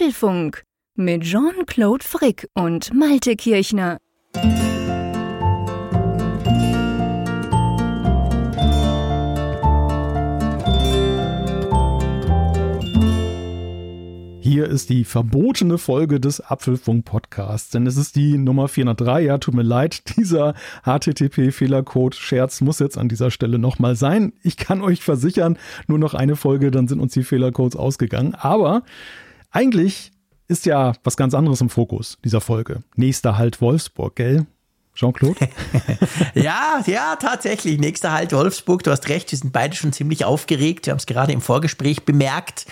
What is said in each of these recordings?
Apfelfunk mit Jean-Claude Frick und Malte Kirchner. Hier ist die verbotene Folge des Apfelfunk Podcasts, denn es ist die Nummer 403. Ja, tut mir leid, dieser HTTP-Fehlercode Scherz muss jetzt an dieser Stelle nochmal sein. Ich kann euch versichern, nur noch eine Folge, dann sind uns die Fehlercodes ausgegangen. Aber eigentlich ist ja was ganz anderes im Fokus dieser Folge. Nächster Halt Wolfsburg, gell? Jean-Claude? ja, ja, tatsächlich. Nächster Halt Wolfsburg. Du hast recht, wir sind beide schon ziemlich aufgeregt. Wir haben es gerade im Vorgespräch bemerkt.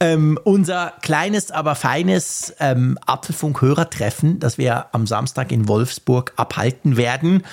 Ähm, unser kleines, aber feines ähm, Apfelfunk-Hörertreffen, das wir am Samstag in Wolfsburg abhalten werden.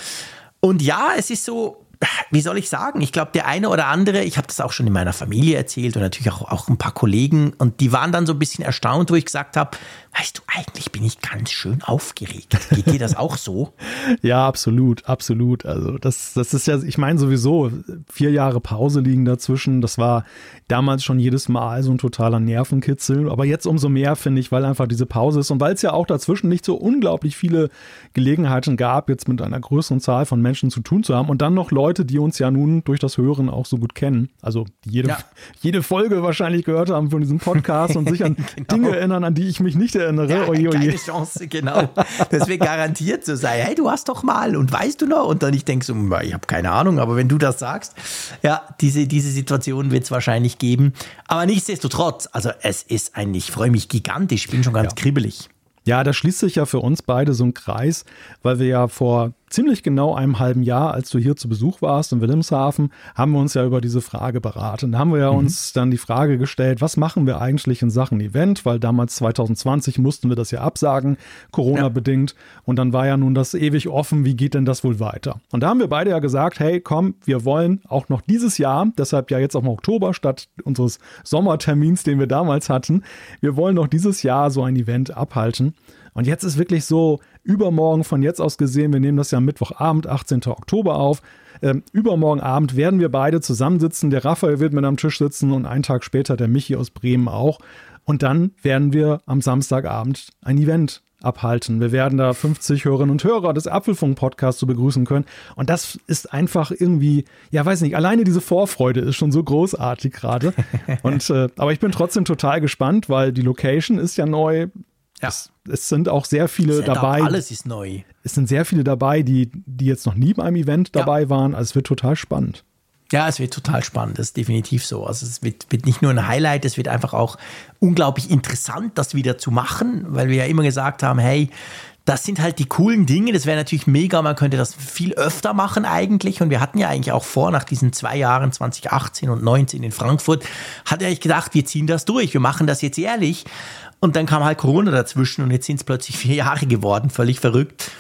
Und ja, es ist so, wie soll ich sagen? Ich glaube, der eine oder andere, ich habe das auch schon in meiner Familie erzählt und natürlich auch, auch ein paar Kollegen, und die waren dann so ein bisschen erstaunt, wo ich gesagt habe, weißt du, eigentlich bin ich ganz schön aufgeregt. Geht dir das auch so? ja, absolut, absolut. Also das, das ist ja, ich meine sowieso, vier Jahre Pause liegen dazwischen. Das war damals schon jedes Mal so ein totaler Nervenkitzel. Aber jetzt umso mehr, finde ich, weil einfach diese Pause ist und weil es ja auch dazwischen nicht so unglaublich viele Gelegenheiten gab, jetzt mit einer größeren Zahl von Menschen zu tun zu haben. Und dann noch Leute, die uns ja nun durch das Hören auch so gut kennen. Also die jede, ja. jede Folge wahrscheinlich gehört haben von diesem Podcast und sich an genau. Dinge erinnern, an die ich mich nicht erinnere. Ja, oje, oje. Keine Chance, genau. Deswegen garantiert zu sein, hey, du hast doch mal und weißt du noch? Und dann ich denke so, ich habe keine Ahnung, aber wenn du das sagst, ja, diese, diese Situation wird es wahrscheinlich geben. Aber nichtsdestotrotz, also es ist ein, ich freue mich gigantisch, ich bin schon ganz ja. kribbelig. Ja, da schließt sich ja für uns beide so ein Kreis, weil wir ja vor ziemlich genau einem halben Jahr, als du hier zu Besuch warst in Wilhelmshaven, haben wir uns ja über diese Frage beraten. Da haben wir ja mhm. uns dann die Frage gestellt, was machen wir eigentlich in Sachen Event? Weil damals 2020 mussten wir das ja absagen, Corona-bedingt. Ja. Und dann war ja nun das ewig offen, wie geht denn das wohl weiter? Und da haben wir beide ja gesagt, hey, komm, wir wollen auch noch dieses Jahr, deshalb ja jetzt auch im Oktober statt unseres Sommertermins, den wir damals hatten, wir wollen noch dieses Jahr so ein Event abhalten. Und jetzt ist wirklich so, übermorgen von jetzt aus gesehen, wir nehmen das ja am Mittwochabend, 18. Oktober auf. Ähm, übermorgen Abend werden wir beide zusammensitzen. Der Raphael wird mit am Tisch sitzen und einen Tag später der Michi aus Bremen auch. Und dann werden wir am Samstagabend ein Event abhalten. Wir werden da 50 Hörerinnen und Hörer des Apfelfunk-Podcasts zu begrüßen können. Und das ist einfach irgendwie, ja, weiß nicht, alleine diese Vorfreude ist schon so großartig gerade. Und äh, aber ich bin trotzdem total gespannt, weil die Location ist ja neu. Ja. Es, es, sind auch sehr viele dabei. Alles ist neu. Es sind sehr viele dabei, die, die jetzt noch nie beim Event dabei ja. waren. Also es wird total spannend. Ja, es wird total spannend, das ist definitiv so. Also es wird, wird nicht nur ein Highlight, es wird einfach auch unglaublich interessant, das wieder zu machen, weil wir ja immer gesagt haben, hey, das sind halt die coolen Dinge. Das wäre natürlich mega. Man könnte das viel öfter machen eigentlich. Und wir hatten ja eigentlich auch vor, nach diesen zwei Jahren 2018 und 19 in Frankfurt, hatte ich gedacht, wir ziehen das durch. Wir machen das jetzt ehrlich. Und dann kam halt Corona dazwischen und jetzt sind es plötzlich vier Jahre geworden, völlig verrückt.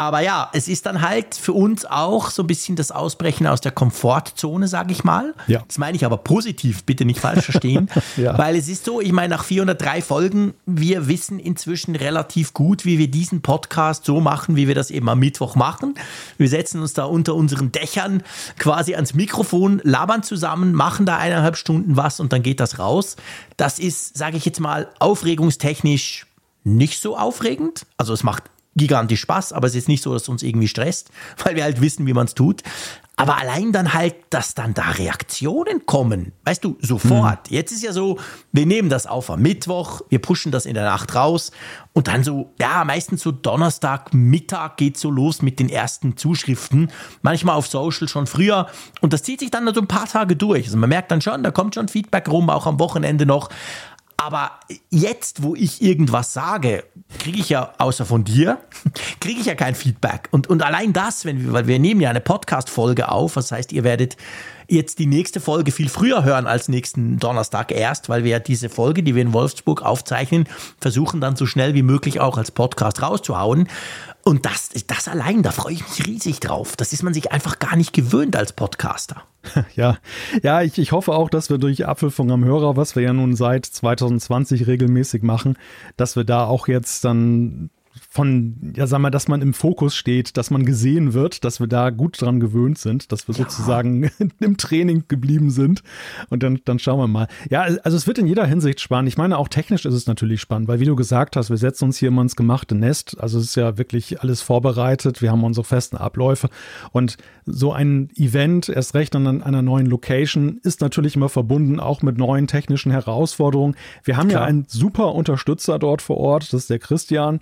Aber ja, es ist dann halt für uns auch so ein bisschen das Ausbrechen aus der Komfortzone, sage ich mal. Ja. Das meine ich aber positiv, bitte nicht falsch verstehen. ja. Weil es ist so, ich meine, nach 403 Folgen, wir wissen inzwischen relativ gut, wie wir diesen Podcast so machen, wie wir das eben am Mittwoch machen. Wir setzen uns da unter unseren Dächern quasi ans Mikrofon, labern zusammen, machen da eineinhalb Stunden was und dann geht das raus. Das ist, sage ich jetzt mal, aufregungstechnisch nicht so aufregend. Also es macht gigantisch Spaß, aber es ist nicht so, dass es uns irgendwie stresst, weil wir halt wissen, wie man es tut. Aber allein dann halt, dass dann da Reaktionen kommen, weißt du, sofort. Mhm. Jetzt ist ja so, wir nehmen das auf am Mittwoch, wir pushen das in der Nacht raus und dann so, ja, meistens so Donnerstag, Mittag geht so los mit den ersten Zuschriften. Manchmal auf Social schon früher und das zieht sich dann so ein paar Tage durch. Also man merkt dann schon, da kommt schon Feedback rum, auch am Wochenende noch. Aber jetzt, wo ich irgendwas sage, kriege ich ja, außer von dir, kriege ich ja kein Feedback. Und, und allein das, wenn wir, weil wir nehmen ja eine Podcast-Folge auf, das heißt, ihr werdet jetzt die nächste Folge viel früher hören als nächsten Donnerstag erst, weil wir ja diese Folge, die wir in Wolfsburg aufzeichnen, versuchen dann so schnell wie möglich auch als Podcast rauszuhauen. Und das, das allein, da freue ich mich riesig drauf. Das ist man sich einfach gar nicht gewöhnt als Podcaster. Ja, ja, ich, ich hoffe auch, dass wir durch Apfelfunk am Hörer, was wir ja nun seit 2020 regelmäßig machen, dass wir da auch jetzt dann von, ja, sag mal, dass man im Fokus steht, dass man gesehen wird, dass wir da gut dran gewöhnt sind, dass wir ja. sozusagen im Training geblieben sind. Und dann, dann schauen wir mal. Ja, also es wird in jeder Hinsicht spannend. Ich meine, auch technisch ist es natürlich spannend, weil wie du gesagt hast, wir setzen uns hier immer ins gemachte Nest. Also es ist ja wirklich alles vorbereitet. Wir haben unsere festen Abläufe. Und so ein Event, erst recht an einer neuen Location, ist natürlich immer verbunden auch mit neuen technischen Herausforderungen. Wir haben Klar. ja einen super Unterstützer dort vor Ort, das ist der Christian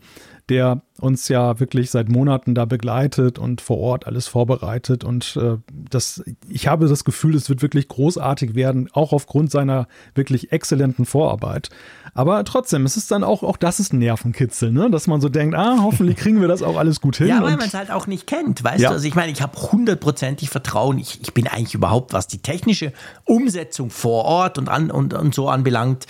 der uns ja wirklich seit Monaten da begleitet und vor Ort alles vorbereitet. Und äh, das, ich habe das Gefühl, es wird wirklich großartig werden, auch aufgrund seiner wirklich exzellenten Vorarbeit. Aber trotzdem, es ist dann auch, auch das ist ein Nervenkitzel, ne? dass man so denkt, ah, hoffentlich kriegen wir das auch alles gut hin. Ja, weil man es halt auch nicht kennt, weißt ja. du? Also ich meine, ich habe hundertprozentig Vertrauen. Ich, ich bin eigentlich überhaupt, was die technische Umsetzung vor Ort und, an, und, und so anbelangt,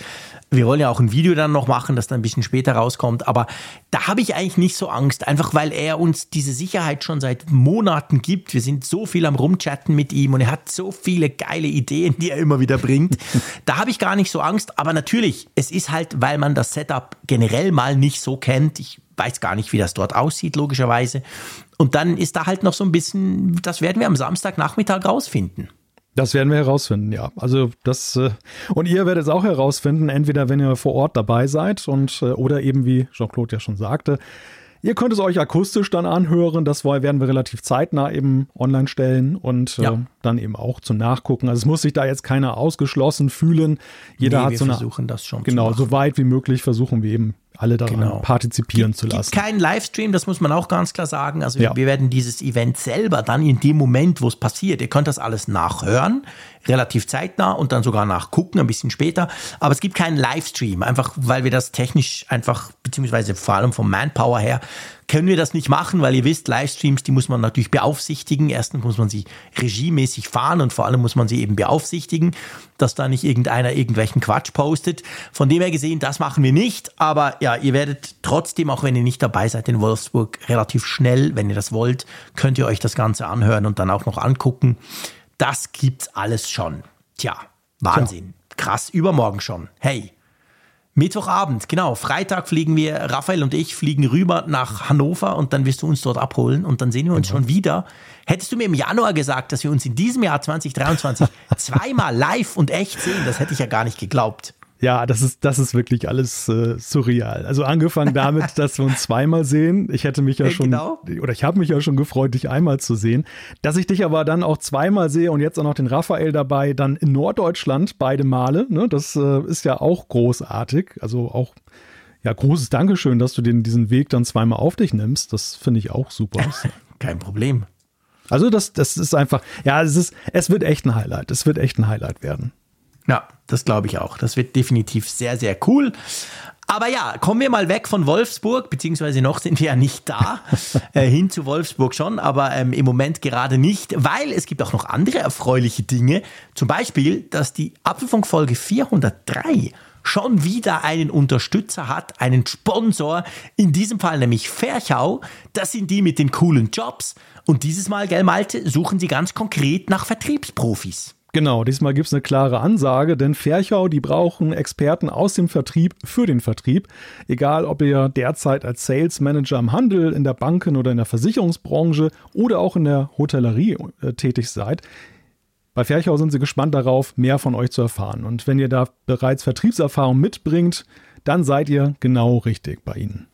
wir wollen ja auch ein Video dann noch machen, das dann ein bisschen später rauskommt. Aber da habe ich eigentlich nicht so Angst, einfach weil er uns diese Sicherheit schon seit Monaten gibt. Wir sind so viel am Rumchatten mit ihm und er hat so viele geile Ideen, die er immer wieder bringt. da habe ich gar nicht so Angst. Aber natürlich, es ist halt, weil man das Setup generell mal nicht so kennt. Ich weiß gar nicht, wie das dort aussieht, logischerweise. Und dann ist da halt noch so ein bisschen, das werden wir am Samstagnachmittag rausfinden. Das werden wir herausfinden, ja. Also das äh, und ihr werdet es auch herausfinden, entweder wenn ihr vor Ort dabei seid und äh, oder eben wie Jean-Claude ja schon sagte, Ihr könnt es euch akustisch dann anhören. Das werden wir relativ zeitnah eben online stellen und äh, ja. äh, dann eben auch zum Nachgucken. Also es muss sich da jetzt keiner ausgeschlossen fühlen. Jeder nee, hat so eine. Wir versuchen das schon. Genau, so weit wie möglich versuchen wir eben alle daran genau. partizipieren gibt, zu lassen. Gibt keinen Livestream, das muss man auch ganz klar sagen. Also ja. wir werden dieses Event selber dann in dem Moment, wo es passiert, ihr könnt das alles nachhören, relativ zeitnah und dann sogar nachgucken, ein bisschen später. Aber es gibt keinen Livestream, einfach weil wir das technisch einfach, beziehungsweise vor allem vom Manpower her, können wir das nicht machen, weil ihr wisst, Livestreams, die muss man natürlich beaufsichtigen. Erstens muss man sie regiemäßig fahren und vor allem muss man sie eben beaufsichtigen, dass da nicht irgendeiner irgendwelchen Quatsch postet. Von dem her gesehen, das machen wir nicht. Aber ja, ihr werdet trotzdem, auch wenn ihr nicht dabei seid in Wolfsburg, relativ schnell, wenn ihr das wollt, könnt ihr euch das Ganze anhören und dann auch noch angucken. Das gibt's alles schon. Tja, Wahnsinn. Krass, übermorgen schon. Hey, Mittwochabend, genau. Freitag fliegen wir, Raphael und ich fliegen rüber nach Hannover und dann wirst du uns dort abholen und dann sehen wir uns genau. schon wieder. Hättest du mir im Januar gesagt, dass wir uns in diesem Jahr 2023 zweimal live und echt sehen, das hätte ich ja gar nicht geglaubt. Ja, das ist, das ist wirklich alles äh, surreal. Also angefangen damit, dass wir uns zweimal sehen. Ich hätte mich ja schon, genau. oder ich habe mich ja schon gefreut, dich einmal zu sehen. Dass ich dich aber dann auch zweimal sehe und jetzt auch noch den Raphael dabei, dann in Norddeutschland beide Male. Ne? Das äh, ist ja auch großartig. Also auch ja, großes Dankeschön, dass du den, diesen Weg dann zweimal auf dich nimmst. Das finde ich auch super. Kein Problem. Also das, das ist einfach, ja, es ist, es wird echt ein Highlight. Es wird echt ein Highlight werden. Ja, das glaube ich auch. Das wird definitiv sehr, sehr cool. Aber ja, kommen wir mal weg von Wolfsburg, beziehungsweise noch sind wir ja nicht da, äh, hin zu Wolfsburg schon, aber ähm, im Moment gerade nicht, weil es gibt auch noch andere erfreuliche Dinge. Zum Beispiel, dass die Apfelfunkfolge 403 schon wieder einen Unterstützer hat, einen Sponsor, in diesem Fall nämlich Ferchau. Das sind die mit den coolen Jobs. Und dieses Mal, gell Malte, suchen sie ganz konkret nach Vertriebsprofis. Genau, diesmal gibt es eine klare Ansage, denn Ferchau, die brauchen Experten aus dem Vertrieb für den Vertrieb. Egal, ob ihr derzeit als Sales Manager im Handel, in der Banken- oder in der Versicherungsbranche oder auch in der Hotellerie äh, tätig seid. Bei Ferchau sind sie gespannt darauf, mehr von euch zu erfahren. Und wenn ihr da bereits Vertriebserfahrung mitbringt, dann seid ihr genau richtig bei ihnen.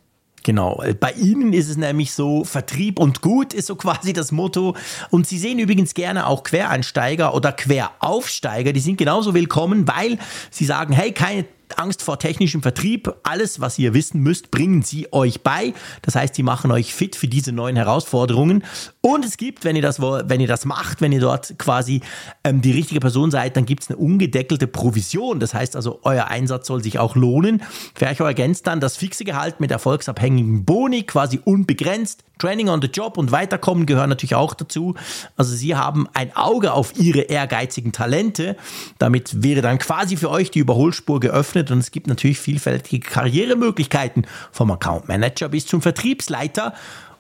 Genau, bei Ihnen ist es nämlich so, Vertrieb und Gut ist so quasi das Motto. Und Sie sehen übrigens gerne auch Quereinsteiger oder Queraufsteiger, die sind genauso willkommen, weil Sie sagen, hey, keine Angst vor technischem Vertrieb. Alles, was ihr wissen müsst, bringen sie euch bei. Das heißt, sie machen euch fit für diese neuen Herausforderungen. Und es gibt, wenn ihr das, wenn ihr das macht, wenn ihr dort quasi ähm, die richtige Person seid, dann gibt es eine ungedeckelte Provision. Das heißt also, euer Einsatz soll sich auch lohnen. Fercho ergänzt dann das fixe Gehalt mit erfolgsabhängigen Boni, quasi unbegrenzt. Training on the Job und Weiterkommen gehören natürlich auch dazu. Also sie haben ein Auge auf ihre ehrgeizigen Talente. Damit wäre dann quasi für euch die Überholspur geöffnet und es gibt natürlich vielfältige Karrieremöglichkeiten vom Account Manager bis zum Vertriebsleiter.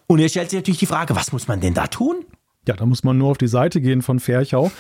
Und jetzt stellt sich natürlich die Frage, was muss man denn da tun? Ja, da muss man nur auf die Seite gehen von Ferchau.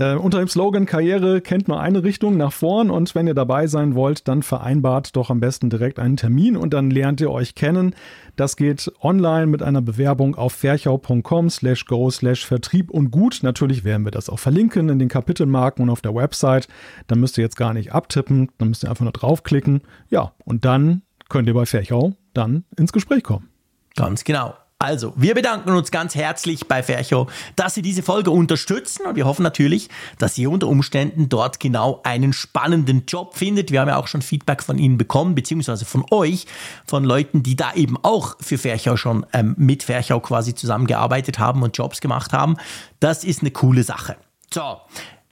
Äh, unter dem Slogan Karriere kennt nur eine Richtung nach vorn und wenn ihr dabei sein wollt, dann vereinbart doch am besten direkt einen Termin und dann lernt ihr euch kennen. Das geht online mit einer Bewerbung auf ferchau.com slash go slash Vertrieb und gut. Natürlich werden wir das auch verlinken in den Kapitelmarken und auf der Website. Da müsst ihr jetzt gar nicht abtippen, dann müsst ihr einfach nur draufklicken. Ja, und dann könnt ihr bei Ferchau dann ins Gespräch kommen. Ganz genau. Also, wir bedanken uns ganz herzlich bei Fercho, dass Sie diese Folge unterstützen und wir hoffen natürlich, dass ihr unter Umständen dort genau einen spannenden Job findet. Wir haben ja auch schon Feedback von Ihnen bekommen, beziehungsweise von euch, von Leuten, die da eben auch für Ferchau schon ähm, mit Ferchau quasi zusammengearbeitet haben und Jobs gemacht haben. Das ist eine coole Sache. So,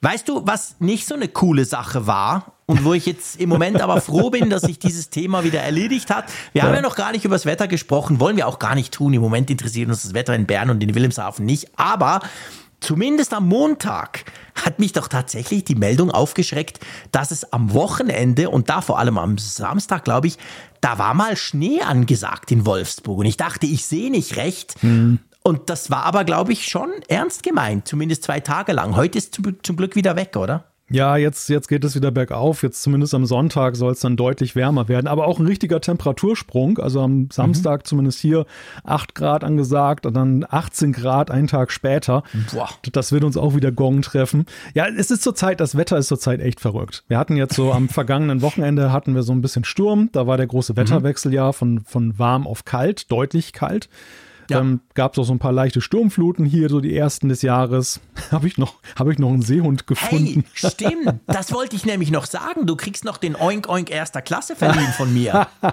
weißt du, was nicht so eine coole Sache war? und wo ich jetzt im Moment aber froh bin, dass sich dieses Thema wieder erledigt hat. Wir haben ja noch gar nicht über das Wetter gesprochen, wollen wir auch gar nicht tun. Im Moment interessiert uns das Wetter in Bern und in Wilhelmshaven nicht, aber Zumindest am Montag hat mich doch tatsächlich die Meldung aufgeschreckt, dass es am Wochenende und da vor allem am Samstag, glaube ich, da war mal Schnee angesagt in Wolfsburg. Und ich dachte, ich sehe nicht recht. Mhm. Und das war aber, glaube ich, schon ernst gemeint, zumindest zwei Tage lang. Heute ist zum Glück wieder weg, oder? Ja, jetzt, jetzt geht es wieder bergauf. Jetzt zumindest am Sonntag soll es dann deutlich wärmer werden. Aber auch ein richtiger Temperatursprung. Also am Samstag mhm. zumindest hier 8 Grad angesagt und dann 18 Grad einen Tag später. Boah. Das wird uns auch wieder Gong treffen. Ja, es ist zurzeit, das Wetter ist zurzeit echt verrückt. Wir hatten jetzt so am vergangenen Wochenende hatten wir so ein bisschen Sturm. Da war der große mhm. Wetterwechsel ja von, von warm auf kalt, deutlich kalt. Ja. Ähm, Gab es auch so ein paar leichte Sturmfluten hier, so die ersten des Jahres. Habe ich, noch, hab ich noch einen Seehund gefunden. Hey, stimmt. Das wollte ich nämlich noch sagen. Du kriegst noch den Oink Oink erster Klasse verliehen von mir. du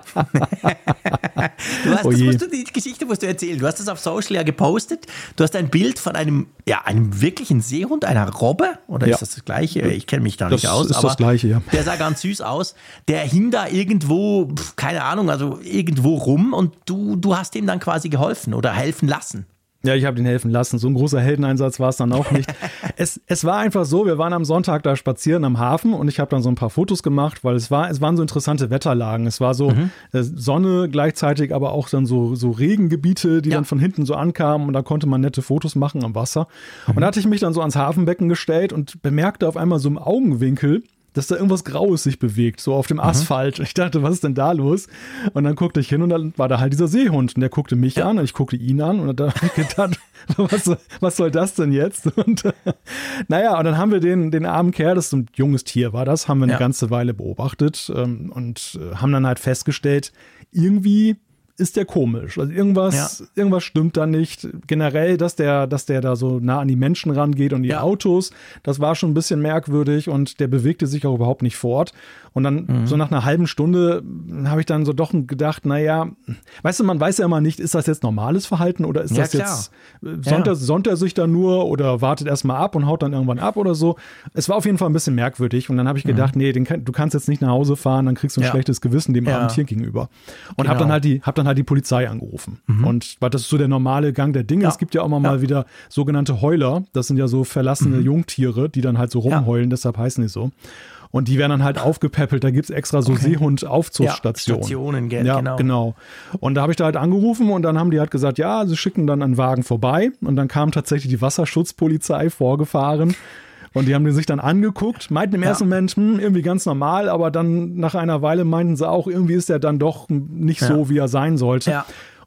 hast, oh das musst du, die Geschichte musst du erzählen. Du hast das auf Social ja gepostet. Du hast ein Bild von einem, ja, einem wirklichen Seehund, einer Robbe. Oder ja. ist das das gleiche? Ich kenne mich da das nicht aus. Das ist das gleiche, ja. Der sah ganz süß aus. Der hing da irgendwo, keine Ahnung, also irgendwo rum und du, du hast ihm dann quasi geholfen, oder? Oder helfen lassen. Ja, ich habe ihn helfen lassen. So ein großer Heldeneinsatz war es dann auch nicht. es, es war einfach so, wir waren am Sonntag da spazieren am Hafen und ich habe dann so ein paar Fotos gemacht, weil es war, es waren so interessante Wetterlagen. Es war so mhm. Äh, Sonne gleichzeitig, aber auch dann so, so Regengebiete, die ja. dann von hinten so ankamen und da konnte man nette Fotos machen am Wasser. Mhm. Und da hatte ich mich dann so ans Hafenbecken gestellt und bemerkte auf einmal so im Augenwinkel, dass da irgendwas Graues sich bewegt, so auf dem mhm. Asphalt. Ich dachte, was ist denn da los? Und dann guckte ich hin und dann war da halt dieser Seehund und der guckte mich ja. an und ich guckte ihn an und da habe ich gedacht, was, was soll das denn jetzt? Und naja, und dann haben wir den, den armen Kerl, das ist ein junges Tier war das, haben wir eine ja. ganze Weile beobachtet ähm, und äh, haben dann halt festgestellt, irgendwie ist der komisch. Also irgendwas, ja. irgendwas stimmt da nicht. Generell, dass der, dass der da so nah an die Menschen rangeht und die ja. Autos, das war schon ein bisschen merkwürdig und der bewegte sich auch überhaupt nicht fort. Und dann mhm. so nach einer halben Stunde habe ich dann so doch gedacht, naja, weißt du, man weiß ja immer nicht, ist das jetzt normales Verhalten oder ist ja, das klar. jetzt, äh, sonnt, er, sonnt er sich da nur oder wartet erstmal ab und haut dann irgendwann ab oder so. Es war auf jeden Fall ein bisschen merkwürdig und dann habe ich gedacht, mhm. nee, den, du kannst jetzt nicht nach Hause fahren, dann kriegst du ein schlechtes Gewissen dem armen Tier gegenüber. Und genau. habe dann halt die, hab dann halt die Polizei angerufen. Mhm. Und weil das ist so der normale Gang der Dinge. Es gibt ja auch immer mal wieder sogenannte Heuler. Das sind ja so verlassene mhm. Jungtiere, die dann halt so rumheulen, deshalb heißen die so. Und die werden dann halt aufgepäppelt. Da gibt es extra so okay. Seehund-Aufzugsstationen. Ja, Stationen, gell, ja, genau. genau. Und da habe ich da halt angerufen und dann haben die halt gesagt, ja, sie schicken dann einen Wagen vorbei. Und dann kam tatsächlich die Wasserschutzpolizei vorgefahren. Und die haben die sich dann angeguckt, meinten im ja. ersten Moment, hm, irgendwie ganz normal, aber dann nach einer Weile meinten sie auch, irgendwie ist er dann doch nicht ja. so, wie er sein sollte. Ja.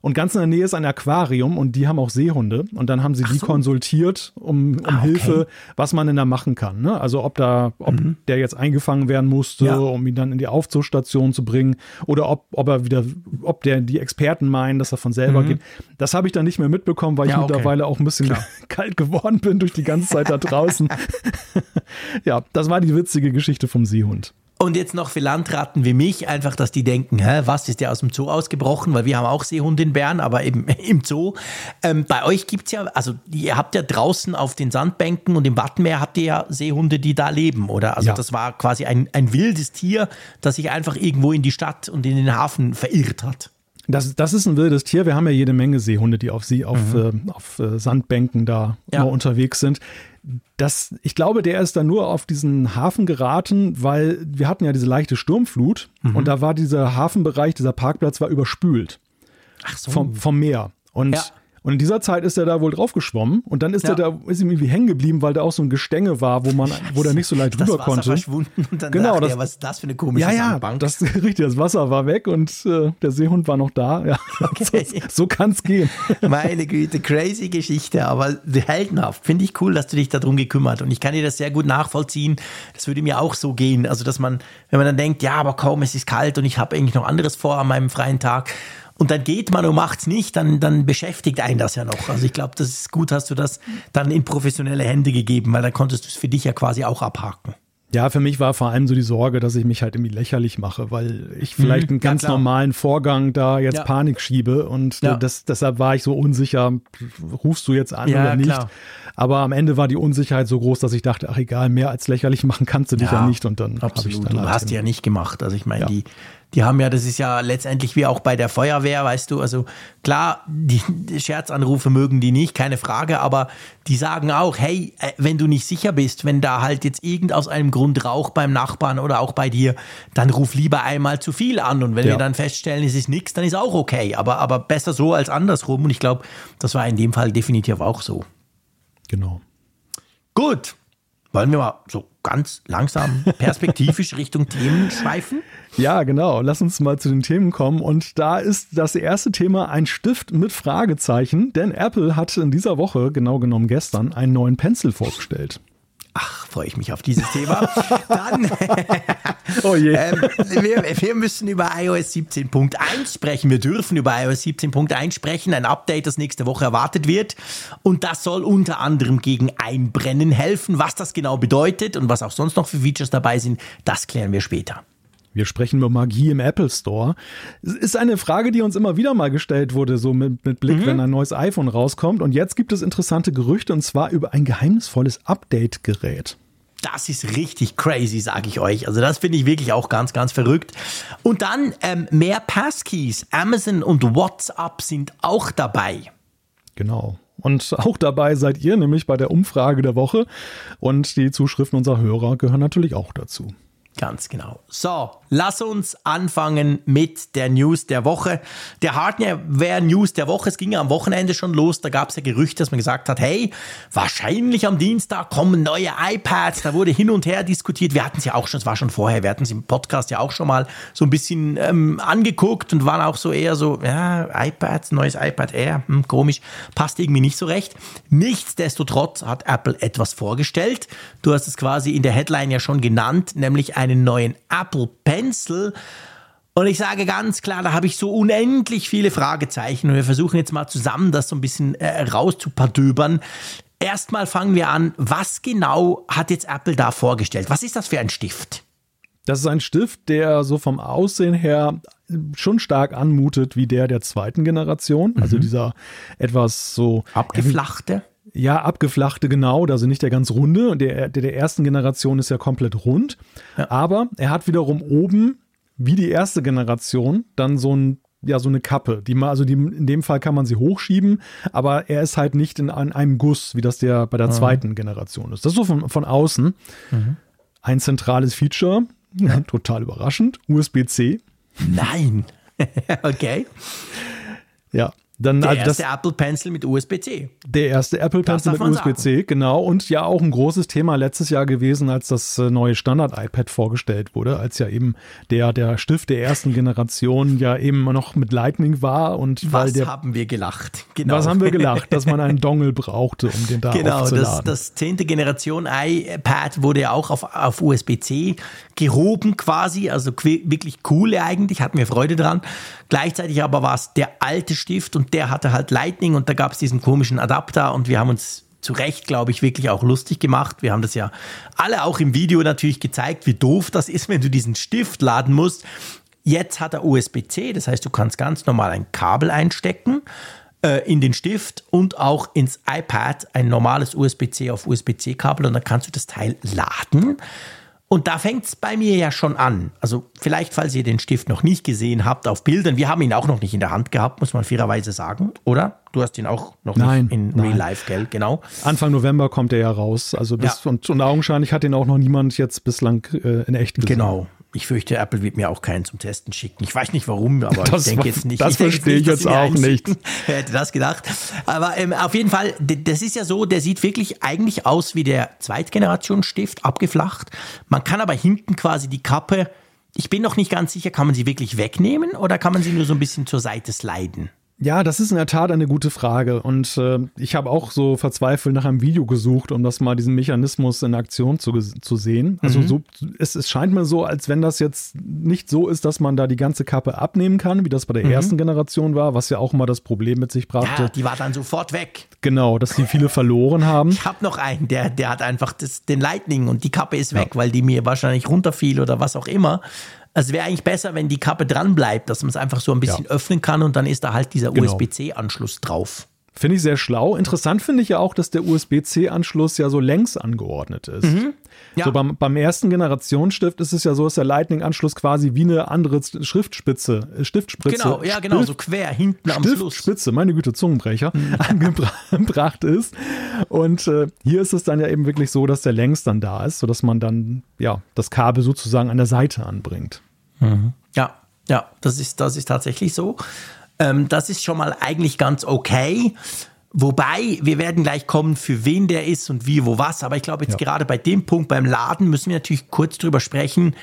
Und ganz in der Nähe ist ein Aquarium und die haben auch Seehunde. Und dann haben sie Ach die so. konsultiert um, um ah, okay. Hilfe, was man denn da machen kann. Ne? Also ob da, ob mhm. der jetzt eingefangen werden musste, ja. um ihn dann in die Aufzugsstation zu bringen, oder ob, ob er wieder, ob der die Experten meinen, dass er von selber mhm. geht. Das habe ich dann nicht mehr mitbekommen, weil ja, ich okay. mittlerweile auch ein bisschen Klar. kalt geworden bin durch die ganze Zeit da draußen. ja, das war die witzige Geschichte vom Seehund. Und jetzt noch für Landratten wie mich, einfach, dass die denken, hä, was ist der aus dem Zoo ausgebrochen? Weil wir haben auch Seehunde in Bern, aber eben im Zoo. Ähm, bei euch gibt's ja, also ihr habt ja draußen auf den Sandbänken und im Wattenmeer habt ihr ja Seehunde, die da leben, oder? Also ja. das war quasi ein, ein wildes Tier, das sich einfach irgendwo in die Stadt und in den Hafen verirrt hat. Das, das ist ein wildes Tier. Wir haben ja jede Menge Seehunde, die auf sie auf, mhm. äh, auf äh, Sandbänken da ja. unterwegs sind das, ich glaube, der ist dann nur auf diesen Hafen geraten, weil wir hatten ja diese leichte Sturmflut mhm. und da war dieser Hafenbereich, dieser Parkplatz war überspült. Ach so. Vom, vom Meer. Und, ja. Und in dieser Zeit ist er da wohl drauf geschwommen und dann ist Ja. er da, ist ihm irgendwie hängen geblieben, weil da auch so ein Gestänge war, wo man, wo der nicht so leicht das rüber Wasser konnte. verschwunden und dann Genau, dachte das- er, was ist das für eine komische Ja, ja, Sandbank? das richtig, das Wasser war weg und äh, der Seehund war noch da. Ja, Okay. so, so kann es gehen. Meine Güte, crazy Geschichte, aber heldenhaft. Finde ich cool, dass du dich darum gekümmert. Und ich kann dir das sehr gut nachvollziehen. Das würde mir auch so gehen. Also, dass man, wenn man dann denkt, ja, aber kaum, es ist kalt und ich habe eigentlich noch anderes vor an meinem freien Tag. Und dann geht man und macht's nicht, dann, dann beschäftigt einen das ja noch. Also ich glaube, das ist gut, hast du das dann in professionelle Hände gegeben, weil dann konntest du es für dich ja quasi auch abhaken. Ja, für mich war vor allem so die Sorge, dass ich mich halt irgendwie lächerlich mache, weil ich vielleicht einen ganz Mhm. klar. normalen Vorgang da jetzt Ja. Panik schiebe und Ja. das, deshalb war ich so unsicher, rufst du jetzt an Ja, oder nicht. klar. Aber am Ende war die Unsicherheit so groß, dass ich dachte, ach egal, mehr als lächerlich machen kannst du dich ja, nicht und dann habe ich dann Du halt hast die ja nicht gemacht. Also ich meine, die, die haben ja, das ist ja letztendlich wie auch bei der Feuerwehr, weißt du, also klar, die, die Scherzanrufe mögen die nicht, keine Frage, aber die sagen auch, hey, äh, wenn du nicht sicher bist, wenn da halt jetzt irgend aus einem Grund Rauch beim Nachbarn oder auch bei dir, dann ruf lieber einmal zu viel an und wenn Ja. wir dann feststellen, es ist nichts, dann ist auch okay, aber, aber besser so als andersrum und ich glaube, das war in dem Fall definitiv auch so. genau. Gut. Wollen wir mal so ganz langsam perspektivisch Richtung Themen schweifen? Ja, genau. Lass uns mal zu den Themen kommen. Und da ist das erste Thema ein Stift mit Fragezeichen, denn Apple hat in dieser Woche, genau genommen gestern, einen neuen Pencil vorgestellt. Ach, freue ich mich auf dieses Thema. Dann, Oh je. ähm, wir, wir müssen über iOS 17.1 sprechen. Wir dürfen über iOS 17.1 sprechen. Ein Update, das nächste Woche erwartet wird. Und das soll unter anderem gegen Einbrennen helfen. Was das genau bedeutet und was auch sonst noch für Features dabei sind, das klären wir später. Wir sprechen über Magie im Apple Store. Es ist eine Frage, die uns immer wieder mal gestellt wurde, so mit, mit Blick, wenn ein neues iPhone rauskommt. Und jetzt gibt es interessante Gerüchte und zwar über ein geheimnisvolles Update-Gerät. Das ist richtig crazy, sage ich euch. Also das finde ich wirklich auch ganz, ganz verrückt. Und dann ähm, mehr Passkeys. Amazon und WhatsApp sind auch dabei. Genau. Und auch dabei seid ihr nämlich bei der Umfrage der Woche. Und die Zuschriften unserer Hörer gehören natürlich auch dazu. Ganz genau. So, lass uns anfangen mit der News der Woche. Der Hardware-News der Woche, es ging ja am Wochenende schon los, da gab es ja Gerüchte, dass man gesagt hat, hey, wahrscheinlich am Dienstag kommen neue iPads. Da wurde hin und her diskutiert. Wir hatten es ja auch schon, es war schon vorher, wir hatten es im Podcast ja auch schon mal so ein bisschen ähm, angeguckt und waren auch so eher so, ja, iPads, neues iPad Air, hm, komisch, passt irgendwie nicht so recht. Nichtsdestotrotz hat Apple etwas vorgestellt. Du hast es quasi in der Headline ja schon genannt, nämlich einen neuen Apple Pencil. Und ich sage ganz klar, da habe ich so unendlich viele Fragezeichen und wir versuchen jetzt mal zusammen das so ein bisschen äh, rauszupardöbern. Erstmal fangen wir an, was genau hat jetzt Apple da vorgestellt? Was ist das für ein Stift? Das ist ein Stift, der so vom Aussehen her schon stark anmutet wie der der zweiten Generation. Also dieser etwas so Abgeflachte? Ja, abgeflachte, genau. Also nicht der ganz runde. Der, der der ersten Generation ist ja komplett rund. Aber er hat wiederum oben, wie die erste Generation, dann so ein ja, so eine Kappe. Die, also die, in dem Fall kann man sie hochschieben, aber er ist halt nicht in an einem Guss, wie das der bei der zweiten Generation ist. Das ist so von, von außen. Ein zentrales Feature, total überraschend, USB-C. Nein. okay. Ja, dann Der also das, erste Apple Pencil mit USB-C. Der erste Apple Pencil mit USB-C, genau. Und ja auch ein großes Thema letztes Jahr gewesen, als das äh, neue Standard-iPad vorgestellt wurde, als ja eben der, der Stift der ersten Generation ja eben noch mit Lightning war und weil Was der. haben wir gelacht? Genau. Was haben wir gelacht, dass man einen Dongle brauchte, um den da Genau, das, aufzuladen? das 10. Generation iPad wurde ja auch auf, auf USB-C gehoben quasi, also wirklich cool eigentlich, hatten wir Freude dran. Gleichzeitig aber war es der alte Stift und der hatte halt Lightning und da gab es diesen komischen Adapter und wir haben uns zu Recht, glaube ich, wirklich auch lustig gemacht. Wir haben das ja alle auch im Video natürlich gezeigt, wie doof das ist, wenn du diesen Stift laden musst. Jetzt hat er USB-C, das heißt, du kannst ganz normal ein Kabel einstecken äh, in den Stift und auch ins iPad ein normales USB-C auf USB-C-Kabel und dann kannst du das Teil laden. Und da fängt es bei mir ja schon an. Also vielleicht, falls ihr den Stift noch nicht gesehen habt auf Bildern, wir haben ihn auch noch nicht in der Hand gehabt, muss man fairerweise sagen, oder? Du hast ihn auch noch Nein, nicht in nein. Real Life, gell? Genau. Anfang November kommt er ja raus. Also bis, Ja. und, und augenscheinlich hat ihn auch noch niemand jetzt bislang äh, in echt gesehen. Genau. Ich fürchte, Apple wird mir auch keinen zum Testen schicken. Ich weiß nicht warum, aber Das ich denke jetzt nicht. das ich verstehe ich jetzt auch nicht. Wer hätte das gedacht? Aber ähm, auf jeden Fall, das ist ja so, der sieht wirklich eigentlich aus wie der Zweitgenerationsstift, abgeflacht. Man kann aber hinten quasi die Kappe, ich bin noch nicht ganz sicher, kann man sie wirklich wegnehmen oder kann man sie nur so ein bisschen zur Seite sliden? Ja, das ist in der Tat eine gute Frage. Und äh, ich habe auch so verzweifelt nach einem Video gesucht, um das mal diesen Mechanismus in Aktion zu, zu sehen. Also so, es, es scheint mir so, als wenn das jetzt nicht so ist, dass man da die ganze Kappe abnehmen kann, wie das bei der ersten Generation war, was ja auch immer das Problem mit sich brachte. Ja, die war dann sofort weg. Genau, dass die viele verloren haben. Ich habe noch einen, der, der hat einfach das, den Lightning und die Kappe ist weg, weil die mir wahrscheinlich runterfiel oder was auch immer. Also wäre eigentlich besser, wenn die Kappe dran bleibt, dass man es einfach so ein bisschen Ja. öffnen kann und dann ist da halt dieser Genau. USB-C-Anschluss drauf. Finde ich sehr schlau. Interessant finde ich ja auch, dass der USB-C-Anschluss ja so längs angeordnet ist. Mhm. Ja. So beim, beim ersten Generationsstift ist es ja so, dass der Lightning-Anschluss quasi wie eine andere Schriftspitze, äh, Stiftspitze. Genau, ja, genau, so quer hinten am Schluss. Mhm. Stiftspitze, meine Güte, Zungenbrecher, angebracht ist. Und äh, hier ist es dann ja eben wirklich so, dass der längs dann da ist, sodass man dann ja das Kabel sozusagen an der Seite anbringt. Ja, ja, das ist, das ist tatsächlich so. Ähm, das ist schon mal eigentlich ganz okay. Wobei, wir werden gleich kommen, für wen der ist und wie, wo, was. Aber ich glaube, jetzt Ja. gerade bei dem Punkt beim Laden müssen wir natürlich kurz drüber sprechen.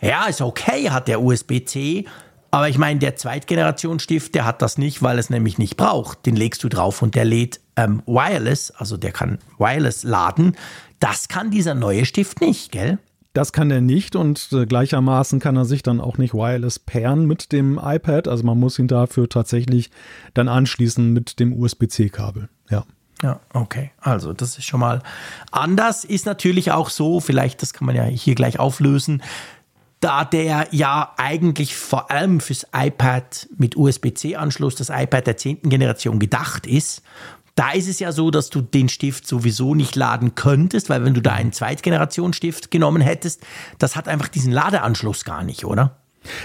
Ja, ist okay, hat der USB-C. Aber ich meine, der Zweitgenerationsstift, der hat das nicht, weil es nämlich nicht braucht. Den legst du drauf und der lädt ähm, wireless, also der kann wireless laden. Das kann dieser neue Stift nicht, gell? Das kann er nicht und äh, gleichermaßen kann er sich dann auch nicht wireless pairen mit dem iPad. Also man muss ihn dafür tatsächlich dann anschließen mit dem USB-C-Kabel. Ja. Ja, okay. Also, das ist schon mal anders. Ist natürlich auch so, vielleicht, das kann man ja hier gleich auflösen, da der ja eigentlich vor allem fürs iPad mit USB-C-Anschluss, das iPad der zehnten Generation gedacht ist. Da ist es ja so, dass du den Stift sowieso nicht laden könntest, weil wenn du da einen Zweitgenerationsstift genommen hättest, das hat einfach diesen Ladeanschluss gar nicht, oder?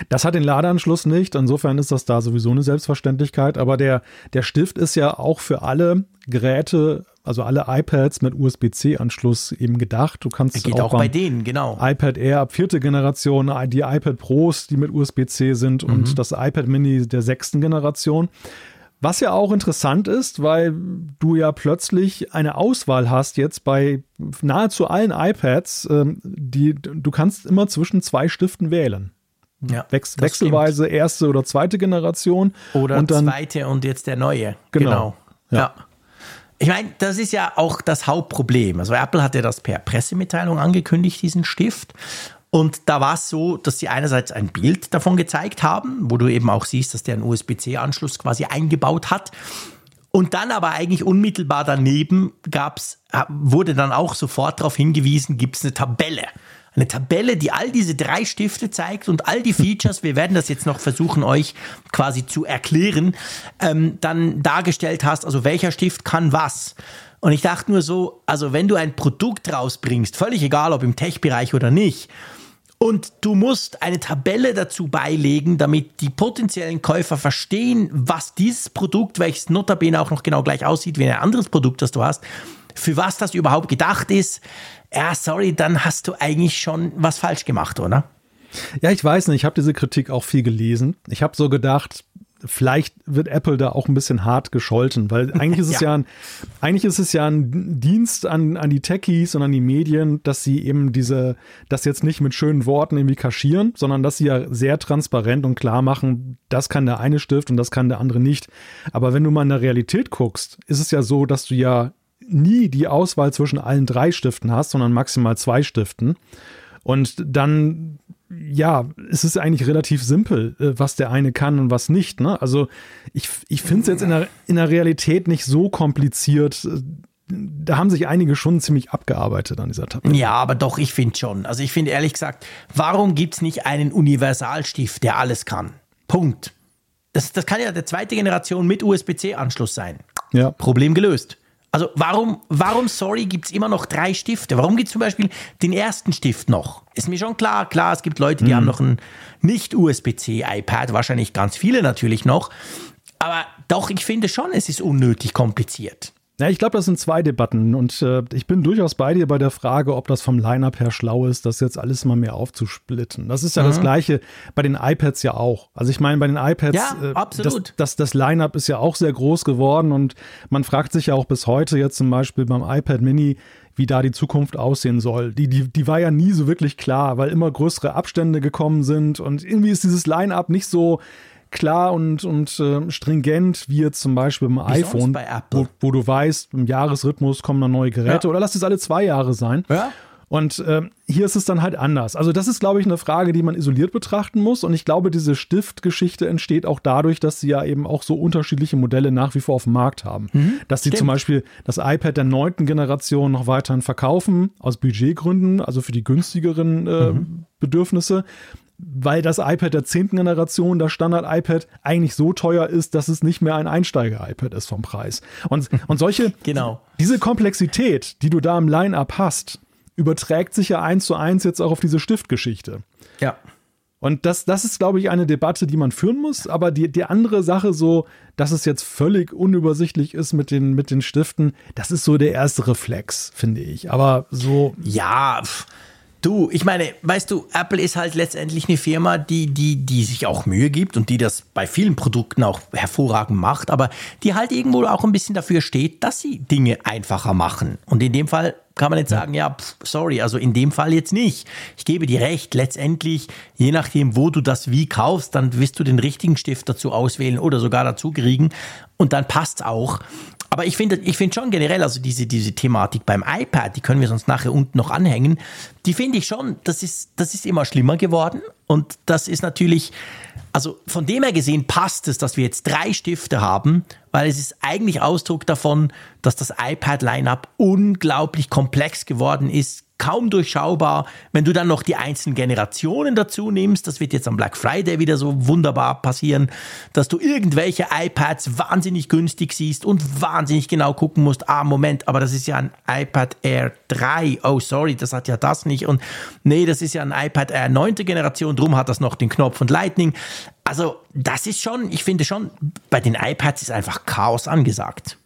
Das hat den Ladeanschluss nicht. Insofern ist das da sowieso eine Selbstverständlichkeit. Aber der, der Stift ist ja auch für alle Geräte, also alle iPads mit USB-C-Anschluss eben gedacht. Du kannst Geht auch, beim bei denen, genau. iPad Air ab vierte Generation, die iPad Pros, die mit USB-C sind und das iPad Mini der sechsten Generation. Was ja auch interessant ist, weil du ja plötzlich eine Auswahl hast jetzt bei nahezu allen iPads, ähm, die du kannst immer zwischen zwei Stiften wählen. Ja, Wechs das wechselweise erste oder zweite Generation. stimmt. Oder und dann zweite und jetzt der neue. Genau. Genau. Ja. Ja. Ich meine, das ist ja auch das Hauptproblem. Also Apple hat ja das per Pressemitteilung angekündigt, diesen Stift. Und da war es so, dass sie einerseits ein Bild davon gezeigt haben, wo du eben auch siehst, dass der einen USB-C-Anschluss quasi eingebaut hat. Und dann aber eigentlich unmittelbar daneben gab's, wurde dann auch sofort darauf hingewiesen, gibt es eine Tabelle. Eine Tabelle, die all diese drei Stifte zeigt und all die Features, wir werden das jetzt noch versuchen, euch quasi zu erklären, ähm, dann dargestellt hast, also welcher Stift kann was. Und ich dachte nur so, also wenn du ein Produkt rausbringst, völlig egal ob im Tech-Bereich oder nicht, und du musst eine Tabelle dazu beilegen, damit die potenziellen Käufer verstehen, was dieses Produkt, welches notabene auch noch genau gleich aussieht wie ein anderes Produkt, das du hast, für was das überhaupt gedacht ist. Ja, sorry, dann hast du eigentlich schon was falsch gemacht, oder? Ja, ich weiß nicht, ich habe diese Kritik auch viel gelesen. Ich habe so gedacht, vielleicht wird Apple da auch ein bisschen hart gescholten, weil eigentlich ist es ja, Ja. ein, eigentlich ist es ja ein Dienst an, an die Techies und an die Medien, dass sie eben diese, das jetzt nicht mit schönen Worten irgendwie kaschieren, sondern dass sie ja sehr transparent und klar machen, das kann der eine Stift und das kann der andere nicht. Aber wenn du mal in der Realität guckst, ist es ja so, dass du ja nie die Auswahl zwischen allen drei Stiften hast, sondern maximal zwei Stiften. Und dann, ja, es ist eigentlich relativ simpel, äh, was der eine kann und was nicht. Ne? Also ich, ich finde es jetzt in der, in der Realität nicht so kompliziert. Äh, Da haben sich einige schon ziemlich abgearbeitet an dieser Tabelle. Ja, aber doch, ich finde schon. Also ich finde ehrlich gesagt, warum gibt es nicht einen Universalstift, der alles kann? Punkt. Das, das kann ja der zweite Generation mit USB-C-Anschluss sein. Ja. Problem gelöst. Also warum, warum sorry, gibt es immer noch drei Stifte? Warum gibt es zum Beispiel den ersten Stift noch? Ist mir schon klar, klar, es gibt Leute, die haben noch ein nicht-USB-C-iPad, wahrscheinlich ganz viele natürlich noch. Aber doch, ich finde schon, es ist unnötig kompliziert. Ja, ich glaube, das sind zwei Debatten und äh, ich bin durchaus bei dir bei der Frage, ob das vom Line-Up her schlau ist, das jetzt alles mal mehr aufzusplitten. Das ist ja mhm. das Gleiche bei den iPads ja auch. Also ich meine, bei den iPads, ja, äh, absolut. das, das, das Line-Up ist ja auch sehr groß geworden und man fragt sich ja auch bis heute jetzt zum Beispiel beim iPad Mini, wie da die Zukunft aussehen soll. Die, die, die war ja nie so wirklich klar, weil immer größere Abstände gekommen sind und irgendwie ist dieses Line-Up nicht so klar und, und äh, stringent, wie jetzt zum Beispiel beim iPhone, wo, wo, du weißt, im Jahresrhythmus kommen dann neue Geräte ja. oder lass es alle zwei Jahre sein. Ja. Und äh, hier ist es dann halt anders. Also das ist, glaube ich, eine Frage, die man isoliert betrachten muss. Und ich glaube, diese Stiftgeschichte entsteht auch dadurch, dass sie ja eben auch so unterschiedliche Modelle nach wie vor auf dem Markt haben. Mhm, dass sie zum Beispiel das iPad der neunten Generation noch weiterhin verkaufen, aus Budgetgründen, also für die günstigeren äh, mhm. Bedürfnisse weil das iPad der zehnten Generation, das Standard-iPad, eigentlich so teuer ist, dass es nicht mehr ein Einsteiger-iPad ist vom Preis. Und, und solche, genau. diese Komplexität, die du da im Line-Up hast, überträgt sich ja eins zu eins jetzt auch auf diese Stiftgeschichte. Ja. Und das, das ist, glaube ich, eine Debatte, die man führen muss. Aber die, die andere Sache, so, dass es jetzt völlig unübersichtlich ist mit den, mit den Stiften, das ist so der erste Reflex, finde ich. Aber so. Ja, pff Du, ich meine, weißt du, Apple ist halt letztendlich eine Firma, die, die, die sich auch Mühe gibt und die das bei vielen Produkten auch hervorragend macht, aber die halt irgendwo auch ein bisschen dafür steht, dass sie Dinge einfacher machen. Und in dem Fall kann man jetzt sagen, ja, pff, sorry, also in dem Fall jetzt nicht. Ich gebe dir recht, letztendlich, je nachdem, wo du das wie kaufst, dann wirst du den richtigen Stift dazu auswählen oder sogar dazu kriegen und dann passt's auch. Aber ich finde ich finde schon generell, also diese, diese Thematik beim iPad, die können wir sonst nachher unten noch anhängen, die finde ich schon, das ist, das ist immer schlimmer geworden. Und das ist natürlich, also von dem her gesehen passt es, dass wir jetzt drei Stifte haben, weil es ist eigentlich Ausdruck davon, dass das iPad-Lineup unglaublich komplex geworden ist, kaum durchschaubar. Wenn du dann noch die einzelnen Generationen dazu nimmst, das wird jetzt am Black Friday wieder so wunderbar passieren, dass du irgendwelche iPads wahnsinnig günstig siehst und wahnsinnig genau gucken musst, ah, Moment, aber das ist ja ein iPad Air 3. Oh, sorry, das hat ja das nicht. Und nee, das ist ja ein iPad Air 9. Generation, drum hat das noch den Knopf und Lightning. Also, das ist schon, ich finde schon, bei den iPads ist einfach Chaos angesagt.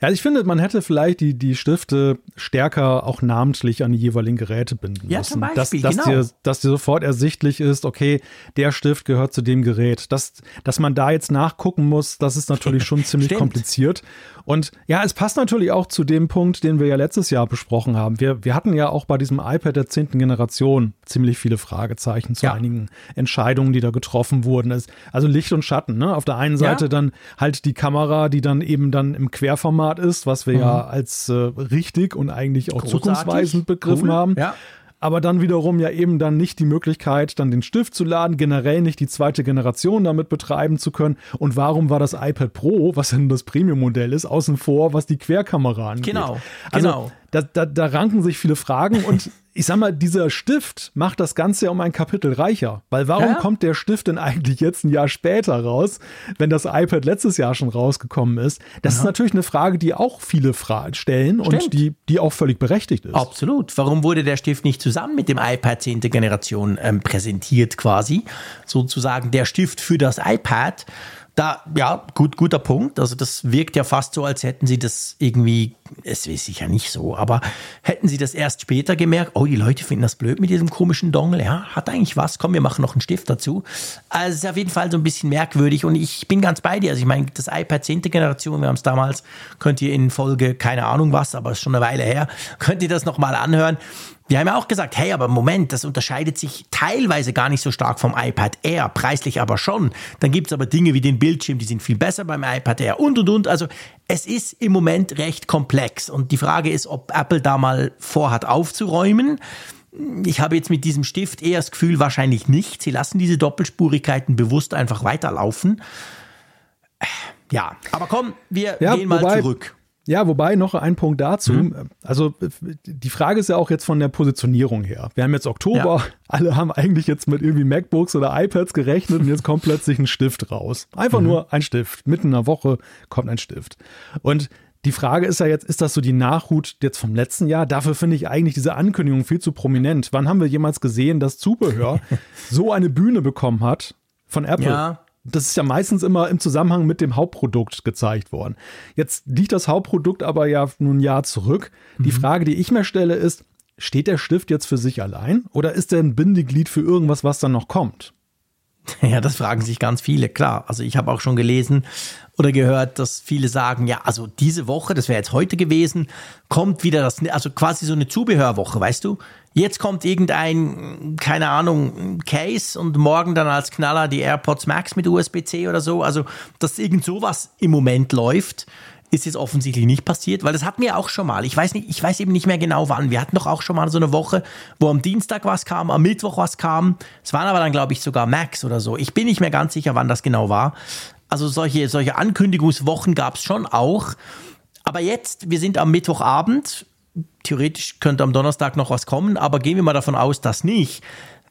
Ja, ich finde, man hätte vielleicht die, die Stifte stärker auch namentlich an die jeweiligen Geräte binden ja, müssen. Zum Beispiel, dass, dass, genau. dir, dass dir sofort ersichtlich ist, okay, der Stift gehört zu dem Gerät. Dass, dass man da jetzt nachgucken muss, das ist natürlich schon ziemlich kompliziert. Und ja, es passt natürlich auch zu dem Punkt, den wir ja letztes Jahr besprochen haben. Wir, wir hatten ja auch bei diesem iPad der zehnten Generation ziemlich viele Fragezeichen zu ja. einigen Entscheidungen, die da getroffen wurden. Also Licht und Schatten. Ne? Auf der einen Seite ja. dann halt die Kamera, die dann eben dann im Querformat ist, was wir mhm. ja als äh, richtig und eigentlich auch Großartig. zukunftsweisend begriffen cool. haben. Ja aber dann wiederum ja eben dann nicht die Möglichkeit, dann den Stift zu laden, generell nicht die zweite Generation damit betreiben zu können. Und warum war das iPad Pro, was denn das Premium-Modell ist, außen vor, was die Querkamera angeht? Genau, also, genau da, da, da ranken sich viele Fragen und ich sag mal, dieser Stift macht das Ganze ja um ein Kapitel reicher. Weil warum ja? kommt der Stift denn eigentlich jetzt ein Jahr später raus, wenn das iPad letztes Jahr schon rausgekommen ist? Das ja. ist natürlich eine Frage, die auch viele Fragen stellen Stimmt. und die, die auch völlig berechtigt ist. Absolut. Warum wurde der Stift nicht zusammen mit dem iPad 10. Generation ähm, präsentiert quasi? Sozusagen der Stift für das iPad. Da, ja, gut, guter Punkt. Also das wirkt ja fast so, als hätten sie das irgendwie, es ist sicher nicht so, aber hätten sie das erst später gemerkt, oh, die Leute finden das blöd mit diesem komischen Dongle, ja, hat eigentlich was, komm, wir machen noch einen Stift dazu. Also es ist auf jeden Fall so ein bisschen merkwürdig und ich bin ganz bei dir. Also ich meine, das iPad 10. Generation, wir haben es damals, könnt ihr in Folge, keine Ahnung was, aber ist schon eine Weile her, könnt ihr das nochmal anhören. Wir haben ja auch gesagt, hey, aber Moment, das unterscheidet sich teilweise gar nicht so stark vom iPad Air, preislich aber schon. Dann gibt es aber Dinge wie den Bildschirm, die sind viel besser beim iPad Air und und und. Also es ist im Moment recht komplex. Und die Frage ist, ob Apple da mal vorhat aufzuräumen. Ich habe jetzt mit diesem Stift eher das Gefühl, wahrscheinlich nicht. Sie lassen diese Doppelspurigkeiten bewusst einfach weiterlaufen. Ja, aber komm, wir ja, gehen mal wobei, zurück. Ja, wobei noch ein Punkt dazu. Mhm. Also die Frage ist ja auch jetzt von der Positionierung her. Wir haben jetzt Oktober, ja. alle haben eigentlich jetzt mit irgendwie MacBooks oder iPads gerechnet und jetzt kommt plötzlich ein Stift raus. Einfach mhm. nur ein Stift. Mitten in der Woche kommt ein Stift. Und die Frage ist ja jetzt, ist das so die Nachhut jetzt vom letzten Jahr? Dafür finde ich eigentlich diese Ankündigung viel zu prominent. Wann haben wir jemals gesehen, dass Zubehör so eine Bühne bekommen hat von Apple? Ja das ist ja meistens immer im Zusammenhang mit dem Hauptprodukt gezeigt worden. Jetzt liegt das Hauptprodukt aber ja nun ein Jahr zurück. Mhm. Die Frage, die ich mir stelle, ist, steht der Stift jetzt für sich allein oder ist er ein Bindeglied für irgendwas, was dann noch kommt? Ja, das fragen sich ganz viele, klar. Also ich habe auch schon gelesen oder gehört, dass viele sagen, ja, also diese Woche, das wäre jetzt heute gewesen, kommt wieder das, also quasi so eine Zubehörwoche, weißt du? Jetzt kommt irgendein, keine Ahnung, Case und morgen dann als Knaller die AirPods Max mit USB-C oder so. Also, dass irgend sowas im Moment läuft, ist jetzt offensichtlich nicht passiert, weil das hatten wir auch schon mal. Ich weiß nicht, ich weiß eben nicht mehr genau wann. Wir hatten doch auch schon mal so eine Woche, wo am Dienstag was kam, am Mittwoch was kam. Es waren aber dann, glaube ich, sogar Max oder so. Ich bin nicht mehr ganz sicher, wann das genau war. Also solche, solche Ankündigungswochen gab es schon auch. Aber jetzt, wir sind am Mittwochabend. Theoretisch könnte am Donnerstag noch was kommen, aber gehen wir mal davon aus, dass nicht.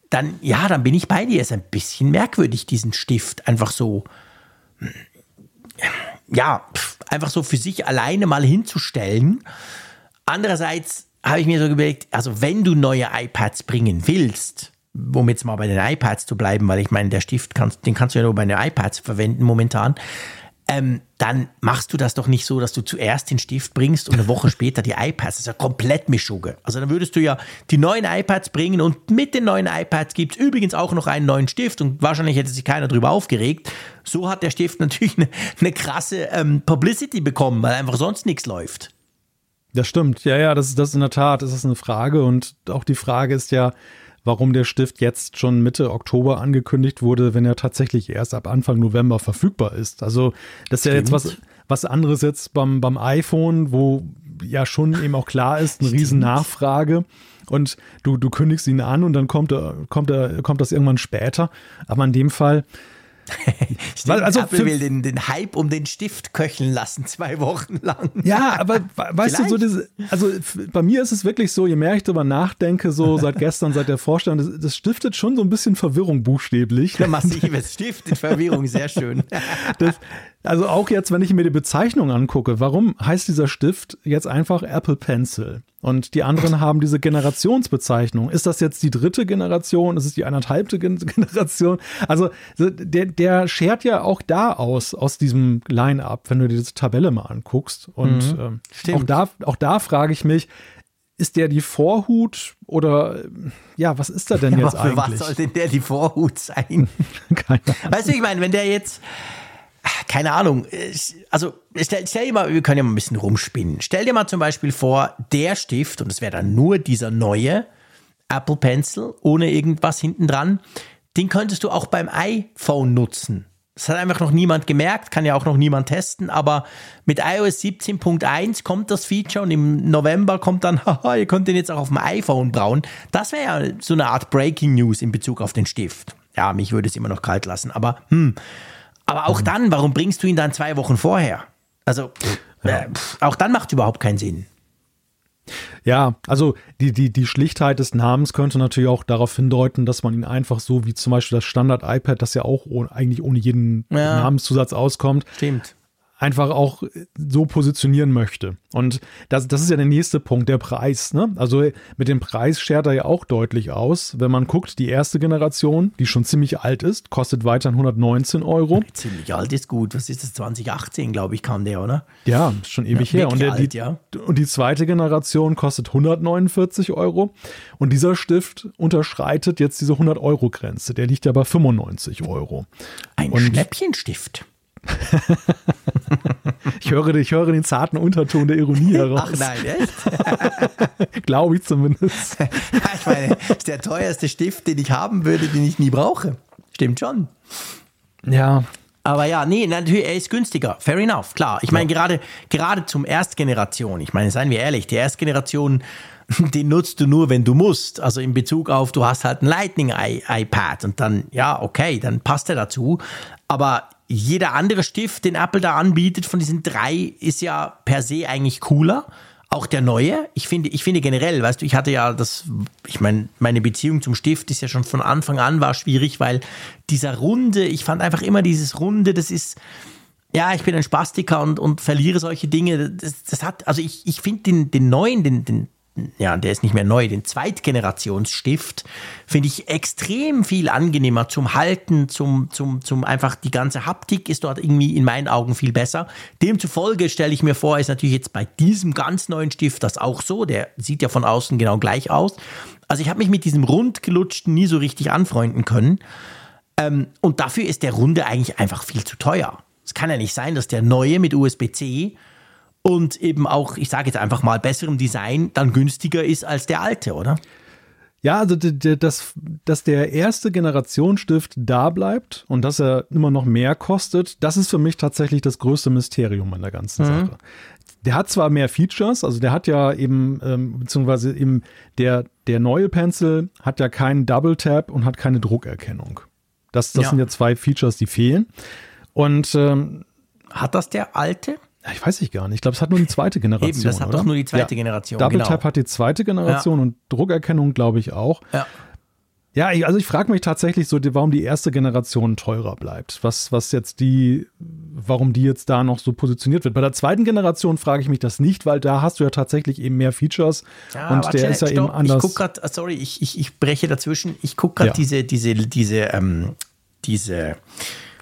Dann, ja, dann bin ich bei dir. Es ist ein bisschen merkwürdig, diesen Stift einfach so ja, einfach so für sich alleine mal hinzustellen. Andererseits habe ich mir so überlegt, also wenn du neue iPads bringen willst, um jetzt mal bei den iPads zu bleiben, weil ich meine, der Stift, kannst, den kannst du ja nur bei den iPads verwenden momentan, ähm, dann machst du das doch nicht so, dass du zuerst den Stift bringst und eine Woche später die iPads. Das ist ja komplett Mischugge. Also dann würdest du ja die neuen iPads bringen und mit den neuen iPads gibt es übrigens auch noch einen neuen Stift und wahrscheinlich hätte sich keiner darüber aufgeregt. So hat der Stift natürlich eine, eine krasse ähm, Publicity bekommen, weil einfach sonst nichts läuft. Das stimmt. Ja, ja, das ist, das in der Tat, das ist eine Frage und auch die Frage ist ja, warum der Stift jetzt schon Mitte Oktober angekündigt wurde, wenn er tatsächlich erst ab Anfang November verfügbar ist. Also das ist ja jetzt was, was anderes jetzt beim, beim iPhone, wo ja schon eben auch klar ist, eine riesen Nachfrage und du, du kündigst ihn an und dann kommt, kommt, kommt das irgendwann später. Aber in dem Fall, Stimmt, also Apple will den, den Hype um den Stift köcheln lassen, zwei Wochen lang. Ja, aber weißt du, so diese, also bei mir ist es wirklich so, je mehr ich darüber nachdenke, so seit gestern, seit der Vorstellung, das, das stiftet schon so ein bisschen Verwirrung buchstäblich. Ja, massiv, es stiftet Verwirrung, sehr schön. Das, also auch jetzt, wenn ich mir die Bezeichnung angucke, warum heißt dieser Stift jetzt einfach Apple Pencil? Und die anderen haben diese Generationsbezeichnung. Ist das jetzt die dritte Generation? Ist es die anderthalbte Generation? Also der, der schert ja auch da aus, aus diesem Line-up, wenn du dir diese Tabelle mal anguckst. Und mhm, ähm, auch, da, auch da frage ich mich, ist der die Vorhut oder ja, was ist da denn ja, jetzt aber für eigentlich? Was soll denn der die Vorhut sein? Keine Ahnung. Weißt du, ich meine, wenn der jetzt keine Ahnung, also stell, stell, dir mal, wir können ja mal ein bisschen rumspinnen. Stell dir mal zum Beispiel vor, der Stift, und es wäre dann nur dieser neue Apple Pencil ohne irgendwas hinten dran, den könntest du auch beim iPhone nutzen. Das hat einfach noch niemand gemerkt, kann ja auch noch niemand testen, aber mit iOS 17.1 kommt das Feature und im November kommt dann, haha, ihr könnt den jetzt auch auf dem iPhone brauen. Das wäre ja so eine Art Breaking News in Bezug auf den Stift. Ja, mich würde es immer noch kalt lassen, aber hm, aber auch dann, warum bringst du ihn dann zwei Wochen vorher? Also, ja. äh, auch dann macht es überhaupt keinen Sinn. Ja, also die, die, die Schlichtheit des Namens könnte natürlich auch darauf hindeuten, dass man ihn einfach so wie zum Beispiel das Standard-iPad, das ja auch ohne, eigentlich ohne jeden ja. Namenszusatz auskommt, Stimmt einfach auch so positionieren möchte. Und das, das ist ja der nächste Punkt, der Preis. Ne? Also mit dem Preis schert er ja auch deutlich aus. Wenn man guckt, die erste Generation, die schon ziemlich alt ist, kostet weiterhin 119 Euro. Ziemlich alt ist gut. Was ist das? 2018, glaube ich, kam der, oder? Ja, ist schon ewig ja, her. Und, der, alt, die, ja. und die zweite Generation kostet 149 Euro. Und dieser Stift unterschreitet jetzt diese 100-Euro-Grenze. Der liegt ja bei 95 Euro. Ein und Schnäppchenstift ich, höre, ich höre den zarten Unterton der Ironie heraus. Ach nein, echt? Glaube ich zumindest. ich meine, das ist der teuerste Stift, den ich haben würde, den ich nie brauche. Stimmt schon. Ja. Aber ja, nee, natürlich, er ist günstiger. Fair enough, klar. Ich meine, ja. gerade, gerade zum Erstgeneration, ich meine, seien wir ehrlich, die Erstgeneration, den nutzt du nur, wenn du musst. Also in Bezug auf, du hast halt ein Lightning-iPad und dann, ja, okay, dann passt er dazu. Aber jeder andere Stift, den Apple da anbietet von diesen drei, ist ja per se eigentlich cooler. Auch der neue. Ich finde, ich finde generell, weißt du, ich hatte ja das, ich meine, meine Beziehung zum Stift ist ja schon von Anfang an war schwierig, weil dieser Runde, ich fand einfach immer dieses Runde, das ist, ja, ich bin ein Spastiker und, und verliere solche Dinge. Das, das hat, also ich, ich finde den, den neuen, den, den ja, der ist nicht mehr neu, den Zweitgenerationsstift, finde ich extrem viel angenehmer zum Halten, zum, zum, zum einfach die ganze Haptik ist dort irgendwie in meinen Augen viel besser. Demzufolge stelle ich mir vor, ist natürlich jetzt bei diesem ganz neuen Stift das auch so, der sieht ja von außen genau gleich aus. Also ich habe mich mit diesem rundgelutschten nie so richtig anfreunden können. Ähm, und dafür ist der runde eigentlich einfach viel zu teuer. Es kann ja nicht sein, dass der neue mit USB-C und eben auch, ich sage jetzt einfach mal, besserem Design dann günstiger ist als der alte, oder? Ja, also dass, dass der erste Generationsstift da bleibt und dass er immer noch mehr kostet, das ist für mich tatsächlich das größte Mysterium an der ganzen mhm. Sache. Der hat zwar mehr Features, also der hat ja eben, ähm, beziehungsweise eben der, der neue Pencil hat ja keinen Double Tap und hat keine Druckerkennung. Das, das ja. sind ja zwei Features, die fehlen. Und ähm, hat das der alte? Ich weiß ich gar nicht. Ich glaube, es hat nur die zweite Generation. Eben, das hat oder? doch nur die zweite ja. Generation. Double genau. Tap hat die zweite Generation ja. und Druckerkennung, glaube ich, auch. Ja. Ja, also ich frage mich tatsächlich so, warum die erste Generation teurer bleibt. Was, was jetzt die, warum die jetzt da noch so positioniert wird. Bei der zweiten Generation frage ich mich das nicht, weil da hast du ja tatsächlich eben mehr Features ja, und der ist ja stopp. eben anders. Ich gucke gerade, sorry, ich, ich, ich breche dazwischen. Ich gucke gerade ja. diese, diese, diese, ähm, diese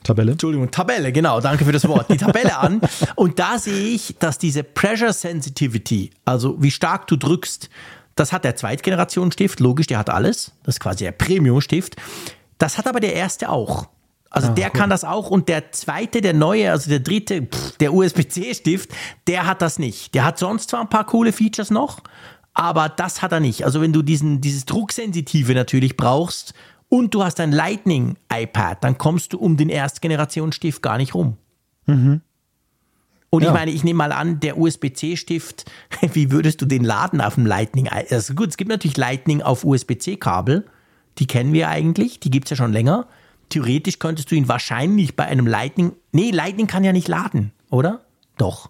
Tabelle. Entschuldigung, Tabelle, genau, danke für das Wort. Die Tabelle an. Und da sehe ich, dass diese Pressure Sensitivity, also wie stark du drückst, das hat der Zweitgeneration-Stift, logisch, der hat alles. Das ist quasi der Premium-Stift. Das hat aber der erste auch. Also ah, der cool. kann das auch und der zweite, der neue, also der dritte, pff, der USB-C-Stift, der hat das nicht. Der hat sonst zwar ein paar coole Features noch, aber das hat er nicht. Also wenn du diesen, dieses Drucksensitive natürlich brauchst und du hast ein Lightning iPad, dann kommst du um den Erstgenerationsstift gar nicht rum. Mhm. Und ja. ich meine, ich nehme mal an, der USB-C-Stift, wie würdest du den laden auf dem Lightning? Also gut, es gibt natürlich Lightning auf USB-C-Kabel. Die kennen wir eigentlich, die gibt es ja schon länger. Theoretisch könntest du ihn wahrscheinlich bei einem Lightning. Nee, Lightning kann ja nicht laden, oder? Doch.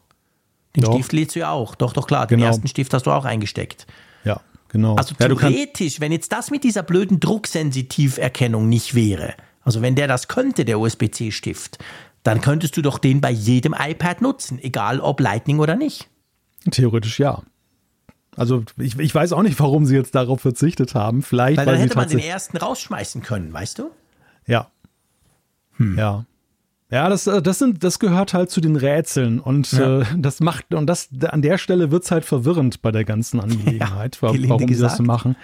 Den doch. Stift lädst du ja auch. Doch, doch, klar. Den genau. ersten Stift hast du auch eingesteckt. Ja. Genau. Also ja, theoretisch, wenn jetzt das mit dieser blöden Drucksensitiverkennung nicht wäre, also wenn der das könnte, der USB-C-Stift, dann könntest du doch den bei jedem iPad nutzen, egal ob Lightning oder nicht. Theoretisch ja. Also ich, ich weiß auch nicht, warum sie jetzt darauf verzichtet haben. Vielleicht, weil dann weil hätte man den ersten rausschmeißen können, weißt du? Ja. Hm. Ja. Ja, das, äh, das, sind, das gehört halt zu den Rätseln und ja. äh, das macht, und das an der Stelle wird's halt verwirrend bei der ganzen Angelegenheit, ja, warum sie das so machen.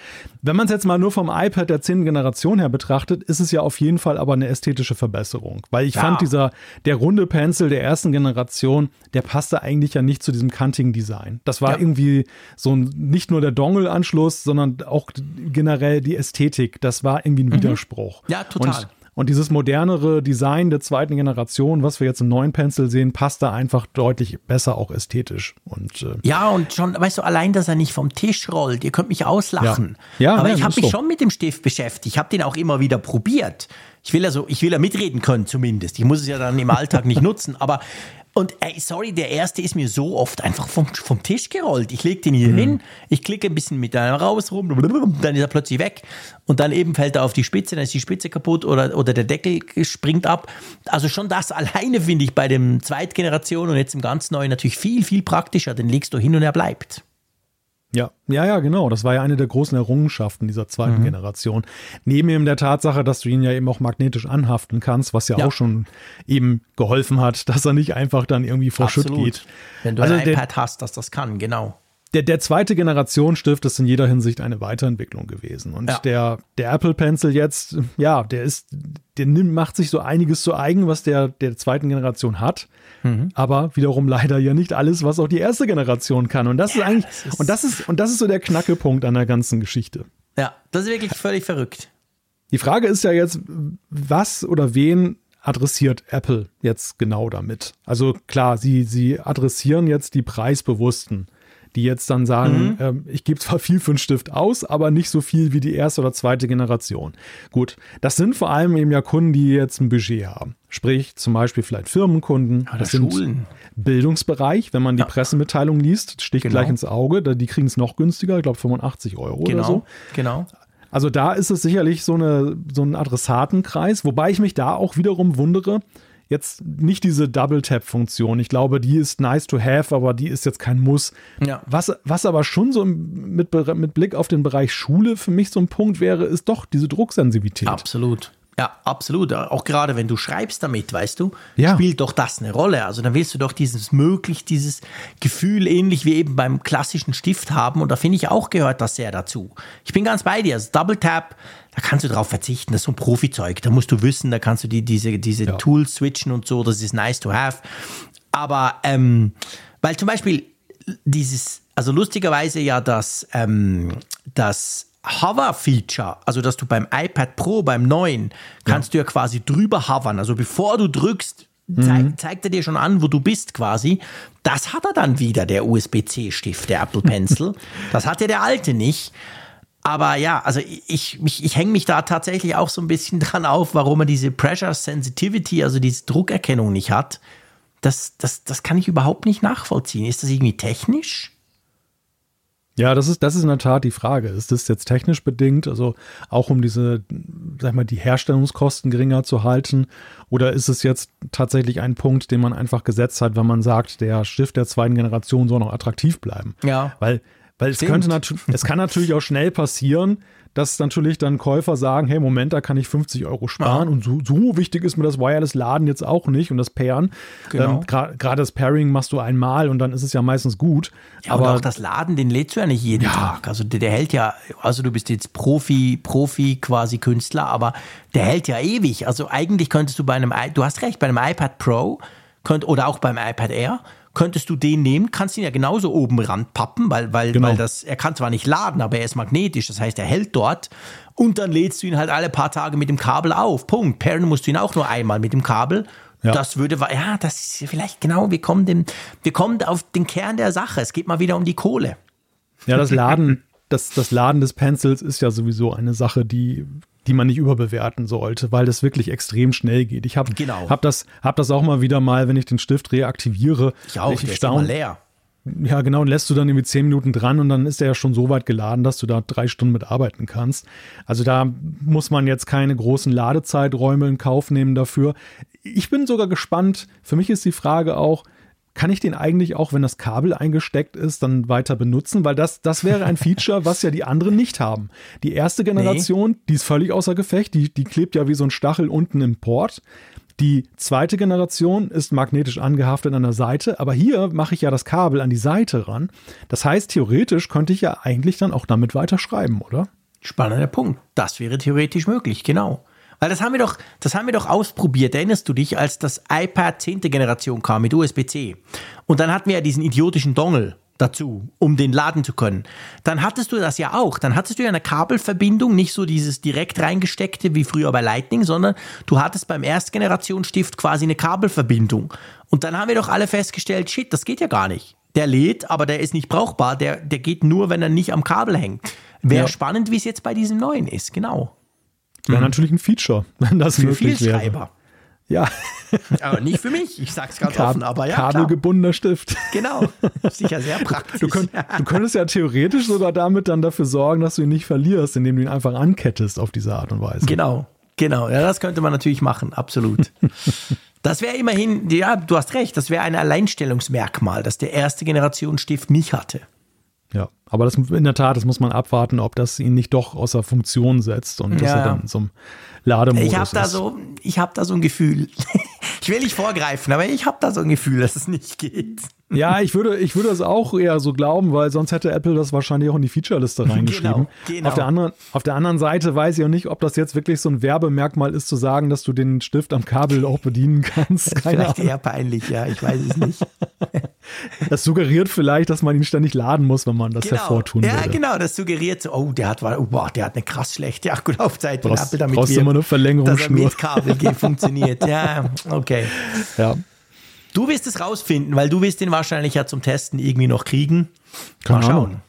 Wenn man es jetzt mal nur vom iPad der zehnten Generation her betrachtet, ist es ja auf jeden Fall aber eine ästhetische Verbesserung. Weil ich ja. fand, dieser, der runde Pencil der ersten Generation, der passte eigentlich ja nicht zu diesem kantigen Design. Das war irgendwie so ein, nicht nur der Dongle-Anschluss, sondern auch generell die Ästhetik. Das war irgendwie ein mhm. Widerspruch. Ja, total. Und und dieses modernere Design der zweiten Generation, was wir jetzt im neuen Pencil sehen, passt da einfach deutlich besser auch ästhetisch. Und, äh ja, und schon, weißt du, allein, dass er nicht vom Tisch rollt, ihr könnt mich auslachen. Ja, ja aber nein, ich habe mich so. schon mit dem Stift beschäftigt. Ich habe den auch immer wieder probiert. Ich will also, ich will ja mitreden können zumindest. Ich muss es ja dann im Alltag nicht nutzen. Aber und ey, sorry, der erste ist mir so oft einfach vom, vom Tisch gerollt. Ich lege den hier mhm. hin, ich klicke ein bisschen mit einem raus rum, dann ist er plötzlich weg. Und dann eben fällt er auf die Spitze, dann ist die Spitze kaputt oder, oder der Deckel springt ab. Also schon das alleine finde ich bei dem Zweitgeneration und jetzt im ganz neuen natürlich viel, viel praktischer. Den legst du hin und er bleibt. Ja, ja, ja, genau. Das war ja eine der großen Errungenschaften dieser zweiten mhm. Generation. Neben eben der Tatsache, dass du ihn ja eben auch magnetisch anhaften kannst, was ja, ja. auch schon eben geholfen hat, dass er nicht einfach dann irgendwie vor Absolut. Schutt geht. Wenn du also ein iPad hast, dass das kann, genau der, der zweite Generation Stift ist in jeder Hinsicht eine Weiterentwicklung gewesen. Und ja. der, der Apple Pencil jetzt, ja, der ist, der nimmt, macht sich so einiges zu eigen, was der, der zweiten Generation hat. Mhm. Aber wiederum leider ja nicht alles, was auch die erste Generation kann. Und das ja, ist eigentlich, das ist und das ist, und das ist so der Knackepunkt an der ganzen Geschichte. Ja, das ist wirklich völlig verrückt. Die Frage ist ja jetzt, was oder wen adressiert Apple jetzt genau damit? Also klar, sie, sie adressieren jetzt die Preisbewussten die jetzt dann sagen, mhm. ähm, ich gebe zwar viel für einen Stift aus, aber nicht so viel wie die erste oder zweite Generation. Gut, das sind vor allem eben ja Kunden, die jetzt ein Budget haben. Sprich, zum Beispiel vielleicht Firmenkunden. Ja, das sind Schulen. Bildungsbereich, wenn man die ja. Pressemitteilung liest, sticht genau. gleich ins Auge. Die kriegen es noch günstiger, ich glaube 85 Euro genau. oder so. Genau. Also da ist es sicherlich so, eine, so ein Adressatenkreis, wobei ich mich da auch wiederum wundere, jetzt nicht diese Double-Tap-Funktion. Ich glaube, die ist nice to have, aber die ist jetzt kein Muss. Ja. Was, was aber schon so mit, mit Blick auf den Bereich Schule für mich so ein Punkt wäre, ist doch diese Drucksensitivität. Absolut. Ja, absolut. Auch gerade wenn du schreibst damit, weißt du, Ja. spielt doch das eine Rolle. Also dann willst du doch dieses möglich, dieses Gefühl ähnlich wie eben beim klassischen Stift haben. Und da finde ich auch gehört das sehr dazu. Ich bin ganz bei dir. Also Double Tap, da kannst du drauf verzichten. Das ist so ein Profizeug. Da musst du wissen, da kannst du die, diese, diese Ja. Tools switchen und so. Das ist nice to have. Aber, ähm, weil zum Beispiel dieses, also lustigerweise ja das, ähm, das Hover-Feature, also dass du beim iPad Pro, beim neuen, kannst du ja quasi drüber hovern. Also bevor du drückst, zeig, zeigt er dir schon an, wo du bist quasi. Das hat er dann wieder, der USB-C-Stift, der Apple Pencil. das hat ja der alte nicht. Aber ja, also ich, ich, ich hänge mich da tatsächlich auch so ein bisschen dran auf, warum er diese Pressure Sensitivity, also diese Druckerkennung nicht hat. Das, das, das kann ich überhaupt nicht nachvollziehen. Ist das irgendwie technisch? Ja, das ist, das ist in der Tat die Frage. Ist das jetzt technisch bedingt, also auch um diese, sag mal, die Herstellungskosten geringer zu halten? Oder ist es jetzt tatsächlich ein Punkt, den man einfach gesetzt hat, wenn man sagt, der Stift der zweiten Generation soll noch attraktiv bleiben? Ja. Weil, weil es Stimmt. könnte natürlich, es kann natürlich auch schnell passieren, dass natürlich dann Käufer sagen, hey, Moment, da kann ich 50 Euro sparen Ja. und so, so wichtig ist mir das Wireless-Laden jetzt auch nicht und das Pairen. Genau. Ähm, gra- Gerade das Pairing machst du einmal und dann ist es ja meistens gut. Ja, aber auch das Laden, den lädst du ja nicht jeden Tag. Also der, der hält ja, also du bist jetzt Profi, Profi quasi Künstler, aber der hält ja ewig. Also eigentlich könntest du bei einem, du hast recht, bei einem iPad Pro könnt, oder auch beim iPad Air, könntest du den nehmen, kannst ihn ja genauso oben ranpappen, weil, weil, Genau. weil das, er kann zwar nicht laden, aber er ist magnetisch, das heißt, er hält dort und dann lädst du ihn halt alle paar Tage mit dem Kabel auf. Punkt. Pairen musst du ihn auch nur einmal mit dem Kabel. Ja. Das würde, ja, das ist vielleicht genau, wir kommen dem, wir kommen auf den Kern der Sache. Es geht mal wieder um die Kohle. Ja, das Laden, das, das Laden des Pencils ist ja sowieso eine Sache, die, die man nicht überbewerten sollte, weil das wirklich extrem schnell geht. Ich habe Genau. hab das, hab das auch mal wieder mal, wenn ich den Stift reaktiviere. Ich auch, ich der leer. ja, genau, und lässt du dann irgendwie zehn Minuten dran und dann ist der ja schon so weit geladen, dass du da drei Stunden mit arbeiten kannst. Also da muss man jetzt keine großen Ladezeiträume in Kauf nehmen dafür. Ich bin sogar gespannt. Für mich ist die Frage auch, kann ich den eigentlich auch, wenn das Kabel eingesteckt ist, dann weiter benutzen? Weil das, das wäre ein Feature, was ja die anderen nicht haben. Die erste Generation, die ist völlig außer Gefecht, die, die klebt ja wie so ein Stachel unten im Port. Die zweite Generation ist magnetisch angehaftet an der Seite, aber hier mache ich ja das Kabel an die Seite ran. Das heißt, theoretisch könnte ich ja eigentlich dann auch damit weiter schreiben, oder? Spannender Punkt. Das wäre theoretisch möglich, genau. Weil das haben wir doch, das haben wir doch ausprobiert. Erinnerst du dich, als das iPad 10. Generation kam mit USB-C? Und dann hatten wir ja diesen idiotischen Dongle dazu, um den laden zu können. Dann hattest du das ja auch. Dann hattest du ja eine Kabelverbindung, nicht so dieses direkt reingesteckte wie früher bei Lightning, sondern du hattest beim Erstgeneration-Stift quasi eine Kabelverbindung. Und dann haben wir doch alle festgestellt, shit, das geht ja gar nicht. Der lädt, aber der ist nicht brauchbar. Der, der geht nur, wenn er nicht am Kabel hängt. Wäre Ja. spannend, wie es jetzt bei diesem neuen ist, genau. Wäre natürlich ein Feature, wenn das Mhm. Für möglich wäre. Vielschreiber. Ja, Aber nicht für mich, ich sag's ganz Kab offen, aber ja, kabelgebundener Stift. Genau. Sicher sehr praktisch. Du, könnt, du könntest ja theoretisch sogar damit dann dafür sorgen, dass du ihn nicht verlierst, indem du ihn einfach ankettest auf diese Art und Weise. Genau, genau. Ja, das könnte man natürlich machen, absolut. Das wäre immerhin, ja, du hast recht, das wäre ein Alleinstellungsmerkmal, das der erste Generation Stift nicht hatte. Ja, aber das in der Tat, das muss man abwarten, ob das ihn nicht doch außer Funktion setzt und dass Ja. er dann einem Lademodus Ich habe da ist. so, ich habe da so ein Gefühl. Ich will nicht vorgreifen, aber ich habe da so ein Gefühl, dass es nicht geht. Ja, ich würde, ich würde es auch eher so glauben, weil sonst hätte Apple das wahrscheinlich auch in die Featureliste reingeschrieben. Genau, genau. Auf, der anderen, auf der anderen Seite weiß ich auch nicht, ob das jetzt wirklich so ein Werbemerkmal ist, zu sagen, dass du den Stift am Kabel auch bedienen kannst. Keine Vielleicht Ahnung. eher peinlich, ja, ich weiß es nicht. Das suggeriert vielleicht, dass man ihn ständig laden muss, wenn man das hervortun ja, würde. genau, das suggeriert so, oh, der hat, oh, boah, der hat eine krass schlechte Akkulaufzeit. Brauchst- Apple damit brauchst wirbt, immer eine Verlängerungsschnur. Dass er mit Kabel geht, funktioniert. Ja, okay. Ja. Du wirst es rausfinden, weil du wirst den wahrscheinlich ja zum Testen irgendwie noch kriegen. Keine Mal schauen. Ahnung.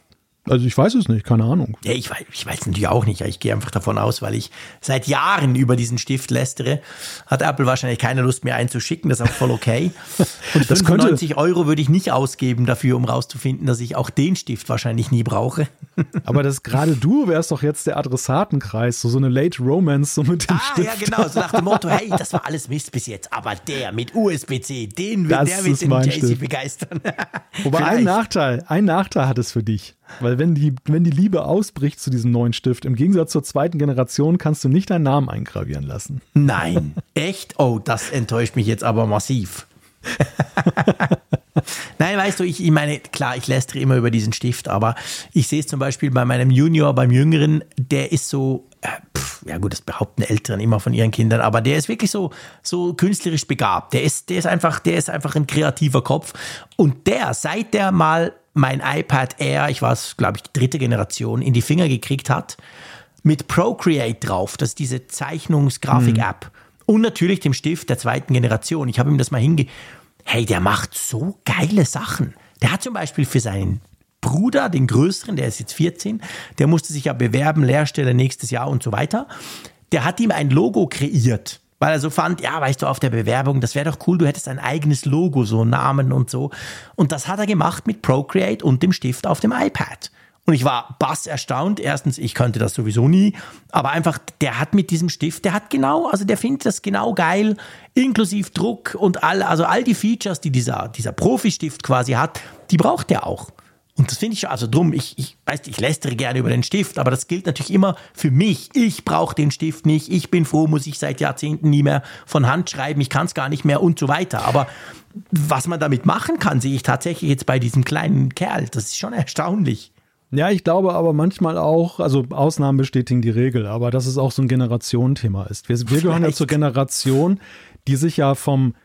Also ich weiß es nicht, keine Ahnung. Ja, ich weiß, ich weiß natürlich auch nicht. Ich gehe einfach davon aus, weil ich seit Jahren über diesen Stift lästere, hat Apple wahrscheinlich keine Lust mehr einzuschicken. Das ist auch voll okay. Und das 95 könnte, Euro würde ich nicht ausgeben dafür, um rauszufinden, dass ich auch den Stift wahrscheinlich nie brauche. Aber das gerade du wärst doch jetzt der Adressatenkreis, so, so eine Late Romance so mit dem ah, Stift. ja, genau. So nach dem Motto, hey, das war alles Mist bis jetzt, aber der mit USB-C, den das der wird den JC begeistern. Wobei ein Nachteil, ein Nachteil hat es für dich. Weil wenn die, wenn die Liebe ausbricht zu diesem neuen Stift, im Gegensatz zur zweiten Generation kannst du nicht deinen Namen eingravieren lassen. Nein, echt? Oh, das enttäuscht mich jetzt aber massiv. Nein, weißt du, ich, ich meine, klar, ich lästere immer über diesen Stift, aber ich sehe es zum Beispiel bei meinem Junior, beim Jüngeren, der ist so, äh, pff, ja gut, das behaupten Eltern immer von ihren Kindern, aber der ist wirklich so, so künstlerisch begabt. Der ist, der ist einfach, der ist einfach ein kreativer Kopf. Und der, seit der mal mein iPad Air, ich war es, glaube ich, die dritte Generation, in die Finger gekriegt hat, mit Procreate drauf, das ist diese Zeichnungsgrafik-App. Mhm. Und natürlich dem Stift der zweiten Generation. Ich habe ihm das mal hinge... Hey, der macht so geile Sachen. Der hat zum Beispiel für seinen Bruder, den größeren, der ist jetzt 14, der musste sich ja bewerben, Lehrstelle nächstes Jahr und so weiter. Der hat ihm ein Logo kreiert weil er so fand, ja, weißt du, auf der Bewerbung, das wäre doch cool, du hättest ein eigenes Logo, so Namen und so. Und das hat er gemacht mit Procreate und dem Stift auf dem iPad. Und ich war bass erstaunt. Erstens, ich könnte das sowieso nie, aber einfach, der hat mit diesem Stift, der hat genau, also der findet das genau geil, inklusive Druck und all, also all die Features, die dieser, dieser Profi-Stift quasi hat, die braucht er auch. Und das finde ich schon, also drum, ich, ich weiß, ich lästere gerne über den Stift, aber das gilt natürlich immer für mich. Ich brauche den Stift nicht. Ich bin froh, muss ich seit Jahrzehnten nie mehr von Hand schreiben. Ich kann es gar nicht mehr und so weiter. Aber was man damit machen kann, sehe ich tatsächlich jetzt bei diesem kleinen Kerl. Das ist schon erstaunlich. Ja, ich glaube aber manchmal auch, also Ausnahmen bestätigen die Regel, aber dass es auch so ein Generationenthema ist. Wir, wir gehören ja zur Generation, die sich ja vom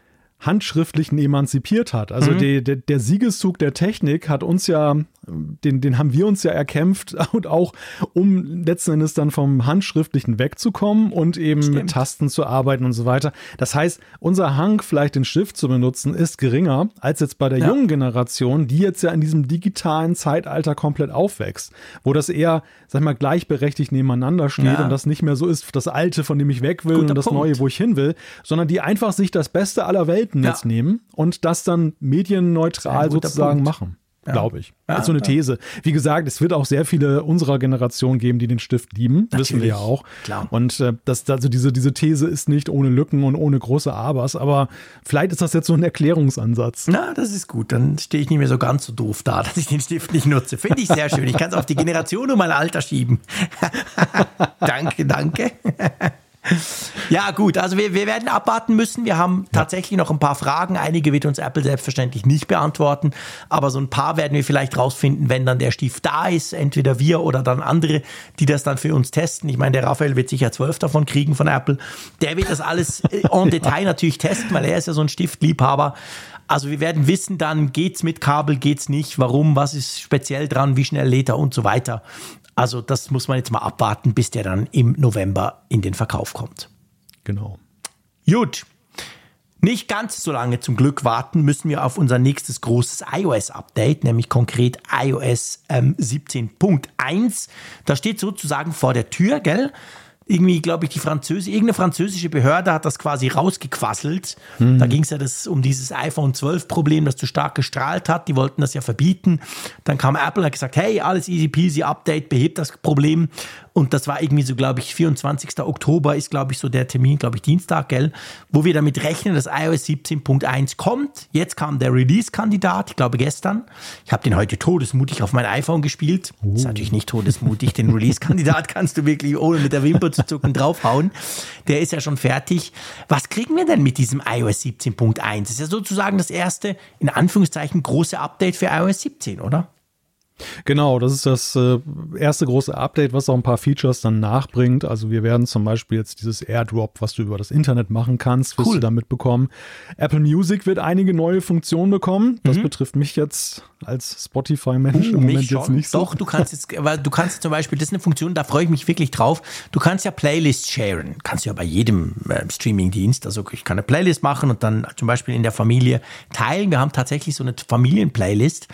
Handschriftlichen emanzipiert hat. Also mhm. die, der, der Siegeszug der Technik hat uns ja den, den haben wir uns ja erkämpft und auch um letzten Endes dann vom Handschriftlichen wegzukommen und eben Stimmt. mit Tasten zu arbeiten und so weiter. Das heißt, unser Hang, vielleicht den Stift zu benutzen, ist geringer als jetzt bei der ja. jungen Generation, die jetzt ja in diesem digitalen Zeitalter komplett aufwächst, wo das eher, sag ich mal, gleichberechtigt nebeneinander steht ja. und das nicht mehr so ist, das Alte, von dem ich weg will Guter und das Punkt. Neue, wo ich hin will, sondern die einfach sich das Beste aller Welten ja. jetzt nehmen und das dann medienneutral sozusagen Punkt. machen. Ja. Glaube ich. Ja, das ist so eine These. Wie gesagt, es wird auch sehr viele unserer Generation geben, die den Stift lieben. Natürlich. Wissen wir ja auch. Klar. Und äh, das, also diese, diese These ist nicht ohne Lücken und ohne große Abers, aber vielleicht ist das jetzt so ein Erklärungsansatz. Na, das ist gut. Dann stehe ich nicht mehr so ganz so doof da, dass ich den Stift nicht nutze. Finde ich sehr schön. Ich kann es auf die Generation und mein Alter schieben. danke, danke. Ja, gut, also wir, wir werden abwarten müssen. Wir haben tatsächlich noch ein paar Fragen. Einige wird uns Apple selbstverständlich nicht beantworten, aber so ein paar werden wir vielleicht rausfinden, wenn dann der Stift da ist. Entweder wir oder dann andere, die das dann für uns testen. Ich meine, der Raphael wird sicher zwölf davon kriegen von Apple. Der wird das alles en Detail natürlich testen, weil er ist ja so ein Stiftliebhaber. Also wir werden wissen dann, geht's mit Kabel, geht's nicht, warum, was ist speziell dran, wie schnell lädt er und so weiter. Also das muss man jetzt mal abwarten, bis der dann im November in den Verkauf kommt. Genau. Gut. Nicht ganz so lange zum Glück warten müssen wir auf unser nächstes großes iOS-Update, nämlich konkret iOS ähm, 17.1. Da steht sozusagen vor der Tür, gell? Irgendwie, glaube ich, die französische, irgendeine französische Behörde hat das quasi rausgequasselt. Mhm. Da ging es ja das, um dieses iPhone 12 Problem, das zu stark gestrahlt hat. Die wollten das ja verbieten. Dann kam Apple und hat gesagt, hey, alles easy peasy, Update behebt das Problem. Und das war irgendwie so, glaube ich, 24. Oktober ist, glaube ich, so der Termin, glaube ich, Dienstag, gell, wo wir damit rechnen, dass iOS 17.1 kommt. Jetzt kam der Release-Kandidat, ich glaube gestern. Ich habe den heute todesmutig auf mein iPhone gespielt. Oh. Ist natürlich nicht todesmutig, den Release-Kandidat kannst du wirklich ohne mit der Wimper zu zucken draufhauen. Der ist ja schon fertig. Was kriegen wir denn mit diesem iOS 17.1? Das ist ja sozusagen das erste, in Anführungszeichen, große Update für iOS 17, oder? Genau, das ist das äh, erste große Update, was auch ein paar Features dann nachbringt. Also wir werden zum Beispiel jetzt dieses AirDrop, was du über das Internet machen kannst, wirst cool. du damit bekommen. Apple Music wird einige neue Funktionen bekommen. Das mhm. betrifft mich jetzt als Spotify-Mensch uh, im Moment jetzt nicht so. Doch, du kannst jetzt, weil du kannst zum Beispiel, das ist eine Funktion, da freue ich mich wirklich drauf. Du kannst ja Playlists sharen. Kannst du ja bei jedem äh, Streaming-Dienst. Also ich kann eine Playlist machen und dann zum Beispiel in der Familie teilen. Wir haben tatsächlich so eine Familien-Playlist.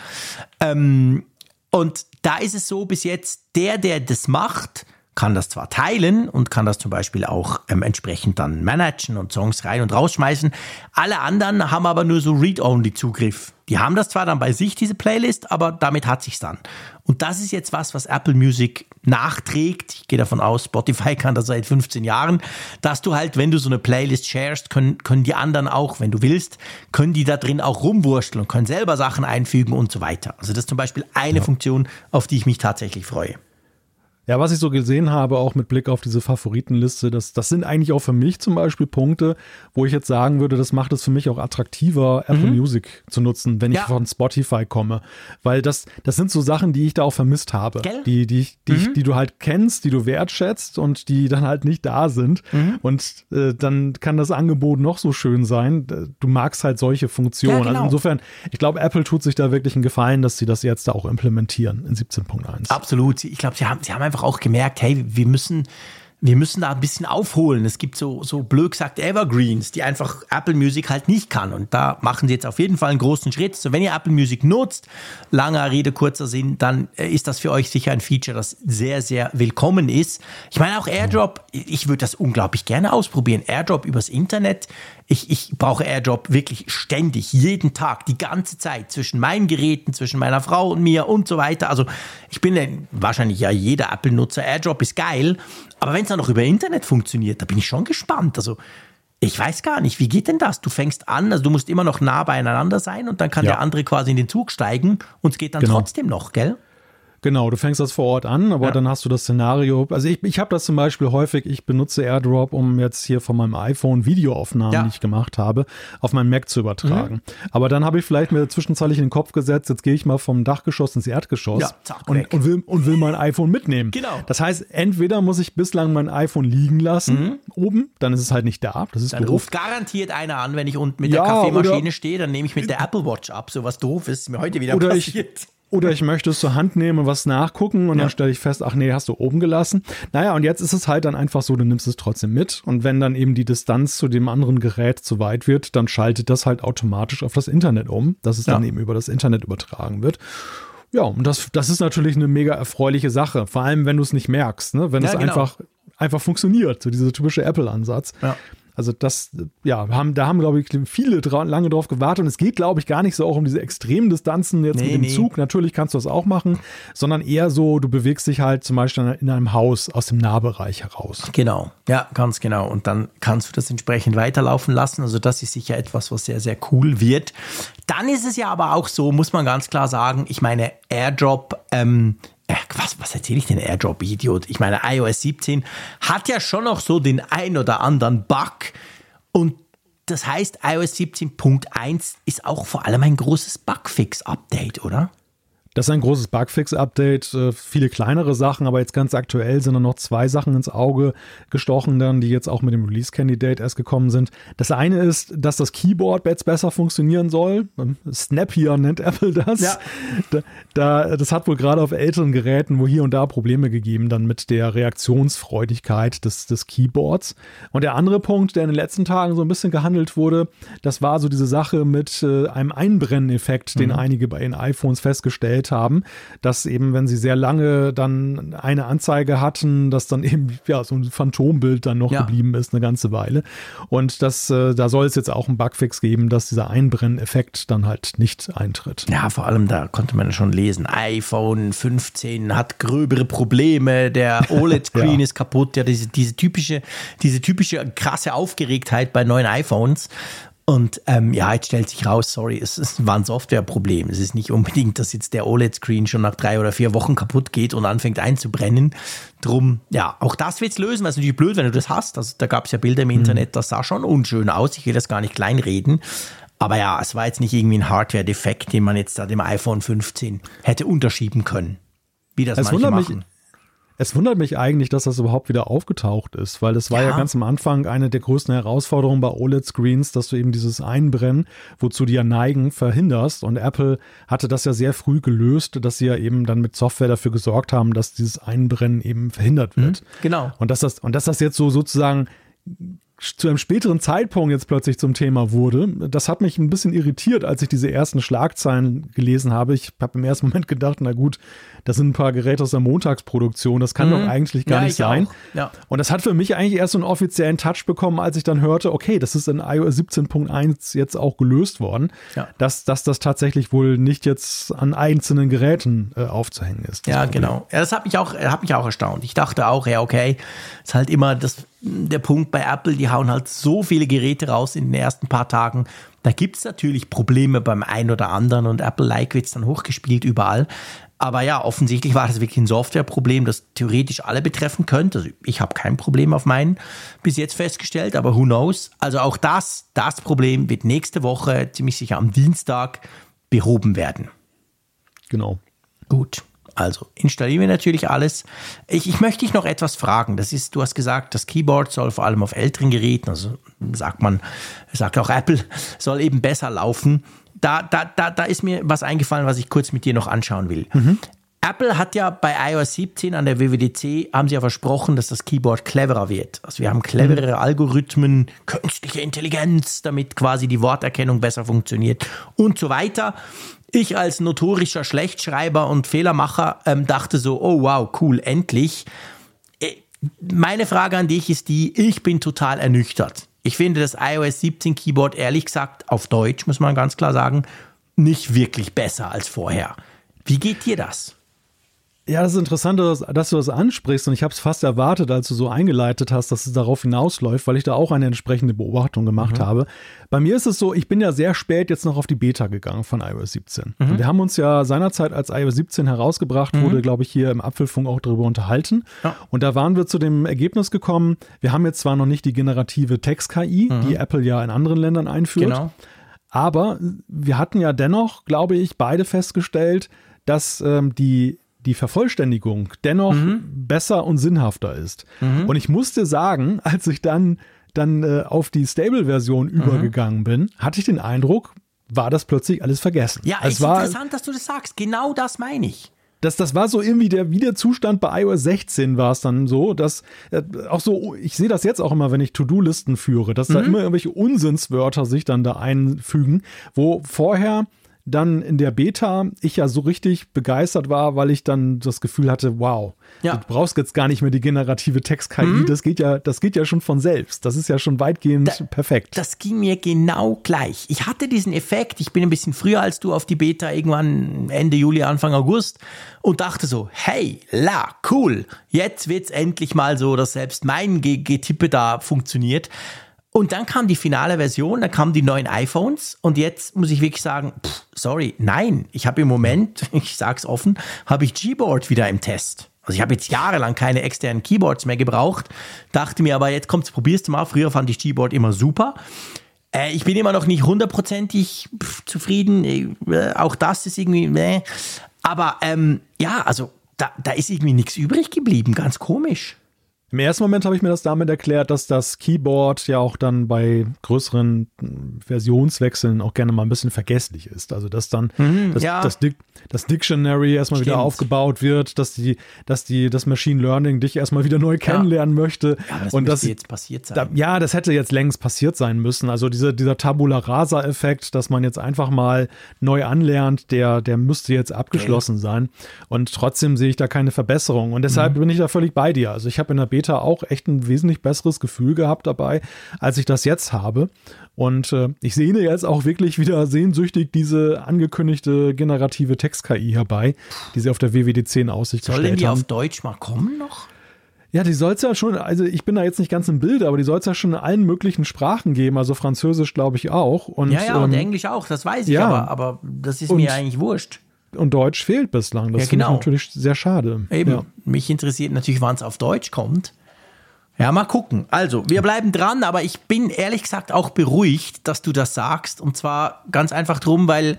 Ähm, und da ist es so bis jetzt, der, der das macht, kann das zwar teilen und kann das zum Beispiel auch ähm, entsprechend dann managen und Songs rein und rausschmeißen. Alle anderen haben aber nur so Read-Only-Zugriff. Die haben das zwar dann bei sich, diese Playlist, aber damit hat sich's dann. Und das ist jetzt was, was Apple Music nachträgt. Ich gehe davon aus, Spotify kann das seit 15 Jahren, dass du halt, wenn du so eine Playlist sharest, können, können die anderen auch, wenn du willst, können die da drin auch rumwursteln und können selber Sachen einfügen und so weiter. Also das ist zum Beispiel eine ja. Funktion, auf die ich mich tatsächlich freue. Ja, was ich so gesehen habe, auch mit Blick auf diese Favoritenliste, das, das sind eigentlich auch für mich zum Beispiel Punkte, wo ich jetzt sagen würde, das macht es für mich auch attraktiver, Apple mhm. Music zu nutzen, wenn ja. ich von Spotify komme. Weil das, das sind so Sachen, die ich da auch vermisst habe. Gell? Die, die, die, mhm. die du halt kennst, die du wertschätzt und die dann halt nicht da sind. Mhm. Und äh, dann kann das Angebot noch so schön sein. Du magst halt solche Funktionen. Ja, genau. Also insofern, ich glaube, Apple tut sich da wirklich einen Gefallen, dass sie das jetzt da auch implementieren in 17.1. Absolut. Ich glaube, sie haben, sie haben einfach einfach auch gemerkt, hey, wir müssen wir müssen da ein bisschen aufholen. Es gibt so, so blöd gesagt Evergreens, die einfach Apple Music halt nicht kann. Und da machen sie jetzt auf jeden Fall einen großen Schritt. So, wenn ihr Apple Music nutzt, langer Rede, kurzer Sinn, dann äh, ist das für euch sicher ein Feature, das sehr, sehr willkommen ist. Ich meine auch Airdrop, ich würde das unglaublich gerne ausprobieren. Airdrop übers Internet. Ich, ich brauche Airdrop wirklich ständig, jeden Tag, die ganze Zeit, zwischen meinen Geräten, zwischen meiner Frau und mir und so weiter. Also ich bin wahrscheinlich ja jeder Apple-Nutzer. Airdrop ist geil. Aber wenn es dann noch über Internet funktioniert, da bin ich schon gespannt. Also ich weiß gar nicht, wie geht denn das? Du fängst an, also du musst immer noch nah beieinander sein und dann kann ja. der andere quasi in den Zug steigen und es geht dann genau. trotzdem noch, gell? Genau, du fängst das vor Ort an, aber ja. dann hast du das Szenario. Also ich, ich habe das zum Beispiel häufig, ich benutze AirDrop, um jetzt hier von meinem iPhone Videoaufnahmen, ja. die ich gemacht habe, auf meinen Mac zu übertragen. Mhm. Aber dann habe ich vielleicht mir zwischenzeitlich in den Kopf gesetzt, jetzt gehe ich mal vom Dachgeschoss ins Erdgeschoss ja, zack, und, und, will, und will mein iPhone mitnehmen. Genau. Das heißt, entweder muss ich bislang mein iPhone liegen lassen, mhm. oben, dann ist es halt nicht da. Das ist dann doof. ruft garantiert einer an, wenn ich unten mit der Kaffeemaschine stehe, dann nehme ich mit der Apple Watch ab. So was doof ist mir heute wieder passiert. Ich, oder ich möchte es zur Hand nehmen und was nachgucken und ja. dann stelle ich fest, ach nee, hast du oben gelassen. Naja, und jetzt ist es halt dann einfach so, du nimmst es trotzdem mit. Und wenn dann eben die Distanz zu dem anderen Gerät zu weit wird, dann schaltet das halt automatisch auf das Internet um, dass es ja. dann eben über das Internet übertragen wird. Ja, und das, das ist natürlich eine mega erfreuliche Sache. Vor allem, wenn du es nicht merkst, ne? wenn ja, es genau. einfach, einfach funktioniert, so dieser typische Apple-Ansatz. Ja. Also das, ja, haben, da haben, glaube ich, viele dra lange drauf gewartet. Und es geht, glaube ich, gar nicht so auch um diese extremen Distanzen jetzt nee, mit dem nee. Zug. Natürlich kannst du das auch machen, sondern eher so, du bewegst dich halt zum Beispiel in einem Haus aus dem Nahbereich heraus. Genau, ja, ganz genau. Und dann kannst du das entsprechend weiterlaufen lassen. Also das ist sicher etwas, was sehr, sehr cool wird. Dann ist es ja aber auch so, muss man ganz klar sagen, ich meine, AirDrop ähm, äh, was, was erzähle ich denn, Airdrop-Idiot? Ich meine, iOS 17 hat ja schon noch so den ein oder anderen Bug. Und das heißt, iOS 17.1 ist auch vor allem ein großes Bugfix-Update, oder? Das ist ein großes Bugfix-Update, äh, viele kleinere Sachen, aber jetzt ganz aktuell sind dann noch zwei Sachen ins Auge gestochen, dann, die jetzt auch mit dem Release-Candidate erst gekommen sind. Das eine ist, dass das Keyboard jetzt besser funktionieren soll. Snappier nennt Apple das. Ja. Da, da, das hat wohl gerade auf älteren Geräten, wo hier und da Probleme gegeben, dann mit der Reaktionsfreudigkeit des, des Keyboards. Und der andere Punkt, der in den letzten Tagen so ein bisschen gehandelt wurde, das war so diese Sache mit äh, einem Einbrenneffekt, den mhm. einige bei den iPhones festgestellt haben, dass eben, wenn sie sehr lange dann eine Anzeige hatten, dass dann eben ja so ein Phantombild dann noch ja. geblieben ist eine ganze Weile. Und das, äh, da soll es jetzt auch einen Bugfix geben, dass dieser Einbrenneffekt dann halt nicht eintritt. Ja, vor allem da konnte man schon lesen, iPhone 15 hat gröbere Probleme, der OLED-Screen ja. ist kaputt, ja, diese, diese typische, diese typische krasse Aufgeregtheit bei neuen iPhones. Und ähm, ja, jetzt stellt sich raus, sorry, es, es war ein Softwareproblem. Es ist nicht unbedingt, dass jetzt der OLED-Screen schon nach drei oder vier Wochen kaputt geht und anfängt einzubrennen. Drum, ja, auch das wird's lösen, weil es natürlich blöd, wenn du das hast. Also, da gab es ja Bilder im mhm. Internet, das sah schon unschön aus. Ich will das gar nicht kleinreden. Aber ja, es war jetzt nicht irgendwie ein Hardware-Defekt, den man jetzt da dem iPhone 15 hätte unterschieben können. Wie das es manche machen. Mich, es wundert mich eigentlich, dass das überhaupt wieder aufgetaucht ist, weil es war ja. ja ganz am Anfang eine der größten Herausforderungen bei OLED-Screens, dass du eben dieses Einbrennen, wozu die ja neigen, verhinderst. Und Apple hatte das ja sehr früh gelöst, dass sie ja eben dann mit Software dafür gesorgt haben, dass dieses Einbrennen eben verhindert wird. Mhm, genau. Und dass das, und dass das jetzt so sozusagen zu einem späteren Zeitpunkt jetzt plötzlich zum Thema wurde. Das hat mich ein bisschen irritiert, als ich diese ersten Schlagzeilen gelesen habe. Ich habe im ersten Moment gedacht, na gut, das sind ein paar Geräte aus der Montagsproduktion, das kann mhm. doch eigentlich gar ja, nicht sein. Ja. Und das hat für mich eigentlich erst so einen offiziellen Touch bekommen, als ich dann hörte, okay, das ist in iOS 17.1 jetzt auch gelöst worden, ja. dass, dass das tatsächlich wohl nicht jetzt an einzelnen Geräten äh, aufzuhängen ist. Ja, Problem. genau. Das hat mich auch, hat mich auch erstaunt. Ich dachte auch, ja, okay, ist halt immer das der Punkt bei Apple, die hauen halt so viele Geräte raus in den ersten paar Tagen. Da gibt es natürlich Probleme beim einen oder anderen und Apple-like wird es dann hochgespielt überall. Aber ja, offensichtlich war das wirklich ein Softwareproblem, das theoretisch alle betreffen könnte. Also ich habe kein Problem auf meinen bis jetzt festgestellt, aber who knows? Also auch das, das Problem wird nächste Woche, ziemlich sicher am Dienstag, behoben werden. Genau. Gut. Also installieren wir natürlich alles. Ich, ich möchte dich noch etwas fragen. Das ist, du hast gesagt, das Keyboard soll vor allem auf älteren Geräten, also sagt man, sagt auch Apple, soll eben besser laufen. Da, da, da, da ist mir was eingefallen, was ich kurz mit dir noch anschauen will. Mhm. Apple hat ja bei iOS 17 an der WWDC haben sie ja versprochen, dass das Keyboard cleverer wird. Also wir haben cleverere mhm. Algorithmen, künstliche Intelligenz, damit quasi die Worterkennung besser funktioniert und so weiter ich als notorischer Schlechtschreiber und Fehlermacher ähm, dachte so, oh wow, cool, endlich. Äh, meine Frage an dich ist die, ich bin total ernüchtert. Ich finde das iOS 17 Keyboard ehrlich gesagt auf Deutsch, muss man ganz klar sagen, nicht wirklich besser als vorher. Wie geht dir das? Ja, das ist interessant, dass, dass du das ansprichst und ich habe es fast erwartet, als du so eingeleitet hast, dass es darauf hinausläuft, weil ich da auch eine entsprechende Beobachtung gemacht mhm. habe. Bei mir ist es so, ich bin ja sehr spät jetzt noch auf die Beta gegangen von iOS 17. Mhm. Wir haben uns ja seinerzeit, als iOS 17 herausgebracht mhm. wurde, glaube ich, hier im Apfelfunk auch darüber unterhalten. Ja. Und da waren wir zu dem Ergebnis gekommen, wir haben jetzt zwar noch nicht die generative Text-KI, die mhm. Apple ja in anderen Ländern einführt, genau. aber wir hatten ja dennoch, glaube ich, beide festgestellt, dass ähm, die die Vervollständigung dennoch mhm. besser und sinnhafter ist. Mhm. Und ich musste sagen, als ich dann, dann äh, auf die Stable-Version mhm. übergegangen bin, hatte ich den Eindruck, war das plötzlich alles vergessen. Ja, es ist war, interessant, dass du das sagst. Genau das meine ich. Das, das war so irgendwie der Wiederzustand bei iOS 16 war es dann so, dass äh, auch so, ich sehe das jetzt auch immer, wenn ich To-Do-Listen führe, dass mhm. da immer irgendwelche Unsinnswörter sich dann da einfügen, wo vorher dann in der Beta ich ja so richtig begeistert war, weil ich dann das Gefühl hatte, wow, ja. du brauchst jetzt gar nicht mehr die generative Text-KI, mhm. das geht ja, das geht ja schon von selbst. Das ist ja schon weitgehend da, perfekt. Das ging mir genau gleich. Ich hatte diesen Effekt, ich bin ein bisschen früher als du auf die Beta, irgendwann Ende Juli, Anfang August und dachte so, hey, la, cool, jetzt wird's endlich mal so, dass selbst mein Getippe da funktioniert. Und dann kam die finale Version, dann kamen die neuen iPhones und jetzt muss ich wirklich sagen, pff, sorry, nein, ich habe im Moment, ich sag's offen, habe ich Gboard wieder im Test. Also ich habe jetzt jahrelang keine externen Keyboards mehr gebraucht, dachte mir aber, jetzt kommt's, probierst du mal. Früher fand ich Gboard immer super. Äh, ich bin immer noch nicht hundertprozentig zufrieden. Äh, auch das ist irgendwie, äh. aber ähm, ja, also da, da ist irgendwie nichts übrig geblieben, ganz komisch. Im ersten Moment habe ich mir das damit erklärt, dass das Keyboard ja auch dann bei größeren Versionswechseln auch gerne mal ein bisschen vergesslich ist. Also dass dann mhm, das, ja. das, das, Dictionary erstmal Stimmt. wieder aufgebaut wird, dass die, dass die, das Machine Learning dich erstmal wieder neu kennenlernen ja. möchte. Ja, das und das jetzt passiert sein. Da, ja, das hätte jetzt längst passiert sein müssen. Also diese, dieser Tabula Rasa-Effekt, dass man jetzt einfach mal neu anlernt, der, der müsste jetzt abgeschlossen okay. sein. Und trotzdem sehe ich da keine Verbesserung. Und deshalb mhm. bin ich da völlig bei dir. Also ich habe in der Beta auch echt ein wesentlich besseres Gefühl gehabt dabei, als ich das jetzt habe. Und äh, ich sehne jetzt auch wirklich wieder sehnsüchtig diese angekündigte generative Text-KI herbei, die sie auf der WWDC in Aussicht Soll gestellt haben. Sollen die auf Deutsch mal kommen noch? Ja, die soll es ja schon, also ich bin da jetzt nicht ganz im Bild, aber die soll es ja schon in allen möglichen Sprachen geben, also Französisch glaube ich auch. Und, ja, ja, und ähm, Englisch auch, das weiß ich, ja, aber, aber das ist mir eigentlich wurscht. Und Deutsch fehlt bislang. Das ja, genau. ist natürlich sehr schade. Eben. Ja. Mich interessiert natürlich, wann es auf Deutsch kommt. Ja, mal gucken. Also, wir bleiben dran, aber ich bin ehrlich gesagt auch beruhigt, dass du das sagst. Und zwar ganz einfach drum, weil,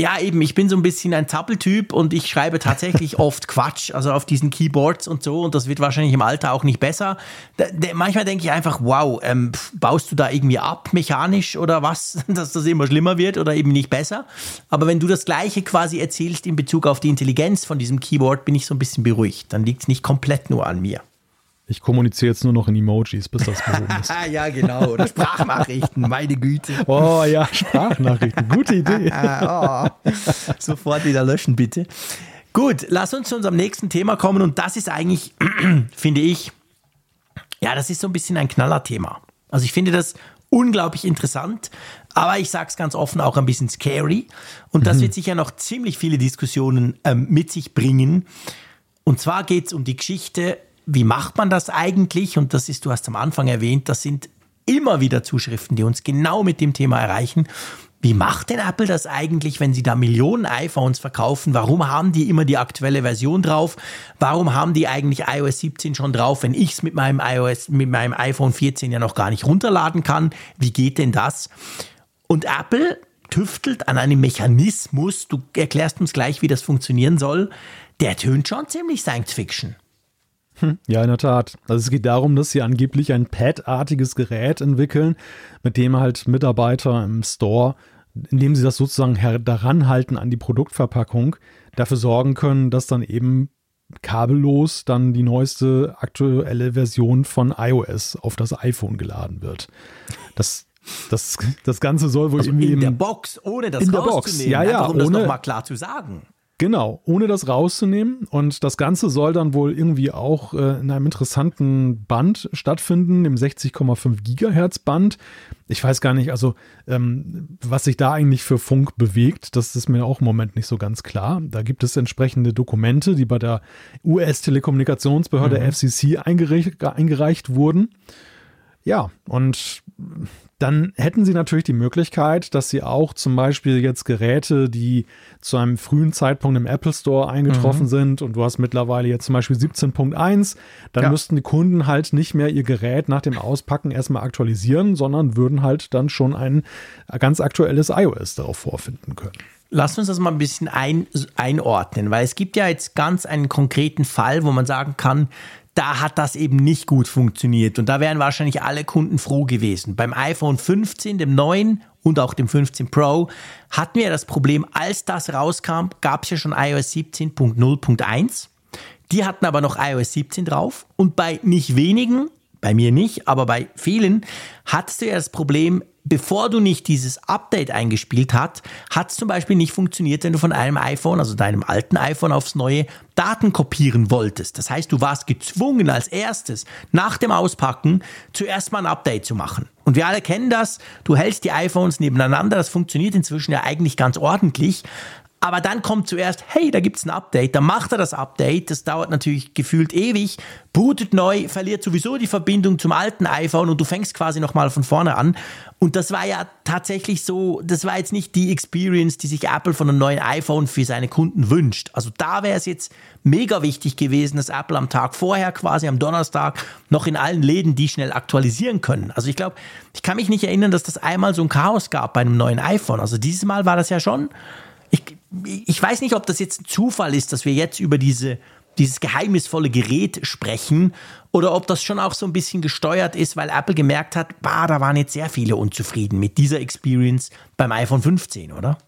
ja, eben, ich bin so ein bisschen ein Zappeltyp und ich schreibe tatsächlich oft Quatsch, also auf diesen Keyboards und so. Und das wird wahrscheinlich im Alter auch nicht besser. Da, da, manchmal denke ich einfach, wow, ähm, baust du da irgendwie ab, mechanisch oder was, dass das immer schlimmer wird oder eben nicht besser. Aber wenn du das Gleiche quasi erzählst in Bezug auf die Intelligenz von diesem Keyboard, bin ich so ein bisschen beruhigt. Dann liegt es nicht komplett nur an mir. Ich kommuniziere jetzt nur noch in Emojis, bis das behoben ist. ja, genau. Oder Sprachnachrichten, meine Güte. Oh ja, Sprachnachrichten. Gute Idee. oh. Sofort wieder löschen, bitte. Gut, lass uns zu unserem nächsten Thema kommen. Und das ist eigentlich, finde ich, ja, das ist so ein bisschen ein Knallerthema. Also ich finde das unglaublich interessant, aber ich sage es ganz offen auch ein bisschen scary. Und das mhm. wird sicher noch ziemlich viele Diskussionen ähm, mit sich bringen. Und zwar geht es um die Geschichte, wie macht man das eigentlich? Und das ist, du hast am Anfang erwähnt, das sind immer wieder Zuschriften, die uns genau mit dem Thema erreichen. Wie macht denn Apple das eigentlich, wenn sie da Millionen iPhones verkaufen? Warum haben die immer die aktuelle Version drauf? Warum haben die eigentlich iOS 17 schon drauf, wenn ich es mit meinem iOS, mit meinem iPhone 14 ja noch gar nicht runterladen kann? Wie geht denn das? Und Apple tüftelt an einem Mechanismus, du erklärst uns gleich, wie das funktionieren soll, der tönt schon ziemlich Science Fiction. Ja, in der Tat. Also es geht darum, dass sie angeblich ein Pad-artiges Gerät entwickeln, mit dem halt Mitarbeiter im Store, indem sie das sozusagen daran halten an die Produktverpackung, dafür sorgen können, dass dann eben kabellos dann die neueste aktuelle Version von iOS auf das iPhone geladen wird. Das das, das Ganze soll wohl also irgendwie in der Box, ohne das in der Box. Ja, ja, um ohne, das nochmal klar zu sagen. Genau, ohne das rauszunehmen. Und das Ganze soll dann wohl irgendwie auch äh, in einem interessanten Band stattfinden, im 60,5 Gigahertz Band. Ich weiß gar nicht, also ähm, was sich da eigentlich für Funk bewegt, das ist mir auch im Moment nicht so ganz klar. Da gibt es entsprechende Dokumente, die bei der US-Telekommunikationsbehörde mhm. FCC eingereicht, eingereicht wurden. Ja, und dann hätten sie natürlich die Möglichkeit, dass sie auch zum Beispiel jetzt Geräte, die zu einem frühen Zeitpunkt im Apple Store eingetroffen mhm. sind und du hast mittlerweile jetzt zum Beispiel 17.1, dann ja. müssten die Kunden halt nicht mehr ihr Gerät nach dem Auspacken erstmal aktualisieren, sondern würden halt dann schon ein ganz aktuelles iOS darauf vorfinden können. Lass uns das mal ein bisschen ein, einordnen, weil es gibt ja jetzt ganz einen konkreten Fall, wo man sagen kann, da hat das eben nicht gut funktioniert. Und da wären wahrscheinlich alle Kunden froh gewesen. Beim iPhone 15, dem neuen und auch dem 15 Pro hatten wir das Problem, als das rauskam, gab es ja schon iOS 17.0.1. Die hatten aber noch iOS 17 drauf. Und bei nicht wenigen, bei mir nicht, aber bei vielen, hattest du ja das Problem, bevor du nicht dieses Update eingespielt hast, hat es zum Beispiel nicht funktioniert, wenn du von einem iPhone, also deinem alten iPhone aufs neue, Daten kopieren wolltest. Das heißt, du warst gezwungen als erstes nach dem Auspacken zuerst mal ein Update zu machen. Und wir alle kennen das. Du hältst die iPhones nebeneinander. Das funktioniert inzwischen ja eigentlich ganz ordentlich. Aber dann kommt zuerst, hey, da gibt's ein Update, dann macht er das Update, das dauert natürlich gefühlt ewig, bootet neu, verliert sowieso die Verbindung zum alten iPhone und du fängst quasi nochmal von vorne an. Und das war ja tatsächlich so, das war jetzt nicht die Experience, die sich Apple von einem neuen iPhone für seine Kunden wünscht. Also da wäre es jetzt mega wichtig gewesen, dass Apple am Tag vorher, quasi am Donnerstag, noch in allen Läden die schnell aktualisieren können. Also ich glaube, ich kann mich nicht erinnern, dass das einmal so ein Chaos gab bei einem neuen iPhone. Also dieses Mal war das ja schon ich, weiß nicht, ob das jetzt ein Zufall ist, dass wir jetzt über diese, dieses geheimnisvolle Gerät sprechen oder ob das schon auch so ein bisschen gesteuert ist, weil Apple gemerkt hat, bah, da waren jetzt sehr viele unzufrieden mit dieser Experience beim iPhone 15, oder?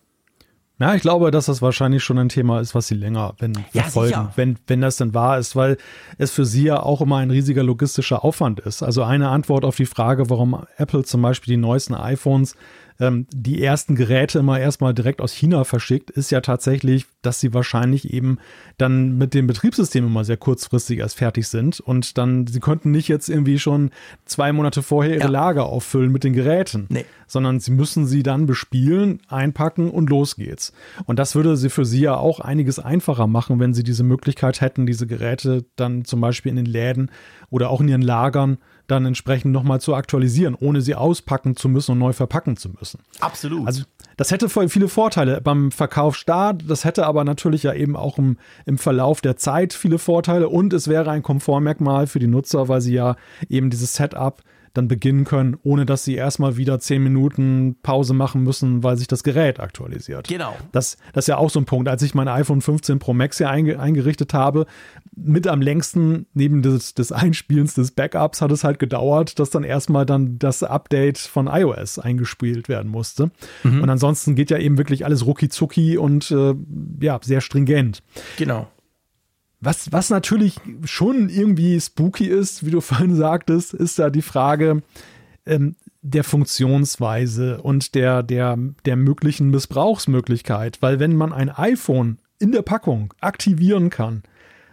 Ja, ich glaube, dass das wahrscheinlich schon ein Thema ist, was sie länger wenn, ja, verfolgen, wenn, wenn das denn wahr ist, weil es für sie ja auch immer ein riesiger logistischer Aufwand ist. Also eine Antwort auf die Frage, warum Apple zum Beispiel die neuesten iPhones ähm, die ersten Geräte immer erstmal direkt aus China verschickt, ist ja tatsächlich, dass sie wahrscheinlich eben dann mit dem Betriebssystem immer sehr kurzfristig erst fertig sind und dann, sie konnten nicht jetzt irgendwie schon zwei Monate vorher ihre ja. Lager auffüllen mit den Geräten, nee. sondern sie müssen sie dann bespielen, einpacken und los geht's. Und das würde sie für sie ja auch einiges einfacher machen, wenn sie diese Möglichkeit hätten, diese Geräte dann zum Beispiel in den Läden oder auch in ihren Lagern dann entsprechend nochmal zu aktualisieren, ohne sie auspacken zu müssen und neu verpacken zu müssen. Absolut. Also das hätte viele Vorteile beim Verkaufsstart, das hätte aber natürlich ja eben auch im, im Verlauf der Zeit viele Vorteile und es wäre ein Komfortmerkmal für die Nutzer, weil sie ja eben dieses Setup dann beginnen können, ohne dass sie erstmal wieder zehn Minuten Pause machen müssen, weil sich das Gerät aktualisiert. Genau. Das, das ist ja auch so ein Punkt. Als ich mein iPhone 15 Pro Max hier einge, eingerichtet habe, mit am längsten neben des, des Einspielens des Backups hat es halt gedauert, dass dann erstmal dann das Update von iOS eingespielt werden musste. Mhm. Und ansonsten geht ja eben wirklich alles rucki zucki und äh, ja, sehr stringent. Genau. Was, was natürlich schon irgendwie spooky ist, wie du vorhin sagtest, ist da die Frage ähm, der Funktionsweise und der, der, der möglichen Missbrauchsmöglichkeit. Weil wenn man ein iPhone in der Packung aktivieren kann,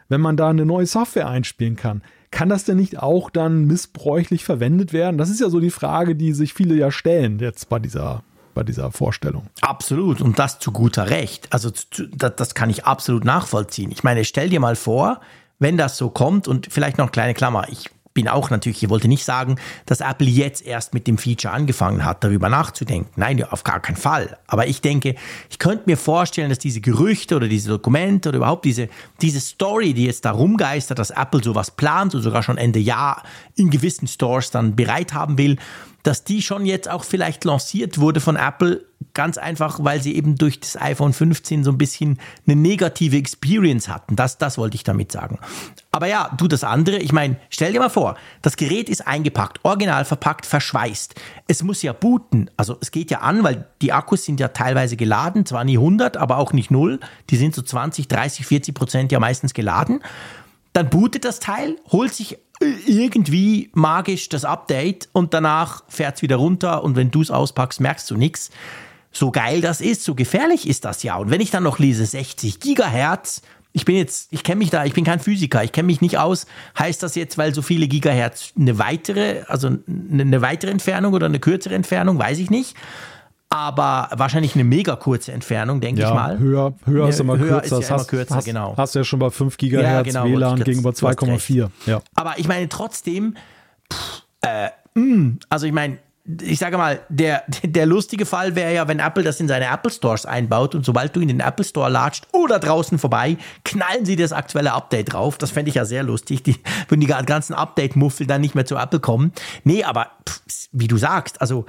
wenn man da eine neue Software einspielen kann, kann das denn nicht auch dann missbräuchlich verwendet werden? Das ist ja so die Frage, die sich viele ja stellen jetzt bei dieser bei dieser Vorstellung. Absolut. Und das zu guter Recht. Also das, das kann ich absolut nachvollziehen. Ich meine, stell dir mal vor, wenn das so kommt und vielleicht noch eine kleine Klammer. Ich bin auch natürlich, ich wollte nicht sagen, dass Apple jetzt erst mit dem Feature angefangen hat, darüber nachzudenken. Nein, auf gar keinen Fall. Aber ich denke, ich könnte mir vorstellen, dass diese Gerüchte oder diese Dokumente oder überhaupt diese, diese Story, die jetzt da rumgeistert, dass Apple sowas plant und sogar schon Ende Jahr in gewissen Stores dann bereit haben will, dass die schon jetzt auch vielleicht lanciert wurde von Apple, ganz einfach, weil sie eben durch das iPhone 15 so ein bisschen eine negative Experience hatten. Das, das wollte ich damit sagen. Aber ja, du das andere, ich meine, stell dir mal vor, das Gerät ist eingepackt, original verpackt, verschweißt. Es muss ja booten, also es geht ja an, weil die Akkus sind ja teilweise geladen, zwar nie 100, aber auch nicht 0. Die sind so 20, 30, 40 Prozent ja meistens geladen. Dann bootet das Teil, holt sich irgendwie magisch das Update und danach fährt es wieder runter und wenn du es auspackst, merkst du nichts. So geil das ist, so gefährlich ist das ja. Und wenn ich dann noch lese 60 Gigahertz, ich bin jetzt, ich kenne mich da, ich bin kein Physiker, ich kenne mich nicht aus. Heißt das jetzt, weil so viele Gigahertz eine weitere, also eine weitere Entfernung oder eine kürzere Entfernung, weiß ich nicht aber wahrscheinlich eine mega kurze Entfernung, denke ja, ich mal. Höher, höher ja, ist immer höher kürzer. Ist ja immer kürzer, hast, genau. Hast du ja schon bei 5 GHz ja, genau, WLAN gegenüber 2,4. Ja. Aber ich meine trotzdem, pff, äh, mh, mm, also ich meine, ich sage mal, der, der lustige Fall wäre ja, wenn Apple das in seine Apple Stores einbaut und sobald du in den Apple Store latscht oder draußen vorbei, knallen sie das aktuelle Update drauf. Das fände ich ja sehr lustig. Die würden die ganzen Update-Muffel dann nicht mehr zu Apple kommen. Nee, aber pff, wie du sagst, also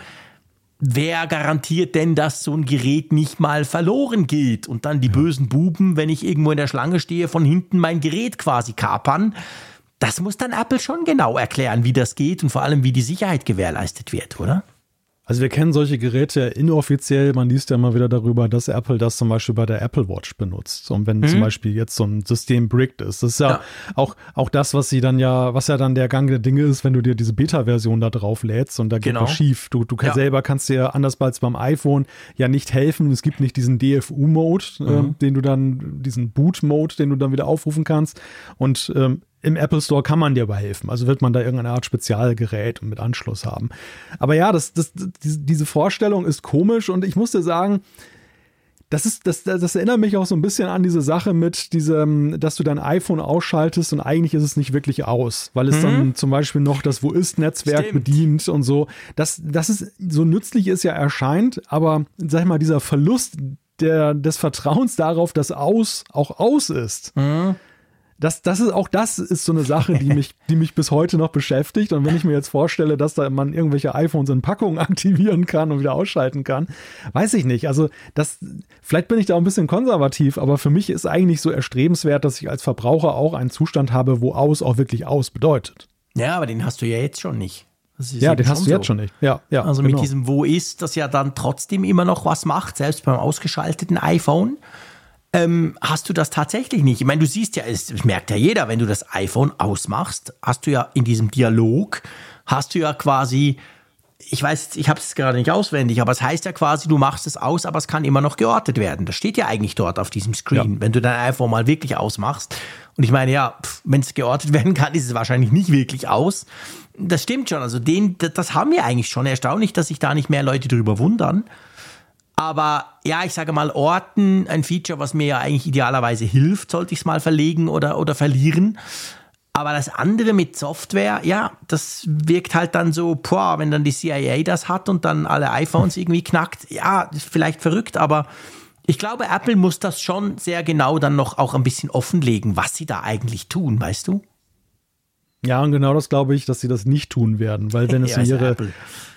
wer garantiert denn, dass so ein Gerät nicht mal verloren geht und dann die ja. bösen Buben, wenn ich irgendwo in der Schlange stehe, von hinten mein Gerät quasi kapern? Das muss dann Apple schon genau erklären, wie das geht und vor allem, wie die Sicherheit gewährleistet wird, oder? Also wir kennen solche Geräte inoffiziell. Man liest ja immer wieder darüber, dass Apple das zum Beispiel bei der Apple Watch benutzt. Und wenn mhm. zum Beispiel jetzt so ein System bricked ist, das ist ja, ja, Auch, auch das, was sie dann ja, was ja dann der Gang der Dinge ist, wenn du dir diese Beta-Version da drauf lädst und da geht genau. was schief. Du, du ja. selber kannst dir anders als beim iPhone ja nicht helfen. Es gibt nicht diesen DFU-Mode, äh, mhm. äh, den du dann, diesen Boot-Mode, den du dann wieder aufrufen kannst. Und ähm, im Apple Store kann man dir aber helfen. Also wird man da irgendeine Art Spezialgerät mit Anschluss haben. Aber ja, das, das, diese Vorstellung ist komisch und ich musste sagen, das, ist, das, das erinnert mich auch so ein bisschen an diese Sache mit diesem, dass du dein iPhone ausschaltest und eigentlich ist es nicht wirklich aus, weil es mhm. dann zum Beispiel noch das Wo ist-Netzwerk bedient und so. Das, das ist so nützlich es ja erscheint, aber sag ich mal, dieser Verlust der, des Vertrauens darauf, dass aus auch aus ist. Mhm das, das ist auch das ist so eine Sache, die mich, die mich bis heute noch beschäftigt. Und wenn ich mir jetzt vorstelle, dass da man irgendwelche iPhones in Packungen aktivieren kann und wieder ausschalten kann, weiß ich nicht. Also das, vielleicht bin ich da ein bisschen konservativ, aber für mich ist eigentlich so erstrebenswert, dass ich als Verbraucher auch einen Zustand habe, wo aus auch wirklich aus bedeutet. Ja, aber den hast du ja jetzt schon nicht. Ja, den hast du jetzt so. schon nicht. Ja, ja. Also genau. mit diesem Wo ist, das ja dann trotzdem immer noch was macht, selbst beim ausgeschalteten iPhone ähm, hast du das tatsächlich nicht. Ich meine, du siehst ja, es merkt ja jeder, wenn du das iPhone ausmachst, hast du ja in diesem Dialog, hast du ja quasi, ich weiß, ich habe es gerade nicht auswendig, aber es heißt ja quasi, du machst es aus, aber es kann immer noch geortet werden. Das steht ja eigentlich dort auf diesem Screen, ja. wenn du dein iPhone mal wirklich ausmachst. Und ich meine, ja, wenn es geortet werden kann, ist es wahrscheinlich nicht wirklich aus. Das stimmt schon. Also den, das haben wir eigentlich schon. Erstaunlich, dass sich da nicht mehr Leute drüber wundern. Aber ja, ich sage mal, Orten, ein Feature, was mir ja eigentlich idealerweise hilft, sollte ich es mal verlegen oder, oder verlieren. Aber das andere mit Software, ja, das wirkt halt dann so, boah, wenn dann die CIA das hat und dann alle iPhones irgendwie knackt, ja, ist vielleicht verrückt, aber ich glaube, Apple muss das schon sehr genau dann noch auch ein bisschen offenlegen, was sie da eigentlich tun, weißt du? Ja, und genau das glaube ich, dass sie das nicht tun werden, weil wenn es ja, ihre,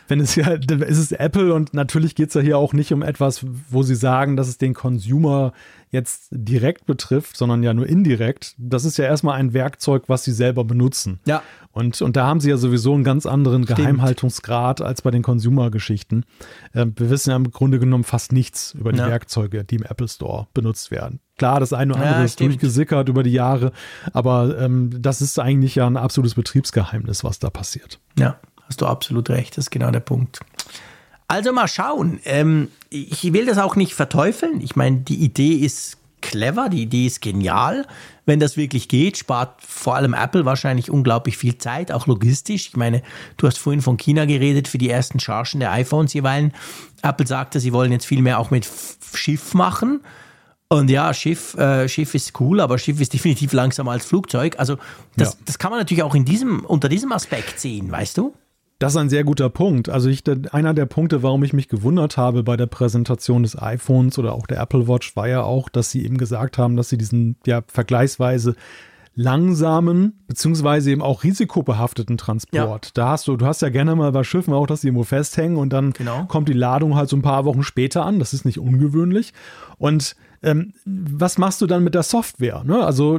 wenn es ja, ist es Apple und natürlich geht es ja hier auch nicht um etwas, wo sie sagen, dass es den Consumer jetzt direkt betrifft, sondern ja nur indirekt. Das ist ja erstmal ein Werkzeug, was sie selber benutzen. Ja. Und, und da haben sie ja sowieso einen ganz anderen Stimmt. Geheimhaltungsgrad als bei den Consumer-Geschichten. Äh, wir wissen ja im Grunde genommen fast nichts über die ja. Werkzeuge, die im Apple Store benutzt werden. Klar, das eine oder andere ja, ist durchgesickert über die Jahre, aber ähm, das ist eigentlich ja ein absolutes Betriebsgeheimnis, was da passiert. Ja, hast du absolut recht, das ist genau der Punkt. Also mal schauen. Ähm, ich will das auch nicht verteufeln. Ich meine, die Idee ist clever, die Idee ist genial. Wenn das wirklich geht, spart vor allem Apple wahrscheinlich unglaublich viel Zeit, auch logistisch. Ich meine, du hast vorhin von China geredet für die ersten Chargen der iPhones jeweils. Apple sagte, sie wollen jetzt viel mehr auch mit Schiff machen. Und ja, Schiff, äh, Schiff ist cool, aber Schiff ist definitiv langsamer als Flugzeug. Also das, ja. das kann man natürlich auch in diesem, unter diesem Aspekt sehen, weißt du? Das ist ein sehr guter Punkt. Also ich, einer der Punkte, warum ich mich gewundert habe bei der Präsentation des iPhones oder auch der Apple Watch, war ja auch, dass sie eben gesagt haben, dass sie diesen ja vergleichsweise langsamen beziehungsweise eben auch risikobehafteten Transport. Ja. Da hast du, du hast ja gerne mal bei Schiffen auch, dass die irgendwo festhängen und dann genau. kommt die Ladung halt so ein paar Wochen später an. Das ist nicht ungewöhnlich. Und ähm, was machst du dann mit der Software? Ne? Also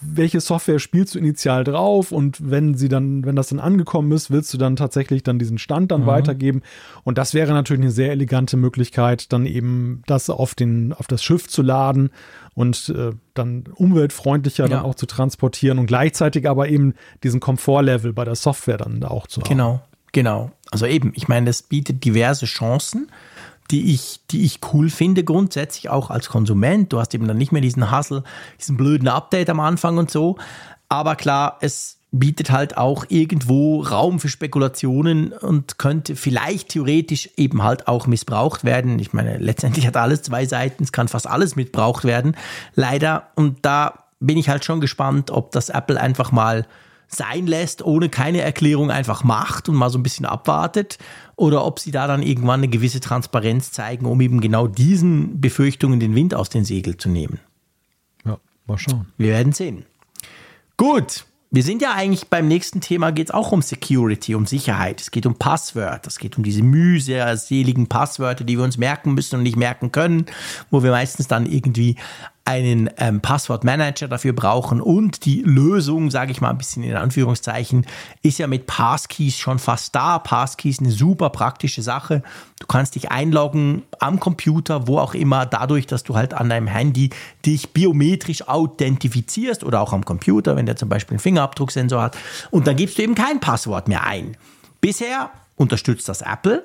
welche Software spielst du initial drauf und wenn sie dann, wenn das dann angekommen ist, willst du dann tatsächlich dann diesen Stand dann mhm. weitergeben. Und das wäre natürlich eine sehr elegante Möglichkeit, dann eben das auf den, auf das Schiff zu laden und äh, dann umweltfreundlicher ja. dann auch zu transportieren und gleichzeitig aber eben diesen Komfortlevel bei der Software dann auch zu haben. Genau, genau. Also eben, ich meine, das bietet diverse Chancen die ich, die ich cool finde, grundsätzlich auch als Konsument. Du hast eben dann nicht mehr diesen Hassel, diesen blöden Update am Anfang und so. Aber klar, es bietet halt auch irgendwo Raum für Spekulationen und könnte vielleicht theoretisch eben halt auch missbraucht werden. Ich meine, letztendlich hat alles zwei Seiten, es kann fast alles missbraucht werden, leider. Und da bin ich halt schon gespannt, ob das Apple einfach mal sein lässt, ohne keine Erklärung einfach macht und mal so ein bisschen abwartet oder ob sie da dann irgendwann eine gewisse Transparenz zeigen, um eben genau diesen Befürchtungen den Wind aus den Segeln zu nehmen. Ja, mal schauen. Wir werden sehen. Gut, wir sind ja eigentlich beim nächsten Thema, geht es auch um Security, um Sicherheit. Es geht um Passwörter, es geht um diese mühseligen Passwörter, die wir uns merken müssen und nicht merken können, wo wir meistens dann irgendwie einen ähm, Passwortmanager dafür brauchen und die Lösung, sage ich mal ein bisschen in Anführungszeichen, ist ja mit Passkeys schon fast da. Passkeys eine super praktische Sache. Du kannst dich einloggen am Computer, wo auch immer, dadurch, dass du halt an deinem Handy dich biometrisch authentifizierst oder auch am Computer, wenn der zum Beispiel einen Fingerabdrucksensor hat und dann gibst du eben kein Passwort mehr ein. Bisher unterstützt das Apple,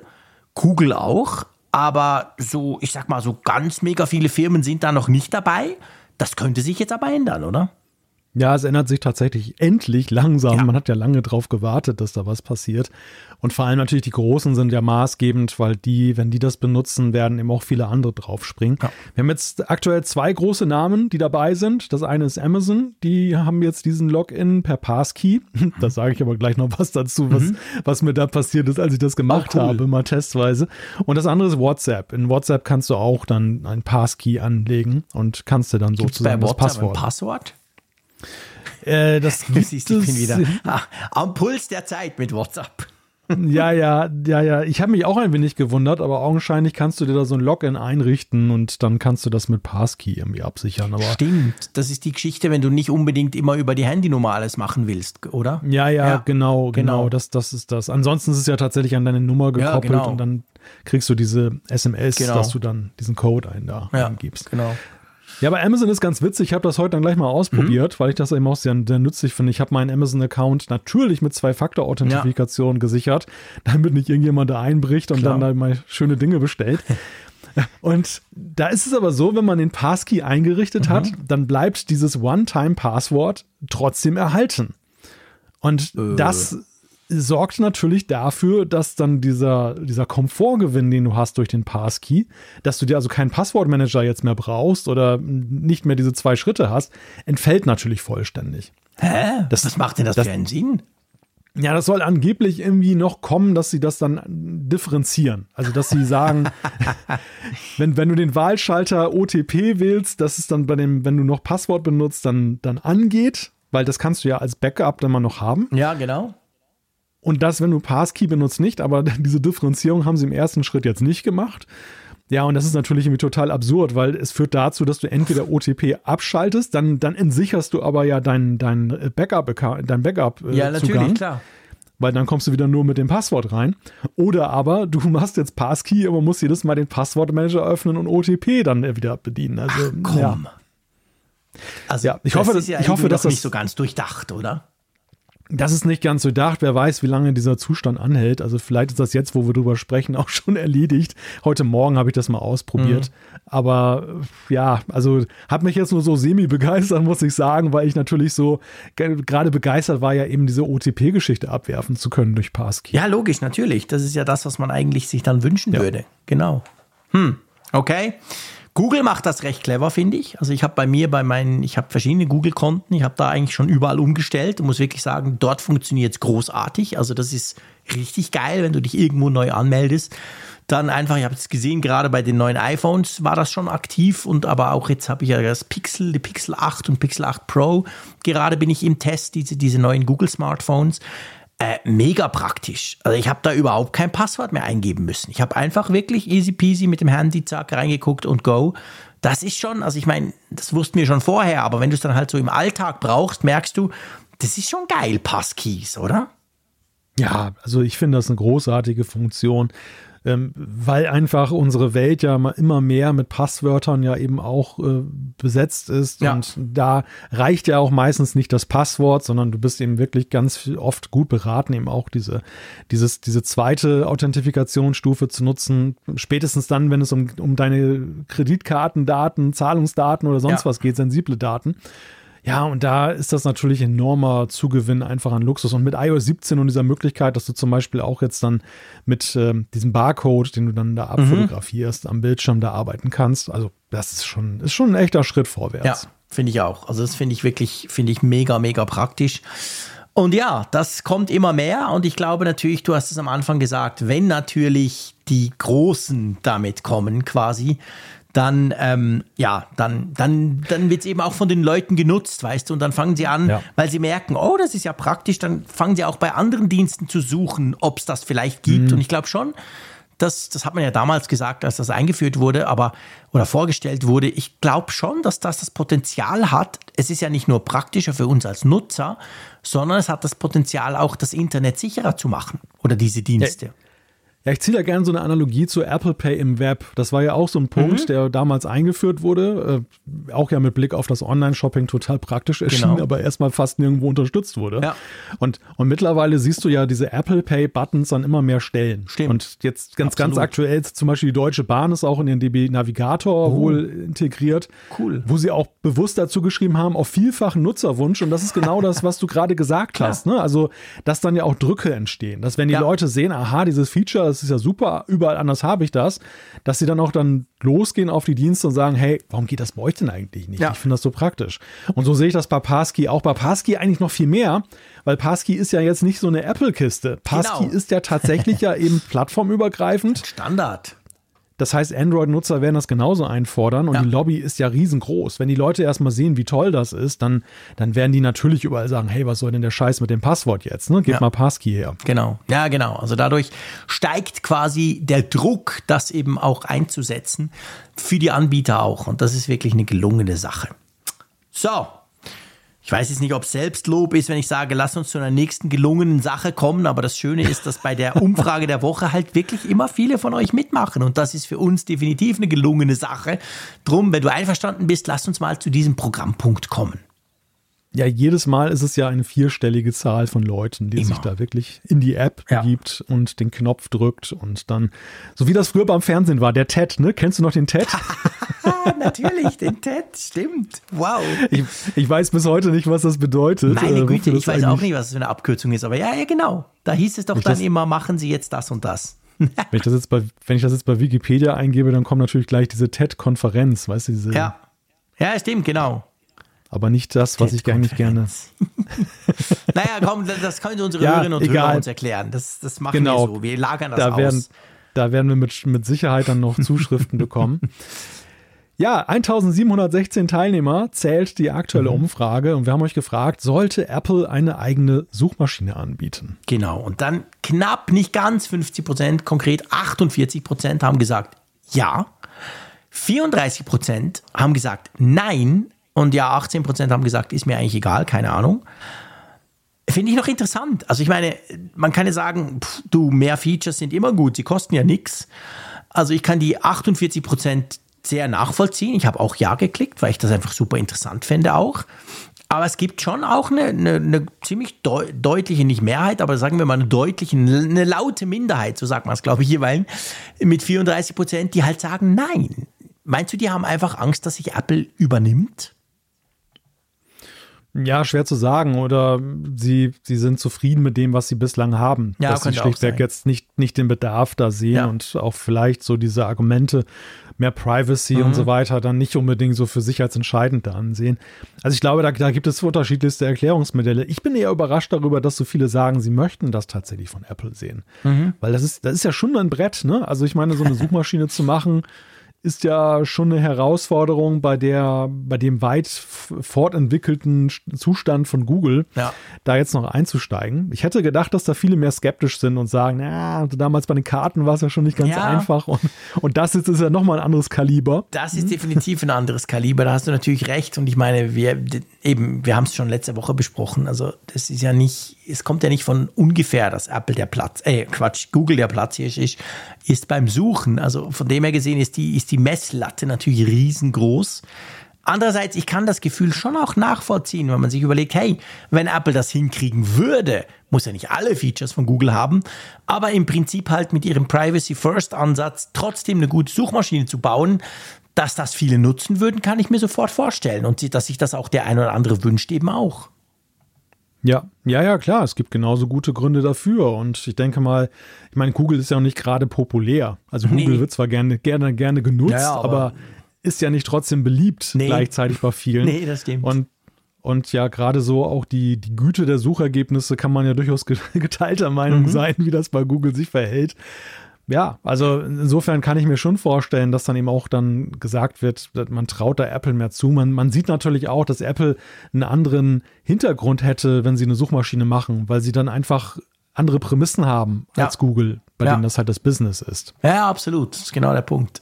Google auch, aber so, ich sag mal, so ganz mega viele Firmen sind da noch nicht dabei. Das könnte sich jetzt aber ändern, oder? Ja, es ändert sich tatsächlich endlich langsam. Ja. Man hat ja lange darauf gewartet, dass da was passiert. Und vor allem natürlich die Großen sind ja maßgebend, weil die, wenn die das benutzen, werden eben auch viele andere draufspringen. Ja. Wir haben jetzt aktuell zwei große Namen, die dabei sind. Das eine ist Amazon, die haben jetzt diesen Login per Passkey. Da sage ich aber gleich noch was dazu, was, mhm. was mir da passiert ist, als ich das gemacht oh, cool. habe, mal testweise. Und das andere ist WhatsApp. In WhatsApp kannst du auch dann ein Passkey anlegen und kannst du dann Gibt's sozusagen bei WhatsApp das Passwort. Ein Passwort? Äh, das gibt Siehst, ich bin wieder am Puls der Zeit mit WhatsApp ja, ja, ja, ja. Ich habe mich auch ein wenig gewundert, aber augenscheinlich kannst du dir da so ein Login einrichten und dann kannst du das mit Passkey irgendwie absichern. Aber Stimmt, das ist die Geschichte, wenn du nicht unbedingt immer über die Handynummer alles machen willst, oder? Ja, ja, ja genau, genau, genau. Das, das ist das. Ansonsten ist es ja tatsächlich an deine Nummer gekoppelt ja, genau. und dann kriegst du diese SMS, genau. dass du dann diesen Code ein da ja, eingibst. Genau. Ja, aber Amazon ist ganz witzig. Ich habe das heute dann gleich mal ausprobiert, mhm. weil ich das eben auch sehr, sehr nützlich finde. Ich habe meinen Amazon-Account natürlich mit Zwei-Faktor-Authentifikation ja. gesichert, damit nicht irgendjemand da einbricht und Klar. dann da mal schöne Dinge bestellt. Und da ist es aber so, wenn man den Passkey eingerichtet mhm. hat, dann bleibt dieses One-Time-Passwort trotzdem erhalten. Und äh. das sorgt natürlich dafür, dass dann dieser, dieser Komfortgewinn, den du hast durch den Passkey, dass du dir also keinen Passwortmanager jetzt mehr brauchst oder nicht mehr diese zwei Schritte hast, entfällt natürlich vollständig. Hä? Das, Was macht denn das, das für einen Sinn? Ja, das soll angeblich irgendwie noch kommen, dass sie das dann differenzieren. Also, dass sie sagen, wenn, wenn du den Wahlschalter OTP wählst, dass es dann bei dem, wenn du noch Passwort benutzt, dann, dann angeht, weil das kannst du ja als Backup dann mal noch haben. Ja, genau. Und das, wenn du Passkey benutzt, nicht, aber diese Differenzierung haben sie im ersten Schritt jetzt nicht gemacht. Ja, und das ist natürlich irgendwie total absurd, weil es führt dazu, dass du entweder OTP abschaltest, dann, dann entsicherst du aber ja dein, dein Backup, dein Backup. Äh, ja, natürlich, Zugang, klar. Weil dann kommst du wieder nur mit dem Passwort rein. Oder aber du machst jetzt Passkey, aber musst jedes Mal den Passwortmanager öffnen und OTP dann wieder bedienen. Also, Ach, komm. Ja. Also, ja, ich das hoffe, ist ja ich hoffe, dass das nicht so ganz durchdacht, oder? Das ist nicht ganz so gedacht. Wer weiß, wie lange dieser Zustand anhält. Also vielleicht ist das jetzt, wo wir drüber sprechen, auch schon erledigt. Heute Morgen habe ich das mal ausprobiert. Mhm. Aber ja, also hat mich jetzt nur so semi begeistert, muss ich sagen, weil ich natürlich so gerade begeistert war, ja eben diese OTP-Geschichte abwerfen zu können durch Passkey. Ja, logisch, natürlich. Das ist ja das, was man eigentlich sich dann wünschen ja. würde. Genau. Hm, okay. Google macht das recht clever, finde ich. Also ich habe bei mir, bei meinen, ich habe verschiedene Google-Konten, ich habe da eigentlich schon überall umgestellt und muss wirklich sagen, dort funktioniert es großartig. Also das ist richtig geil, wenn du dich irgendwo neu anmeldest. Dann einfach, ich habe es gesehen, gerade bei den neuen iPhones war das schon aktiv und aber auch jetzt habe ich ja das Pixel, die Pixel 8 und Pixel 8 Pro. Gerade bin ich im Test, diese, diese neuen Google Smartphones. Äh, mega praktisch. Also ich habe da überhaupt kein Passwort mehr eingeben müssen. Ich habe einfach wirklich easy peasy mit dem Handy zack reingeguckt und go. Das ist schon, also ich meine, das wussten wir schon vorher, aber wenn du es dann halt so im Alltag brauchst, merkst du, das ist schon geil, Passkeys, oder? Ja, also ich finde das eine großartige Funktion ähm, weil einfach unsere Welt ja immer mehr mit Passwörtern ja eben auch äh, besetzt ist. Ja. Und da reicht ja auch meistens nicht das Passwort, sondern du bist eben wirklich ganz oft gut beraten, eben auch diese, dieses, diese zweite Authentifikationsstufe zu nutzen. Spätestens dann, wenn es um, um deine Kreditkartendaten, Zahlungsdaten oder sonst ja. was geht, sensible Daten. Ja, und da ist das natürlich enormer Zugewinn einfach an Luxus. Und mit iOS 17 und dieser Möglichkeit, dass du zum Beispiel auch jetzt dann mit äh, diesem Barcode, den du dann da mhm. abfotografierst, mhm. am Bildschirm da arbeiten kannst. Also, das ist schon, ist schon ein echter Schritt vorwärts. Ja, finde ich auch. Also, das finde ich wirklich, finde ich mega, mega praktisch. Und ja, das kommt immer mehr und ich glaube natürlich, du hast es am Anfang gesagt, wenn natürlich die Großen damit kommen quasi, dann, ähm, ja, dann, dann, dann wird es eben auch von den Leuten genutzt, weißt du, und dann fangen sie an, ja. weil sie merken, oh, das ist ja praktisch, dann fangen sie auch bei anderen Diensten zu suchen, ob es das vielleicht gibt. Mhm. Und ich glaube schon, das, das hat man ja damals gesagt, als das eingeführt wurde, aber oder vorgestellt wurde. Ich glaube schon, dass das das Potenzial hat. Es ist ja nicht nur praktischer für uns als Nutzer, sondern es hat das Potenzial auch, das Internet sicherer zu machen oder diese Dienste. Ja. Ja, ich ziehe da gerne so eine Analogie zu Apple Pay im Web. Das war ja auch so ein Punkt, mhm. der damals eingeführt wurde, äh, auch ja mit Blick auf das Online-Shopping total praktisch erschien, genau. aber erstmal fast nirgendwo unterstützt wurde. Ja. Und, und mittlerweile siehst du ja diese Apple Pay-Buttons an immer mehr Stellen. Stimmt. Und jetzt ganz, Absolut. ganz aktuell, zum Beispiel die Deutsche Bahn ist auch in den DB Navigator oh. wohl integriert. Cool. Wo sie auch bewusst dazu geschrieben haben, auf vielfachen Nutzerwunsch. Und das ist genau das, was du gerade gesagt hast. Ne? Also, dass dann ja auch Drücke entstehen. Dass wenn die ja. Leute sehen, aha, dieses Feature, das ist ja super, überall anders habe ich das, dass sie dann auch dann losgehen auf die Dienste und sagen, hey, warum geht das bei euch denn eigentlich nicht? Ja. Ich finde das so praktisch. Und so sehe ich das bei Passkey auch bei Passkey eigentlich noch viel mehr, weil Passkey ist ja jetzt nicht so eine Apple-Kiste. Passkey genau. ist ja tatsächlich ja eben plattformübergreifend. Standard. Das heißt, Android-Nutzer werden das genauso einfordern und ja. die Lobby ist ja riesengroß. Wenn die Leute erstmal sehen, wie toll das ist, dann, dann werden die natürlich überall sagen, hey, was soll denn der Scheiß mit dem Passwort jetzt? Ne? Gib ja. mal Passkey her. Genau, ja, genau. Also dadurch steigt quasi der Druck, das eben auch einzusetzen, für die Anbieter auch. Und das ist wirklich eine gelungene Sache. So, ich weiß jetzt nicht, ob Selbstlob ist, wenn ich sage, lass uns zu einer nächsten gelungenen Sache kommen, aber das Schöne ist, dass bei der Umfrage der Woche halt wirklich immer viele von euch mitmachen und das ist für uns definitiv eine gelungene Sache. Drum, wenn du einverstanden bist, lass uns mal zu diesem Programmpunkt kommen ja, jedes Mal ist es ja eine vierstellige Zahl von Leuten, die Immer. sich da wirklich in die App ja. begibt und den Knopf drückt und dann, so wie das früher beim Fernsehen war, der TED, ne? Kennst du noch den TED? Natürlich, den TED, stimmt. Wow. Ich, ich, weiß bis heute nicht, was das bedeutet. Meine äh, Güte, ich weiß auch nicht, was das für eine Abkürzung ist, aber ja, ja, genau. Da hieß es doch dann immer, machen Sie jetzt das und das. wenn, ich das jetzt bei, wenn ich das jetzt bei Wikipedia eingebe, dann kommt natürlich gleich diese TED-Konferenz, weißt du, diese. Ja. Ja, stimmt, genau aber nicht das, was ich eigentlich gerne. naja, komm, das können unsere ja, Hörerinnen und egal. Hörer uns erklären. Das, das machen genau. wir so. Wir lagern das da aus. Werden, da werden wir mit, mit Sicherheit dann noch Zuschriften bekommen. Ja, 1716 Teilnehmer zählt die aktuelle Mhm. Umfrage und wir haben euch gefragt, sollte Apple eine eigene Suchmaschine anbieten? Genau. Und dann knapp, nicht ganz 50 Prozent, konkret 48 Prozent haben gesagt ja. 34 Prozent haben gesagt nein. Und ja, 18 Prozent haben gesagt, ist mir eigentlich egal, keine Ahnung. Finde ich noch interessant. Also ich meine, man kann ja sagen, pff, du, mehr Features sind immer gut, sie kosten ja nichts. Also ich kann die 48 Prozent sehr nachvollziehen. Ich habe auch Ja geklickt, weil ich das einfach super interessant fände auch. Aber es gibt schon auch eine, eine, eine ziemlich deu deutliche, nicht Mehrheit, aber sagen wir mal eine deutliche, eine laute Minderheit, so sagt man es, glaube ich, jeweils, mit 34 Prozent, die halt sagen Nein. Meinst du, die haben einfach Angst, dass sich Apple übernimmt? Ja, schwer zu sagen. Oder sie, sie sind zufrieden mit dem, was sie bislang haben. Ja, dass sie schlichtweg jetzt nicht, nicht den Bedarf da sehen Ja. und auch vielleicht so diese Argumente, mehr Privacy Mhm. und so weiter, dann nicht unbedingt so für sich als entscheidend da ansehen. Also ich glaube, da, da gibt es unterschiedlichste Erklärungsmodelle. Ich bin eher überrascht darüber, dass so viele sagen, sie möchten das tatsächlich von Apple sehen. Mhm. Weil das ist, das ist ja schon ein Brett, ne? Also ich meine, so eine Suchmaschine zu machen, ist ja schon eine Herausforderung bei der, bei dem weit fortentwickelten Zustand von Google, Ja. da jetzt noch einzusteigen. Ich hätte gedacht, dass da viele mehr skeptisch sind und sagen, na, damals bei den Karten war es ja schon nicht ganz Ja. einfach und, und das jetzt ist ja nochmal ein anderes Kaliber. Das ist definitiv ein anderes Kaliber, da hast du natürlich recht. Und ich meine, wir eben, wir haben es schon letzte Woche besprochen. Also, das ist ja nicht, es kommt ja nicht von ungefähr, dass Apple der Platz, äh, Quatsch, Google der Platz hier ist, ist beim Suchen. Also von dem her gesehen ist die, ist die Messlatte natürlich riesengroß. Andererseits, ich kann das Gefühl schon auch nachvollziehen, wenn man sich überlegt, hey, wenn Apple das hinkriegen würde, muss ja nicht alle Features von Google haben, aber im Prinzip halt mit ihrem Privacy First Ansatz trotzdem eine gute Suchmaschine zu bauen, dass das viele nutzen würden, kann ich mir sofort vorstellen und dass sich das auch der ein oder andere wünscht eben auch. Ja, ja, ja, klar, es gibt genauso gute Gründe dafür. Und ich denke mal, ich meine, Google ist ja auch nicht gerade populär. Also Google Nee. wird zwar gerne, gerne, gerne genutzt, Ja, ja, aber, aber- ist ja nicht trotzdem beliebt Nee. gleichzeitig bei vielen. Nee, das stimmt. Und, und ja, gerade so auch die, die Güte der Suchergebnisse kann man ja durchaus ge- geteilter Meinung Mhm. sein, wie das bei Google sich verhält. Ja, also insofern kann ich mir schon vorstellen, dass dann eben auch dann gesagt wird, man traut da Apple mehr zu. Man, man sieht natürlich auch, dass Apple einen anderen Hintergrund hätte, wenn sie eine Suchmaschine machen, weil sie dann einfach andere Prämissen haben Ja. als Google, bei Ja. denen das halt das Business ist. Ja, absolut. Das ist genau der Punkt.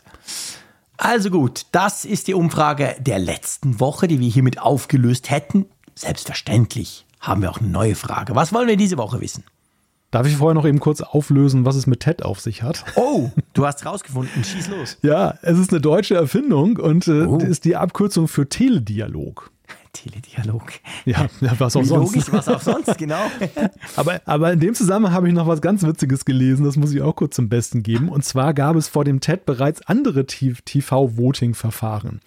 Also gut, das ist die Umfrage der letzten Woche, die wir hiermit aufgelöst hätten. Selbstverständlich haben wir auch eine neue Frage. Was wollen wir diese Woche wissen? Darf ich vorher noch eben kurz auflösen, was es mit TED auf sich hat? Oh, du hast rausgefunden. Schieß los. Ja, es ist eine deutsche Erfindung und äh, Oh. ist die Abkürzung für Teledialog. Teledialog. Ja, was auch Wie sonst. logisch, was auch sonst, genau. Aber, aber in dem Zusammenhang habe ich noch was ganz Witziges gelesen, das muss ich auch kurz zum Besten geben. Und zwar gab es vor dem TED bereits andere TV-Voting-Verfahren.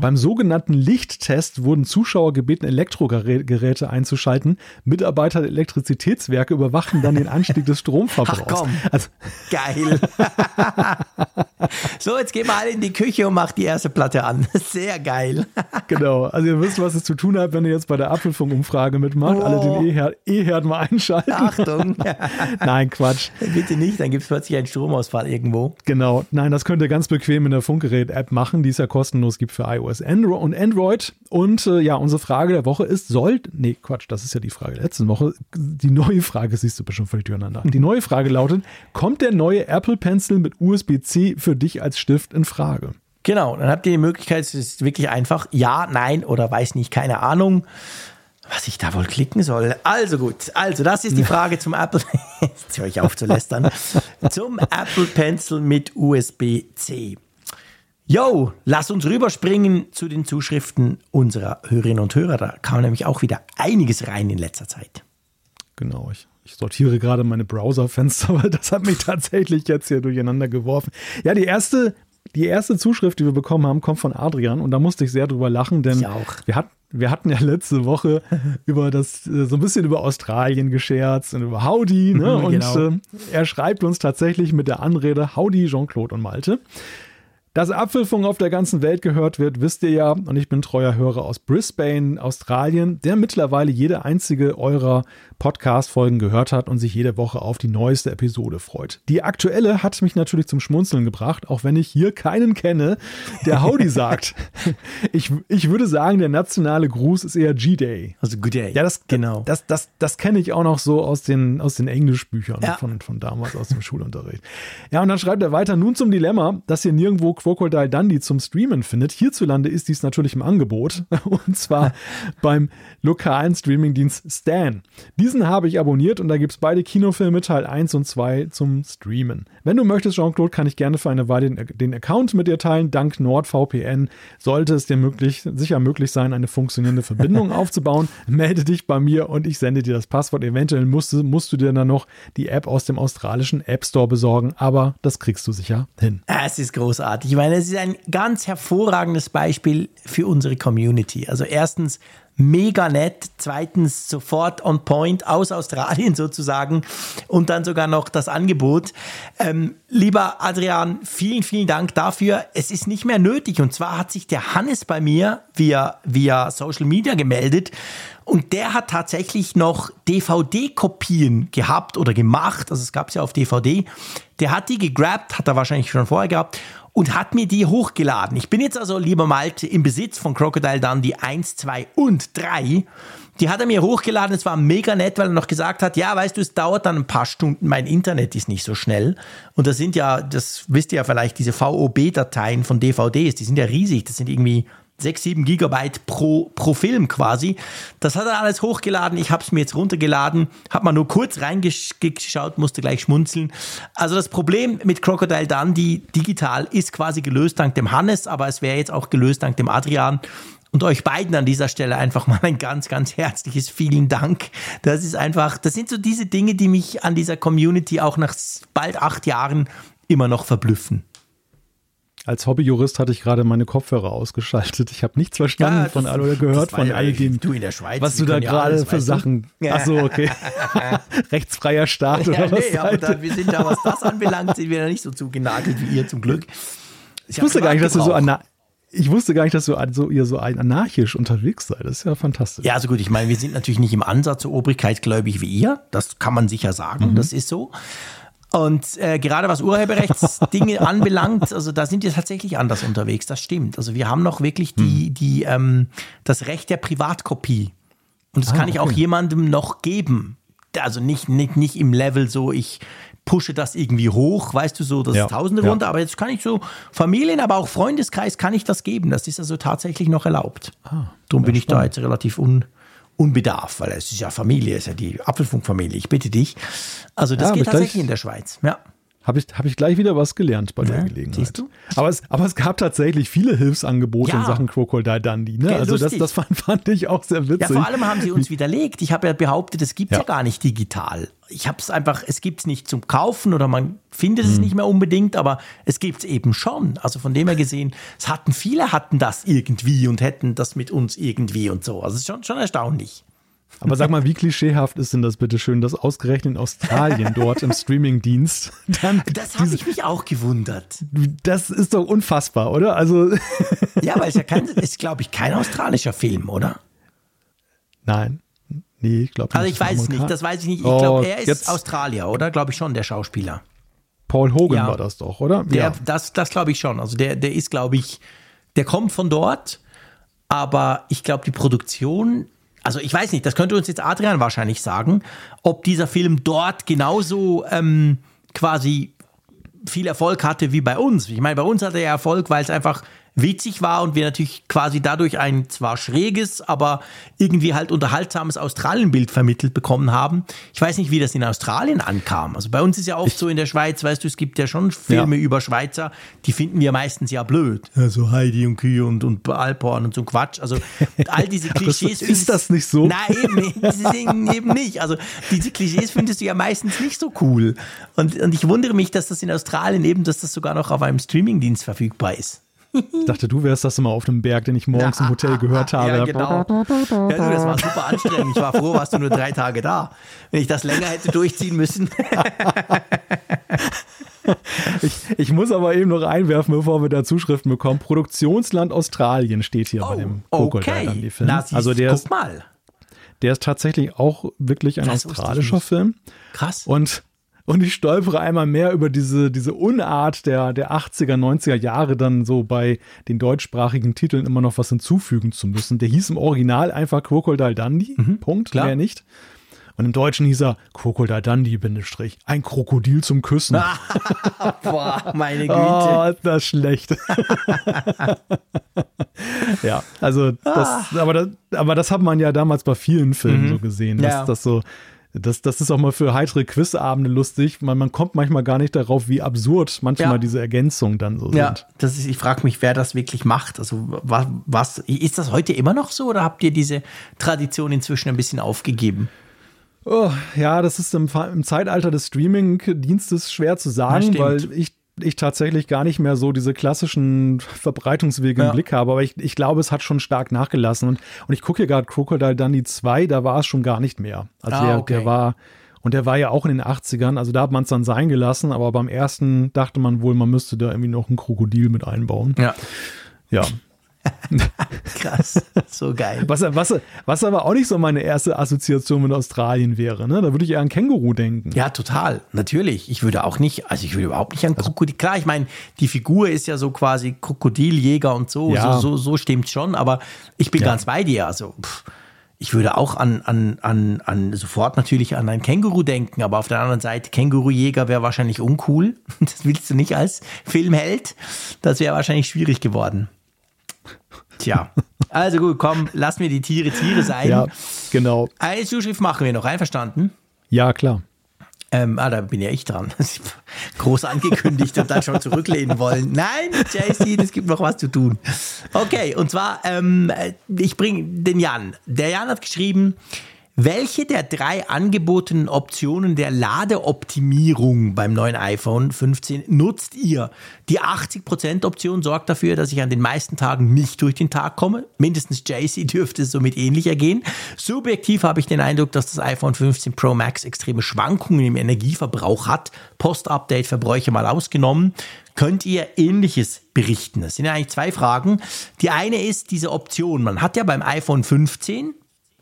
Beim sogenannten Lichttest wurden Zuschauer gebeten, Elektrogeräte einzuschalten. Mitarbeiter der Elektrizitätswerke überwachten dann den Anstieg des Stromverbrauchs. Ach komm. Also, Geil. so, jetzt gehen wir alle in die Küche und machen die erste Platte an. Sehr geil. genau. Also ihr wisst, was es zu tun hat, wenn ihr jetzt bei der Apfelfunk-Umfrage mitmacht. Oh. Alle den E-Herd E-Herd mal einschalten. Achtung. Nein, Quatsch. Bitte nicht, dann gibt es plötzlich einen Stromausfall irgendwo. Genau, nein, das könnt ihr ganz bequem in der Funkgerät-App machen, die es ja kostenlos gibt für iOS Andro und Android. Und äh, ja, unsere Frage der Woche ist, sollt, nee, Quatsch, das ist ja die Frage der letzten Woche. Die neue Frage, siehst du bestimmt völlig durcheinander. Die neue Frage lautet, kommt der neue Apple Pencil mit USB-C für dich als Stift in Frage? Genau, dann habt ihr die Möglichkeit, es ist wirklich einfach ja, nein oder weiß nicht, keine Ahnung, was ich da wohl klicken soll. Also gut, also das ist die Frage zum Apple, jetzt höre ich auf zu lästern, zum Apple Pencil mit USB-C. Yo, lass uns rüberspringen zu den Zuschriften unserer Hörerinnen und Hörer. Da kam nämlich auch wieder einiges rein in letzter Zeit. Genau, ich, ich sortiere gerade meine Browserfenster, weil das hat mich tatsächlich jetzt hier durcheinander geworfen. Ja, die erste, die erste Zuschrift, die wir bekommen haben, kommt von Adrian und da musste ich sehr drüber lachen, denn wir hatten wir hatten ja letzte Woche über das, äh, so ein bisschen über Australien gescherzt und über Howdy, ne? Und Genau. äh, er schreibt uns tatsächlich mit der Anrede Howdy, Jean-Claude und Malte. Dass Apfelfunk auf der ganzen Welt gehört wird, wisst ihr ja. Und ich bin treuer Hörer aus Brisbane, Australien, der mittlerweile jede einzige eurer Podcast-Folgen gehört hat und sich jede Woche auf die neueste Episode freut. Die aktuelle hat mich natürlich zum Schmunzeln gebracht, auch wenn ich hier keinen kenne, der Howdy sagt. Ich, ich würde sagen, der nationale Gruß ist eher G-Day. Also Good Day. Ja, das, genau. Das, das, das kenne ich auch noch so aus den, aus den Englischbüchern ja. von, von damals aus dem Schulunterricht. Ja, und dann schreibt er weiter, nun zum Dilemma, dass ihr nirgendwo Crocodile Dundee zum Streamen findet. Hierzulande ist dies natürlich im Angebot und zwar beim lokalen Streamingdienst Stan. Diesen habe ich abonniert und da gibt es beide Kinofilme Teil 1 und 2 zum Streamen. Wenn du möchtest, Jean-Claude, kann ich gerne für eine Weile den, den Account mit dir teilen. Dank NordVPN sollte es dir möglich, sicher möglich sein, eine funktionierende Verbindung aufzubauen. Melde dich bei mir und ich sende dir das Passwort. Eventuell musst, musst du dir dann noch die App aus dem australischen App Store besorgen, aber das kriegst du sicher hin. Es ist großartig. Ich meine, es ist ein ganz hervorragendes Beispiel für unsere Community. Also erstens, mega nett. Zweitens sofort on point aus Australien sozusagen und dann sogar noch das Angebot. Ähm, lieber Adrian, vielen, vielen Dank dafür. Es ist nicht mehr nötig und zwar hat sich der Hannes bei mir via, via Social Media gemeldet und der hat tatsächlich noch DVD-Kopien gehabt oder gemacht. Also es gab es ja auf DVD. Der hat die gegrabt, hat er wahrscheinlich schon vorher gehabt und hat mir die hochgeladen. Ich bin jetzt also, lieber Malte, im Besitz von Crocodile Dundee 1, 2 und 3. Die hat er mir hochgeladen. Es war mega nett, weil er noch gesagt hat, ja, weißt du, es dauert dann ein paar Stunden. Mein Internet ist nicht so schnell. Und das sind ja, das wisst ihr ja vielleicht, diese VOB-Dateien von DVDs, die sind ja riesig. Das sind irgendwie 6, 7 Gigabyte pro, pro Film quasi. Das hat er alles hochgeladen. Ich habe es mir jetzt runtergeladen, habe mal nur kurz reingeschaut, musste gleich schmunzeln. Also das Problem mit Crocodile Dundee digital ist quasi gelöst dank dem Hannes, aber es wäre jetzt auch gelöst dank dem Adrian. Und euch beiden an dieser Stelle einfach mal ein ganz, ganz herzliches vielen Dank. Das ist einfach, das sind so diese Dinge, die mich an dieser Community auch nach bald acht Jahren immer noch verblüffen. Als Hobbyjurist hatte ich gerade meine Kopfhörer ausgeschaltet. Ich habe nichts verstanden ja, von all oder gehört von all dem, du in der Schweiz, was du da gerade für Sachen. Du? Ach so, okay. Rechtsfreier Staat ja, oder was? Nee, aber da, wir sind da, was das anbelangt, sind wir da nicht so zugenagelt wie ihr zum Glück. Ich, ich wusste gar nicht, dass du so an ich wusste gar nicht, dass du so, ihr so anarchisch unterwegs seid. Das ist ja fantastisch. Ja, also gut, ich meine, wir sind natürlich nicht im Ansatz so obrigkeitsgläubig wie ihr. Das kann man sicher sagen. Mhm. Das ist so. Und äh, gerade was Urheberrechtsdinge anbelangt, also da sind wir tatsächlich anders unterwegs, das stimmt. Also wir haben noch wirklich die, hm. die, ähm, das Recht der Privatkopie. Und das ah, kann ich okay. auch jemandem noch geben. Also nicht, nicht, nicht im Level so, ich pushe das irgendwie hoch, weißt du, so das ja. Tausende runter, ja. aber jetzt kann ich so Familien, aber auch Freundeskreis kann ich das geben. Das ist also tatsächlich noch erlaubt. Ah, Darum bin ich spannend. da jetzt relativ un, Unbedarf, weil es ist ja Familie, es ist ja die Apfelfunkfamilie, ich bitte dich. Also das ja, geht tatsächlich in der Schweiz, ja. Habe ich, hab ich gleich wieder was gelernt bei ja, der Gelegenheit. Siehst du? Aber es, aber es gab tatsächlich viele Hilfsangebote ja. in Sachen Crocodile Dundee. Ne? also das, das fand, fand, ich auch sehr witzig. Ja, vor allem haben sie uns widerlegt. Ich habe ja behauptet, es gibt ja. ja gar nicht digital. Ich habe es einfach, es gibt es nicht zum Kaufen oder man findet es hm. nicht mehr unbedingt, aber es gibt es eben schon. Also von dem her gesehen, es hatten viele hatten das irgendwie und hätten das mit uns irgendwie und so. Also es ist schon, schon erstaunlich. Aber sag mal, wie klischeehaft ist denn das bitte schön, dass ausgerechnet in Australien dort im Streamingdienst dann. Das habe ich mich auch gewundert. Das ist doch unfassbar, oder? Also. Ja, weil es ja kein, ist, glaube ich, kein australischer Film, oder? Nein. Nee, ich glaube nicht. Also ich weiß es nicht, das weiß ich nicht. Ich oh, glaube, er ist jetzt. Australier, oder? Glaube ich schon, der Schauspieler. Paul Hogan ja, war das doch, oder? Der, ja. Das, das glaube ich schon. Also der, der ist, glaube ich, der kommt von dort, aber ich glaube, die Produktion also ich weiß nicht, das könnte uns jetzt Adrian wahrscheinlich sagen, ob dieser Film dort genauso ähm, quasi viel Erfolg hatte wie bei uns. Ich meine, bei uns hatte er Erfolg, weil es einfach witzig war und wir natürlich quasi dadurch ein zwar schräges, aber irgendwie halt unterhaltsames Australienbild vermittelt bekommen haben. Ich weiß nicht, wie das in Australien ankam. Also bei uns ist ja oft ich so in der Schweiz, weißt du, es gibt ja schon Filme ja. über Schweizer, die finden wir meistens ja blöd. Ja, so Heidi und Kühe und, und Alporn und so Quatsch. Also all diese Klischees. ist das nicht so? Nein, eben, eben nicht. Also diese Klischees findest du ja meistens nicht so cool. Und, und ich wundere mich, dass das in Australien eben, dass das sogar noch auf einem Streamingdienst verfügbar ist. Ich dachte, du wärst das immer auf dem Berg, den ich morgens im Hotel gehört habe. Ja, genau. Ja, du, das war super anstrengend. Ich war froh, warst du nur drei Tage da. Wenn ich das länger hätte durchziehen müssen. ich, ich muss aber eben noch einwerfen, bevor wir da Zuschriften bekommen. Produktionsland Australien steht hier oh, bei dem okay. Film. Na, also der guck ist, mal. Der ist tatsächlich auch wirklich ein das australischer Film. Krass. Und und ich stolpere einmal mehr über diese, diese Unart der, der 80er, 90er Jahre, dann so bei den deutschsprachigen Titeln immer noch was hinzufügen zu müssen. Der hieß im Original einfach Crocodile Dundee, mhm, Punkt, klar. mehr nicht. Und im Deutschen hieß er Crocodile Dundee, Bindestrich, ein Krokodil zum Küssen. Boah, meine Güte. Oh, ist das schlecht. ja, also das, ah. aber das, aber das hat man ja damals bei vielen Filmen mhm. so gesehen, dass ja. das so das, das ist auch mal für heitere Quizabende lustig. Man, man kommt manchmal gar nicht darauf, wie absurd manchmal ja. diese Ergänzungen dann so ja, sind. Das ist, ich frage mich, wer das wirklich macht. Also was, was, ist das heute immer noch so oder habt ihr diese Tradition inzwischen ein bisschen aufgegeben? Oh, ja, das ist im, im Zeitalter des Streaming-Dienstes schwer zu sagen, weil ich ich tatsächlich gar nicht mehr so diese klassischen Verbreitungswege ja. im Blick habe, aber ich, ich glaube, es hat schon stark nachgelassen. Und, und ich gucke hier gerade Crocodile Dundee 2, da war es schon gar nicht mehr. Also ah, der, okay. der war, und der war ja auch in den 80ern, also da hat man es dann sein gelassen, aber beim ersten dachte man wohl, man müsste da irgendwie noch ein Krokodil mit einbauen. Ja. Ja, Krass, so geil. Was, was, was aber auch nicht so meine erste Assoziation mit Australien wäre, ne? Da würde ich eher an Känguru denken. Ja, total. Natürlich. Ich würde auch nicht, also ich würde überhaupt nicht an also Krokodil. Klar, ich meine, die Figur ist ja so quasi Krokodiljäger und so, ja. so, so, so stimmt schon, aber ich bin ja. ganz bei dir. Also, pff, ich würde auch an, an, an, an sofort natürlich an ein Känguru denken, aber auf der anderen Seite, Kängurujäger wäre wahrscheinlich uncool. Das willst du nicht als Filmheld. Das wäre wahrscheinlich schwierig geworden. Tja. Also gut, komm, lass mir die Tiere Tiere sein. Ja, genau. Eine Zuschrift machen wir noch, einverstanden? Ja, klar. Ähm, ah, da bin ja ich dran. Groß angekündigt und dann schon zurücklehnen wollen. Nein, JC, es gibt noch was zu tun. Okay, und zwar, ähm, ich bringe den Jan. Der Jan hat geschrieben, welche der drei angebotenen Optionen der Ladeoptimierung beim neuen iPhone 15 nutzt ihr? Die 80% Option sorgt dafür, dass ich an den meisten Tagen nicht durch den Tag komme. Mindestens JC dürfte es somit ähnlicher gehen. Subjektiv habe ich den Eindruck, dass das iPhone 15 Pro Max extreme Schwankungen im Energieverbrauch hat. Post-Update-Verbräuche mal ausgenommen. Könnt ihr ähnliches berichten? Das sind ja eigentlich zwei Fragen. Die eine ist diese Option. Man hat ja beim iPhone 15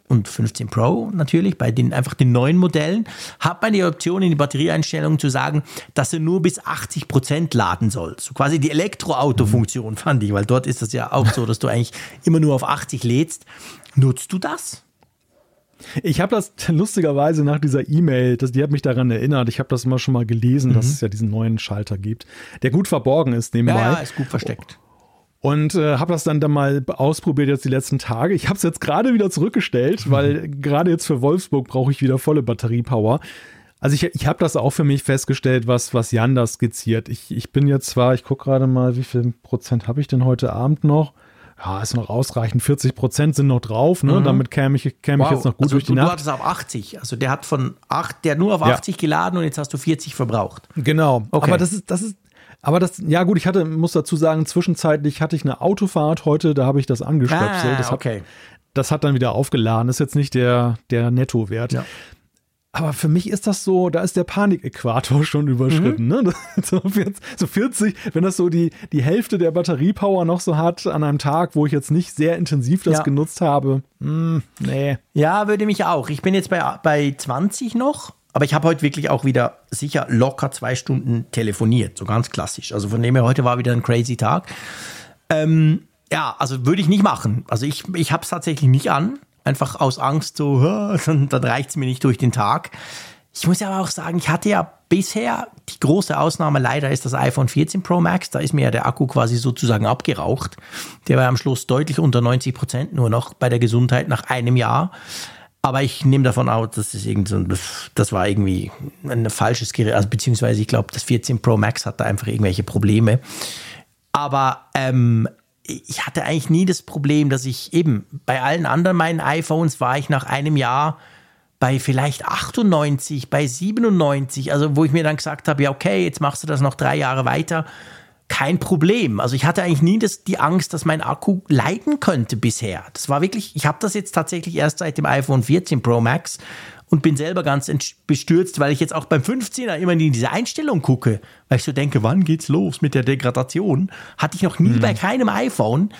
und 15 Pro natürlich, bei den einfach den neuen Modellen, hat man die Option in die Batterieeinstellungen zu sagen, dass er nur bis 80 Prozent laden soll. So quasi die Elektroauto-Funktion fand ich, weil dort ist das ja auch so, dass du eigentlich immer nur auf 80 lädst. Nutzt du das? Ich habe das lustigerweise nach dieser E-Mail, die hat mich daran erinnert, ich habe das immer schon mal gelesen, mhm. dass es ja diesen neuen Schalter gibt, der gut verborgen ist nebenbei. Ja, ja ist gut versteckt und äh, habe das dann, dann mal ausprobiert jetzt die letzten Tage. Ich habe es jetzt gerade wieder zurückgestellt, weil gerade jetzt für Wolfsburg brauche ich wieder volle Batteriepower. Also ich, ich habe das auch für mich festgestellt, was, was Jan da skizziert. Ich, ich bin jetzt zwar, ich gucke gerade mal, wie viel Prozent habe ich denn heute Abend noch? Ja, ist noch ausreichend. 40 Prozent sind noch drauf, ne? Mhm. Damit käme ich, käme wow. ich jetzt noch gut also durch die du, Nacht. Du hattest auf 80. Also der hat von 8, der hat nur auf ja. 80 geladen und jetzt hast du 40 verbraucht. Genau. Okay. Aber das ist, das ist, aber das, ja gut, ich hatte, muss dazu sagen, zwischenzeitlich hatte ich eine Autofahrt heute, da habe ich das angestöpselt. Ah, das, okay. hat, das hat dann wieder aufgeladen. Das ist jetzt nicht der, der Nettowert. Ja. Aber für mich ist das so, da ist der Panikäquator schon überschritten. Mhm. Ne? So, 40, wenn das so die, die Hälfte der Batteriepower noch so hat an einem Tag, wo ich jetzt nicht sehr intensiv das ja. genutzt habe. Mh, hm, nee. Ja, würde mich auch. Ich bin jetzt bei, bei 20 noch aber ich habe heute wirklich auch wieder sicher locker zwei Stunden telefoniert, so ganz klassisch. Also von dem her, heute war wieder ein crazy Tag. Ähm, ja, also würde ich nicht machen. Also ich, ich habe es tatsächlich nicht an. Einfach aus Angst, so, dann, dann reicht es mir nicht durch den Tag. Ich muss aber auch sagen, ich hatte ja bisher, die große Ausnahme leider ist das iPhone 14 Pro Max, da ist mir ja der Akku quasi sozusagen abgeraucht. Der war am Schluss deutlich unter 90 Prozent nur noch bei der Gesundheit nach einem Jahr. Aber ich nehme davon aus, dass es irgend so, das, das war irgendwie ein falsches Gerät, also beziehungsweise ich glaube, das 14 Pro Max hatte einfach irgendwelche Probleme. Aber ähm, ich hatte eigentlich nie das Problem, dass ich eben bei allen anderen meinen iPhones war ich nach einem Jahr bei vielleicht 98, bei 97, also wo ich mir dann gesagt habe, ja okay, jetzt machst du das noch drei Jahre weiter kein Problem. Also ich hatte eigentlich nie das, die Angst, dass mein Akku leiden könnte bisher. Das war wirklich, ich habe das jetzt tatsächlich erst seit dem iPhone 14 Pro Max und bin selber ganz bestürzt, weil ich jetzt auch beim 15er immer in diese Einstellung gucke, weil ich so denke, wann geht's los mit der Degradation? Hatte ich noch nie mhm. bei keinem iPhone.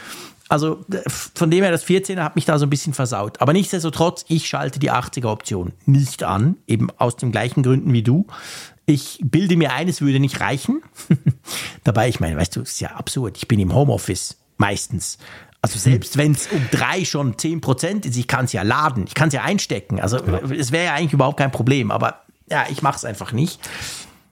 Also von dem her, das 14er hat mich da so ein bisschen versaut. Aber nichtsdestotrotz, ich schalte die 80er Option nicht an, eben aus den gleichen Gründen wie du. Ich bilde mir ein, es würde nicht reichen. Dabei, ich meine, weißt du, ist ja absurd. Ich bin im Homeoffice meistens. Also selbst wenn es um drei schon zehn Prozent ist, ich kann es ja laden, ich kann es ja einstecken. Also es wäre ja eigentlich überhaupt kein Problem. Aber ja, ich mache es einfach nicht.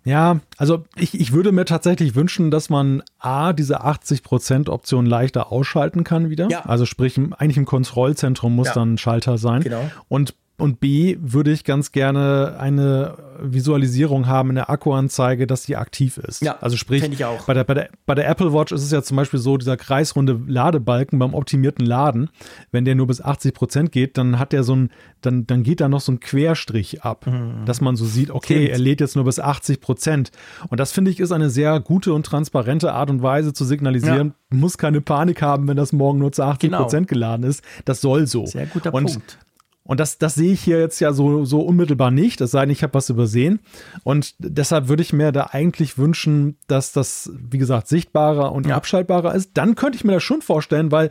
Ja, also ich, ich würde mir tatsächlich wünschen, dass man A, diese 80% Option leichter ausschalten kann wieder. Ja. Also sprich, eigentlich im Kontrollzentrum muss ja. dann ein Schalter sein. Genau. Und und B würde ich ganz gerne eine Visualisierung haben in der Akkuanzeige, dass die aktiv ist. Ja, also sprich, ich auch. Bei, der, bei, der, bei der Apple Watch ist es ja zum Beispiel so, dieser kreisrunde Ladebalken beim optimierten Laden, wenn der nur bis 80 Prozent geht, dann hat der so ein, dann, dann geht da noch so ein Querstrich ab, mhm. dass man so sieht, okay, Stimmt. er lädt jetzt nur bis 80 Prozent. Und das finde ich ist eine sehr gute und transparente Art und Weise zu signalisieren, ja. muss keine Panik haben, wenn das morgen nur zu 80 Prozent genau. geladen ist. Das soll so. Sehr guter und Punkt. Und das, das sehe ich hier jetzt ja so, so unmittelbar nicht, es sei denn, ich habe was übersehen. Und deshalb würde ich mir da eigentlich wünschen, dass das, wie gesagt, sichtbarer und ja. abschaltbarer ist. Dann könnte ich mir das schon vorstellen, weil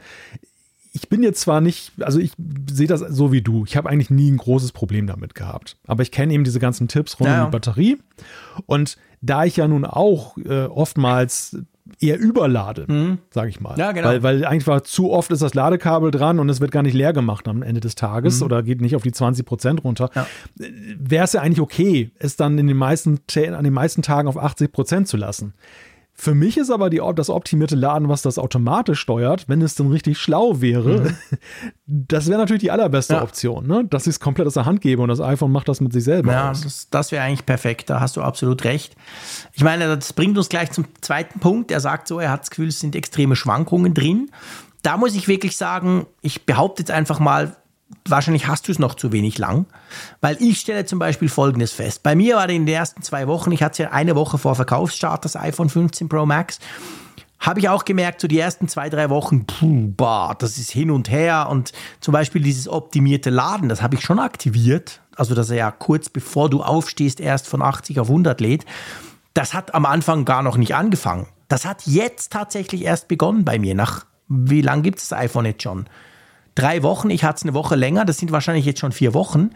ich bin jetzt zwar nicht, also ich sehe das so wie du. Ich habe eigentlich nie ein großes Problem damit gehabt. Aber ich kenne eben diese ganzen Tipps rund ja, um die Batterie. Und da ich ja nun auch äh, oftmals eher überlade, mhm. sage ich mal. Ja, genau. Weil, weil eigentlich war zu oft ist das Ladekabel dran und es wird gar nicht leer gemacht am Ende des Tages mhm. oder geht nicht auf die 20 Prozent runter. Ja. Wäre es ja eigentlich okay, es dann in den meisten, an den meisten Tagen auf 80 Prozent zu lassen. Für mich ist aber die, das optimierte Laden, was das automatisch steuert, wenn es dann richtig schlau wäre, mhm. das wäre natürlich die allerbeste ja. Option, ne? dass ich es komplett aus der Hand gebe und das iPhone macht das mit sich selber. Ja, aus. das, das wäre eigentlich perfekt, da hast du absolut recht. Ich meine, das bringt uns gleich zum zweiten Punkt. Er sagt so, er hat das Gefühl, es sind extreme Schwankungen drin. Da muss ich wirklich sagen, ich behaupte jetzt einfach mal, wahrscheinlich hast du es noch zu wenig lang, weil ich stelle zum Beispiel Folgendes fest. Bei mir war in den ersten zwei Wochen, ich hatte es ja eine Woche vor Verkaufsstart, das iPhone 15 Pro Max, habe ich auch gemerkt, so die ersten zwei, drei Wochen, puh, bah, das ist hin und her und zum Beispiel dieses optimierte Laden, das habe ich schon aktiviert, also dass er ja kurz bevor du aufstehst erst von 80 auf 100 lädt. Das hat am Anfang gar noch nicht angefangen. Das hat jetzt tatsächlich erst begonnen bei mir. Nach wie lange gibt es das iPhone jetzt schon? Drei Wochen, ich hatte es eine Woche länger, das sind wahrscheinlich jetzt schon vier Wochen.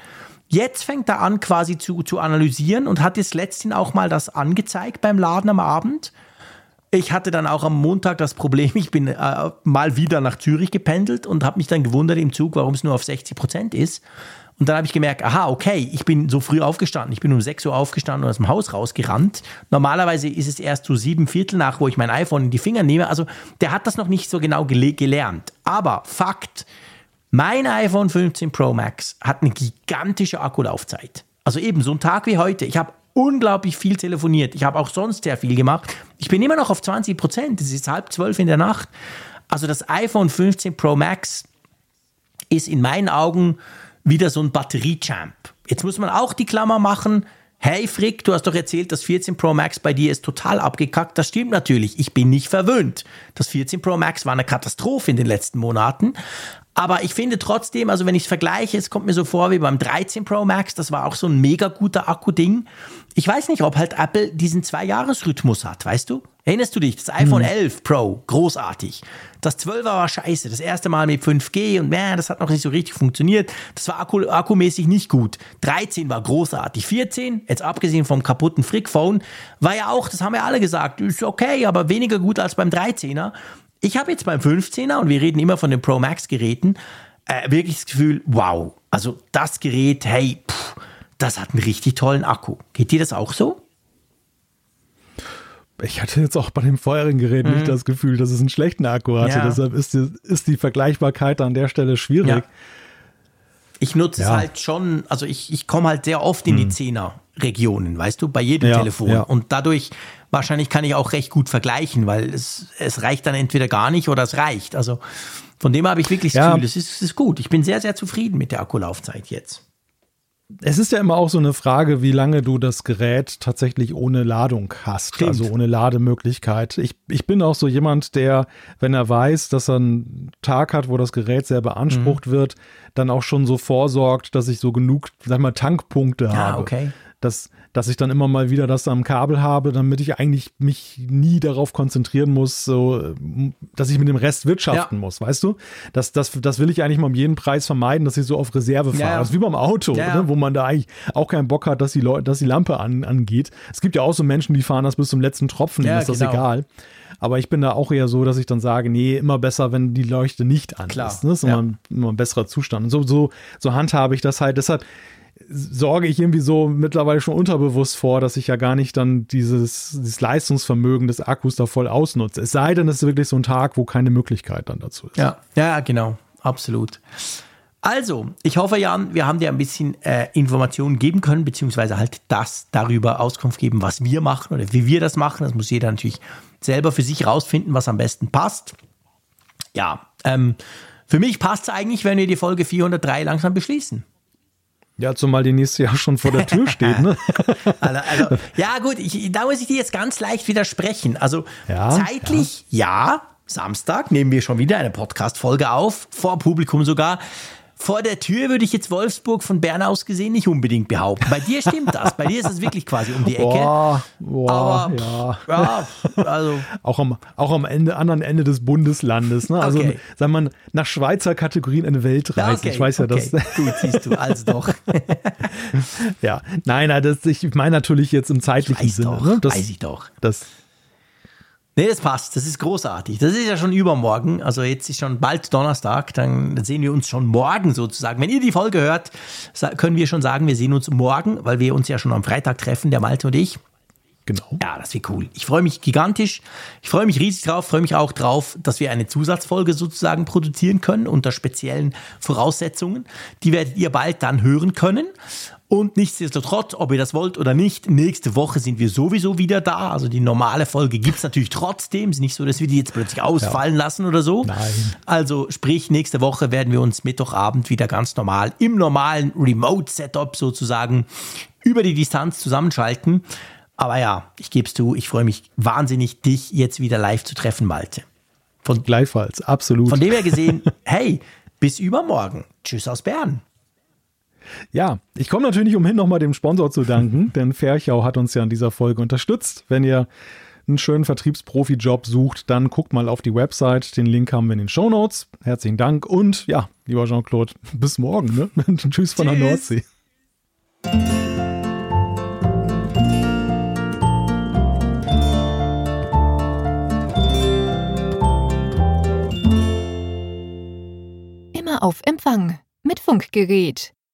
Jetzt fängt er an, quasi zu, zu analysieren und hat jetzt letztens auch mal das angezeigt beim Laden am Abend. Ich hatte dann auch am Montag das Problem, ich bin äh, mal wieder nach Zürich gependelt und habe mich dann gewundert im Zug, warum es nur auf 60 Prozent ist. Und dann habe ich gemerkt, aha, okay, ich bin so früh aufgestanden. Ich bin um 6 Uhr aufgestanden und aus dem Haus rausgerannt. Normalerweise ist es erst so sieben Viertel nach, wo ich mein iPhone in die Finger nehme. Also der hat das noch nicht so genau gele gelernt. Aber Fakt, mein iPhone 15 Pro Max hat eine gigantische Akkulaufzeit. Also eben so ein Tag wie heute. Ich habe unglaublich viel telefoniert. Ich habe auch sonst sehr viel gemacht. Ich bin immer noch auf 20 Prozent. Es ist halb zwölf in der Nacht. Also das iPhone 15 Pro Max ist in meinen Augen wieder so ein Batteriechamp. Jetzt muss man auch die Klammer machen. Hey Frick, du hast doch erzählt, das 14 Pro Max bei dir ist total abgekackt. Das stimmt natürlich. Ich bin nicht verwöhnt. Das 14 Pro Max war eine Katastrophe in den letzten Monaten. Aber ich finde trotzdem, also wenn ich es vergleiche, es kommt mir so vor wie beim 13 Pro Max, das war auch so ein mega guter Akku-Ding. Ich weiß nicht, ob halt Apple diesen Zwei-Jahres-Rhythmus hat, weißt du? Erinnerst du dich? Das iPhone hm. 11 Pro, großartig. Das 12er war scheiße. Das erste Mal mit 5G und man, das hat noch nicht so richtig funktioniert. Das war akku, akkumäßig nicht gut. 13 war großartig. 14, jetzt abgesehen vom kaputten Frick-Phone, war ja auch, das haben wir alle gesagt, ist okay, aber weniger gut als beim 13er. Ich habe jetzt beim 15er, und wir reden immer von den Pro Max Geräten, äh, wirklich das Gefühl, wow, also das Gerät, hey, pff, das hat einen richtig tollen Akku. Geht dir das auch so? Ich hatte jetzt auch bei dem vorherigen Gerät mhm. nicht das Gefühl, dass es einen schlechten Akku hatte. Ja. Deshalb ist die, ist die Vergleichbarkeit an der Stelle schwierig. Ja. Ich nutze ja. es halt schon, also ich, ich komme halt sehr oft in mhm. die 10er-Regionen, weißt du, bei jedem Telefon. Und dadurch wahrscheinlich kann ich auch recht gut vergleichen, weil es, es reicht dann entweder gar nicht oder es reicht. Also von dem habe ich wirklich das ja. Gefühl, es ist, es ist gut. Ich bin sehr, sehr zufrieden mit der Akkulaufzeit jetzt. es ist ja immer auch so eine Frage, wie lange du das Gerät tatsächlich ohne Ladung hast, Stimmt. also ohne Lademöglichkeit. Ich, ich bin auch so jemand, der, wenn er weiß, dass er einen Tag hat, wo das Gerät sehr beansprucht Mhm. wird, dann auch schon so vorsorgt, dass ich so genug, sag mal, Tankpunkte Ja, habe. okay. Dass, dass ich dann immer mal wieder das am Kabel habe, damit ich eigentlich mich nie darauf konzentrieren muss, so, ähm, dass ich mit dem Rest wirtschaften Ja. muss, weißt du? Das, das, das will ich eigentlich mal um jeden Preis vermeiden, dass ich so auf Reserve fahre. Ja, ja. Das ist wie beim Auto, Ja, ja. Ne? wo man da eigentlich auch keinen Bock hat, dass die, Leute, dass die Lampe an, angeht. Es gibt ja auch so Menschen, die fahren das bis zum letzten Tropfen, Ja, ist das genau. egal. Aber ich bin da auch eher so, dass ich dann sage, nee, immer besser, wenn die Leuchte nicht an Klar, ist. Ne? Das ist ja. immer, ein, immer ein besserer Zustand. Und so, so, so handhabe ich das halt. Deshalb sorge ich irgendwie so mittlerweile schon unterbewusst vor, dass ich ja gar nicht dann dieses, dieses Leistungsvermögen des Akkus da voll ausnutze. Es sei denn, es ist wirklich so ein Tag, wo keine Möglichkeit dann dazu ist. Ja, ja, genau, absolut. Also, ich hoffe, Jan, wir haben dir ein bisschen äh, Informationen geben können, beziehungsweise halt das darüber Auskunft geben, was wir machen oder wie wir das machen. Das muss jeder natürlich selber für sich rausfinden, was am besten passt. Ja, ähm, für mich passt es eigentlich, wenn wir die Folge 403 langsam beschließen. Ja, zumal die nächste Jahr schon vor der Tür steht. Ne? Also, also, ja, gut, ich, da muss ich dir jetzt ganz leicht widersprechen. Also Ja, zeitlich, ja. Samstag nehmen wir schon wieder eine Podcast-Folge auf, vor Publikum sogar. Vor der Tür würde ich jetzt Wolfsburg von Bern aus gesehen nicht unbedingt behaupten. Bei dir stimmt das. Bei dir ist es wirklich quasi um die Ecke. Boah, boah, Aber ja. ja, also Auch am, auch am Ende, anderen Ende des Bundeslandes. Ne? Also, Okay. sagen wir mal, nach Schweizer Kategorien eine Weltreise. okay, ich weiß ja, okay. dass. Gut, siehst du, also doch. ja, nein, nein, das, ich meine natürlich jetzt im zeitlichen Weiß Sinne. doch, ne? das, weiß ich doch. Das, Nee, das passt. Das ist großartig. Das ist ja schon übermorgen. Also jetzt ist schon bald Donnerstag. Dann sehen wir uns schon morgen sozusagen. Wenn ihr die Folge hört, können wir schon sagen, wir sehen uns morgen, weil wir uns ja schon am Freitag treffen, der Malte und ich. genau. Ja, das wird cool. Ich freue mich gigantisch. Ich freue mich riesig drauf. Freue mich auch drauf, dass wir eine Zusatzfolge sozusagen produzieren können unter speziellen Voraussetzungen. Die werdet ihr bald dann hören können. Und nichtsdestotrotz, ob ihr das wollt oder nicht, nächste Woche sind wir sowieso wieder da. Also die normale Folge gibt's natürlich trotzdem. Ist nicht so, dass wir die jetzt plötzlich ausfallen lassen oder so. Nein. Also sprich, nächste Woche werden wir uns Mittwochabend wieder ganz normal im normalen Remote-Setup sozusagen über die Distanz zusammenschalten. Aber ja, ich gebe es zu, ich freue mich wahnsinnig, dich jetzt wieder live zu treffen, Malte. Von, Gleichfalls, absolut. von dem her gesehen, hey, bis übermorgen. Tschüss aus Bern. Ja, ich komme natürlich umhin, nochmal dem Sponsor zu danken, denn Ferchau hat uns ja in dieser Folge unterstützt. Wenn ihr einen schönen Vertriebsprofi-Job sucht, dann guckt mal auf die Website. Den Link haben wir in den Shownotes. Herzlichen Dank und ja, lieber Jean-Claude, bis morgen. Ne? Tschüss von der. Nordsee. Immer auf Empfang mit Funkgerät,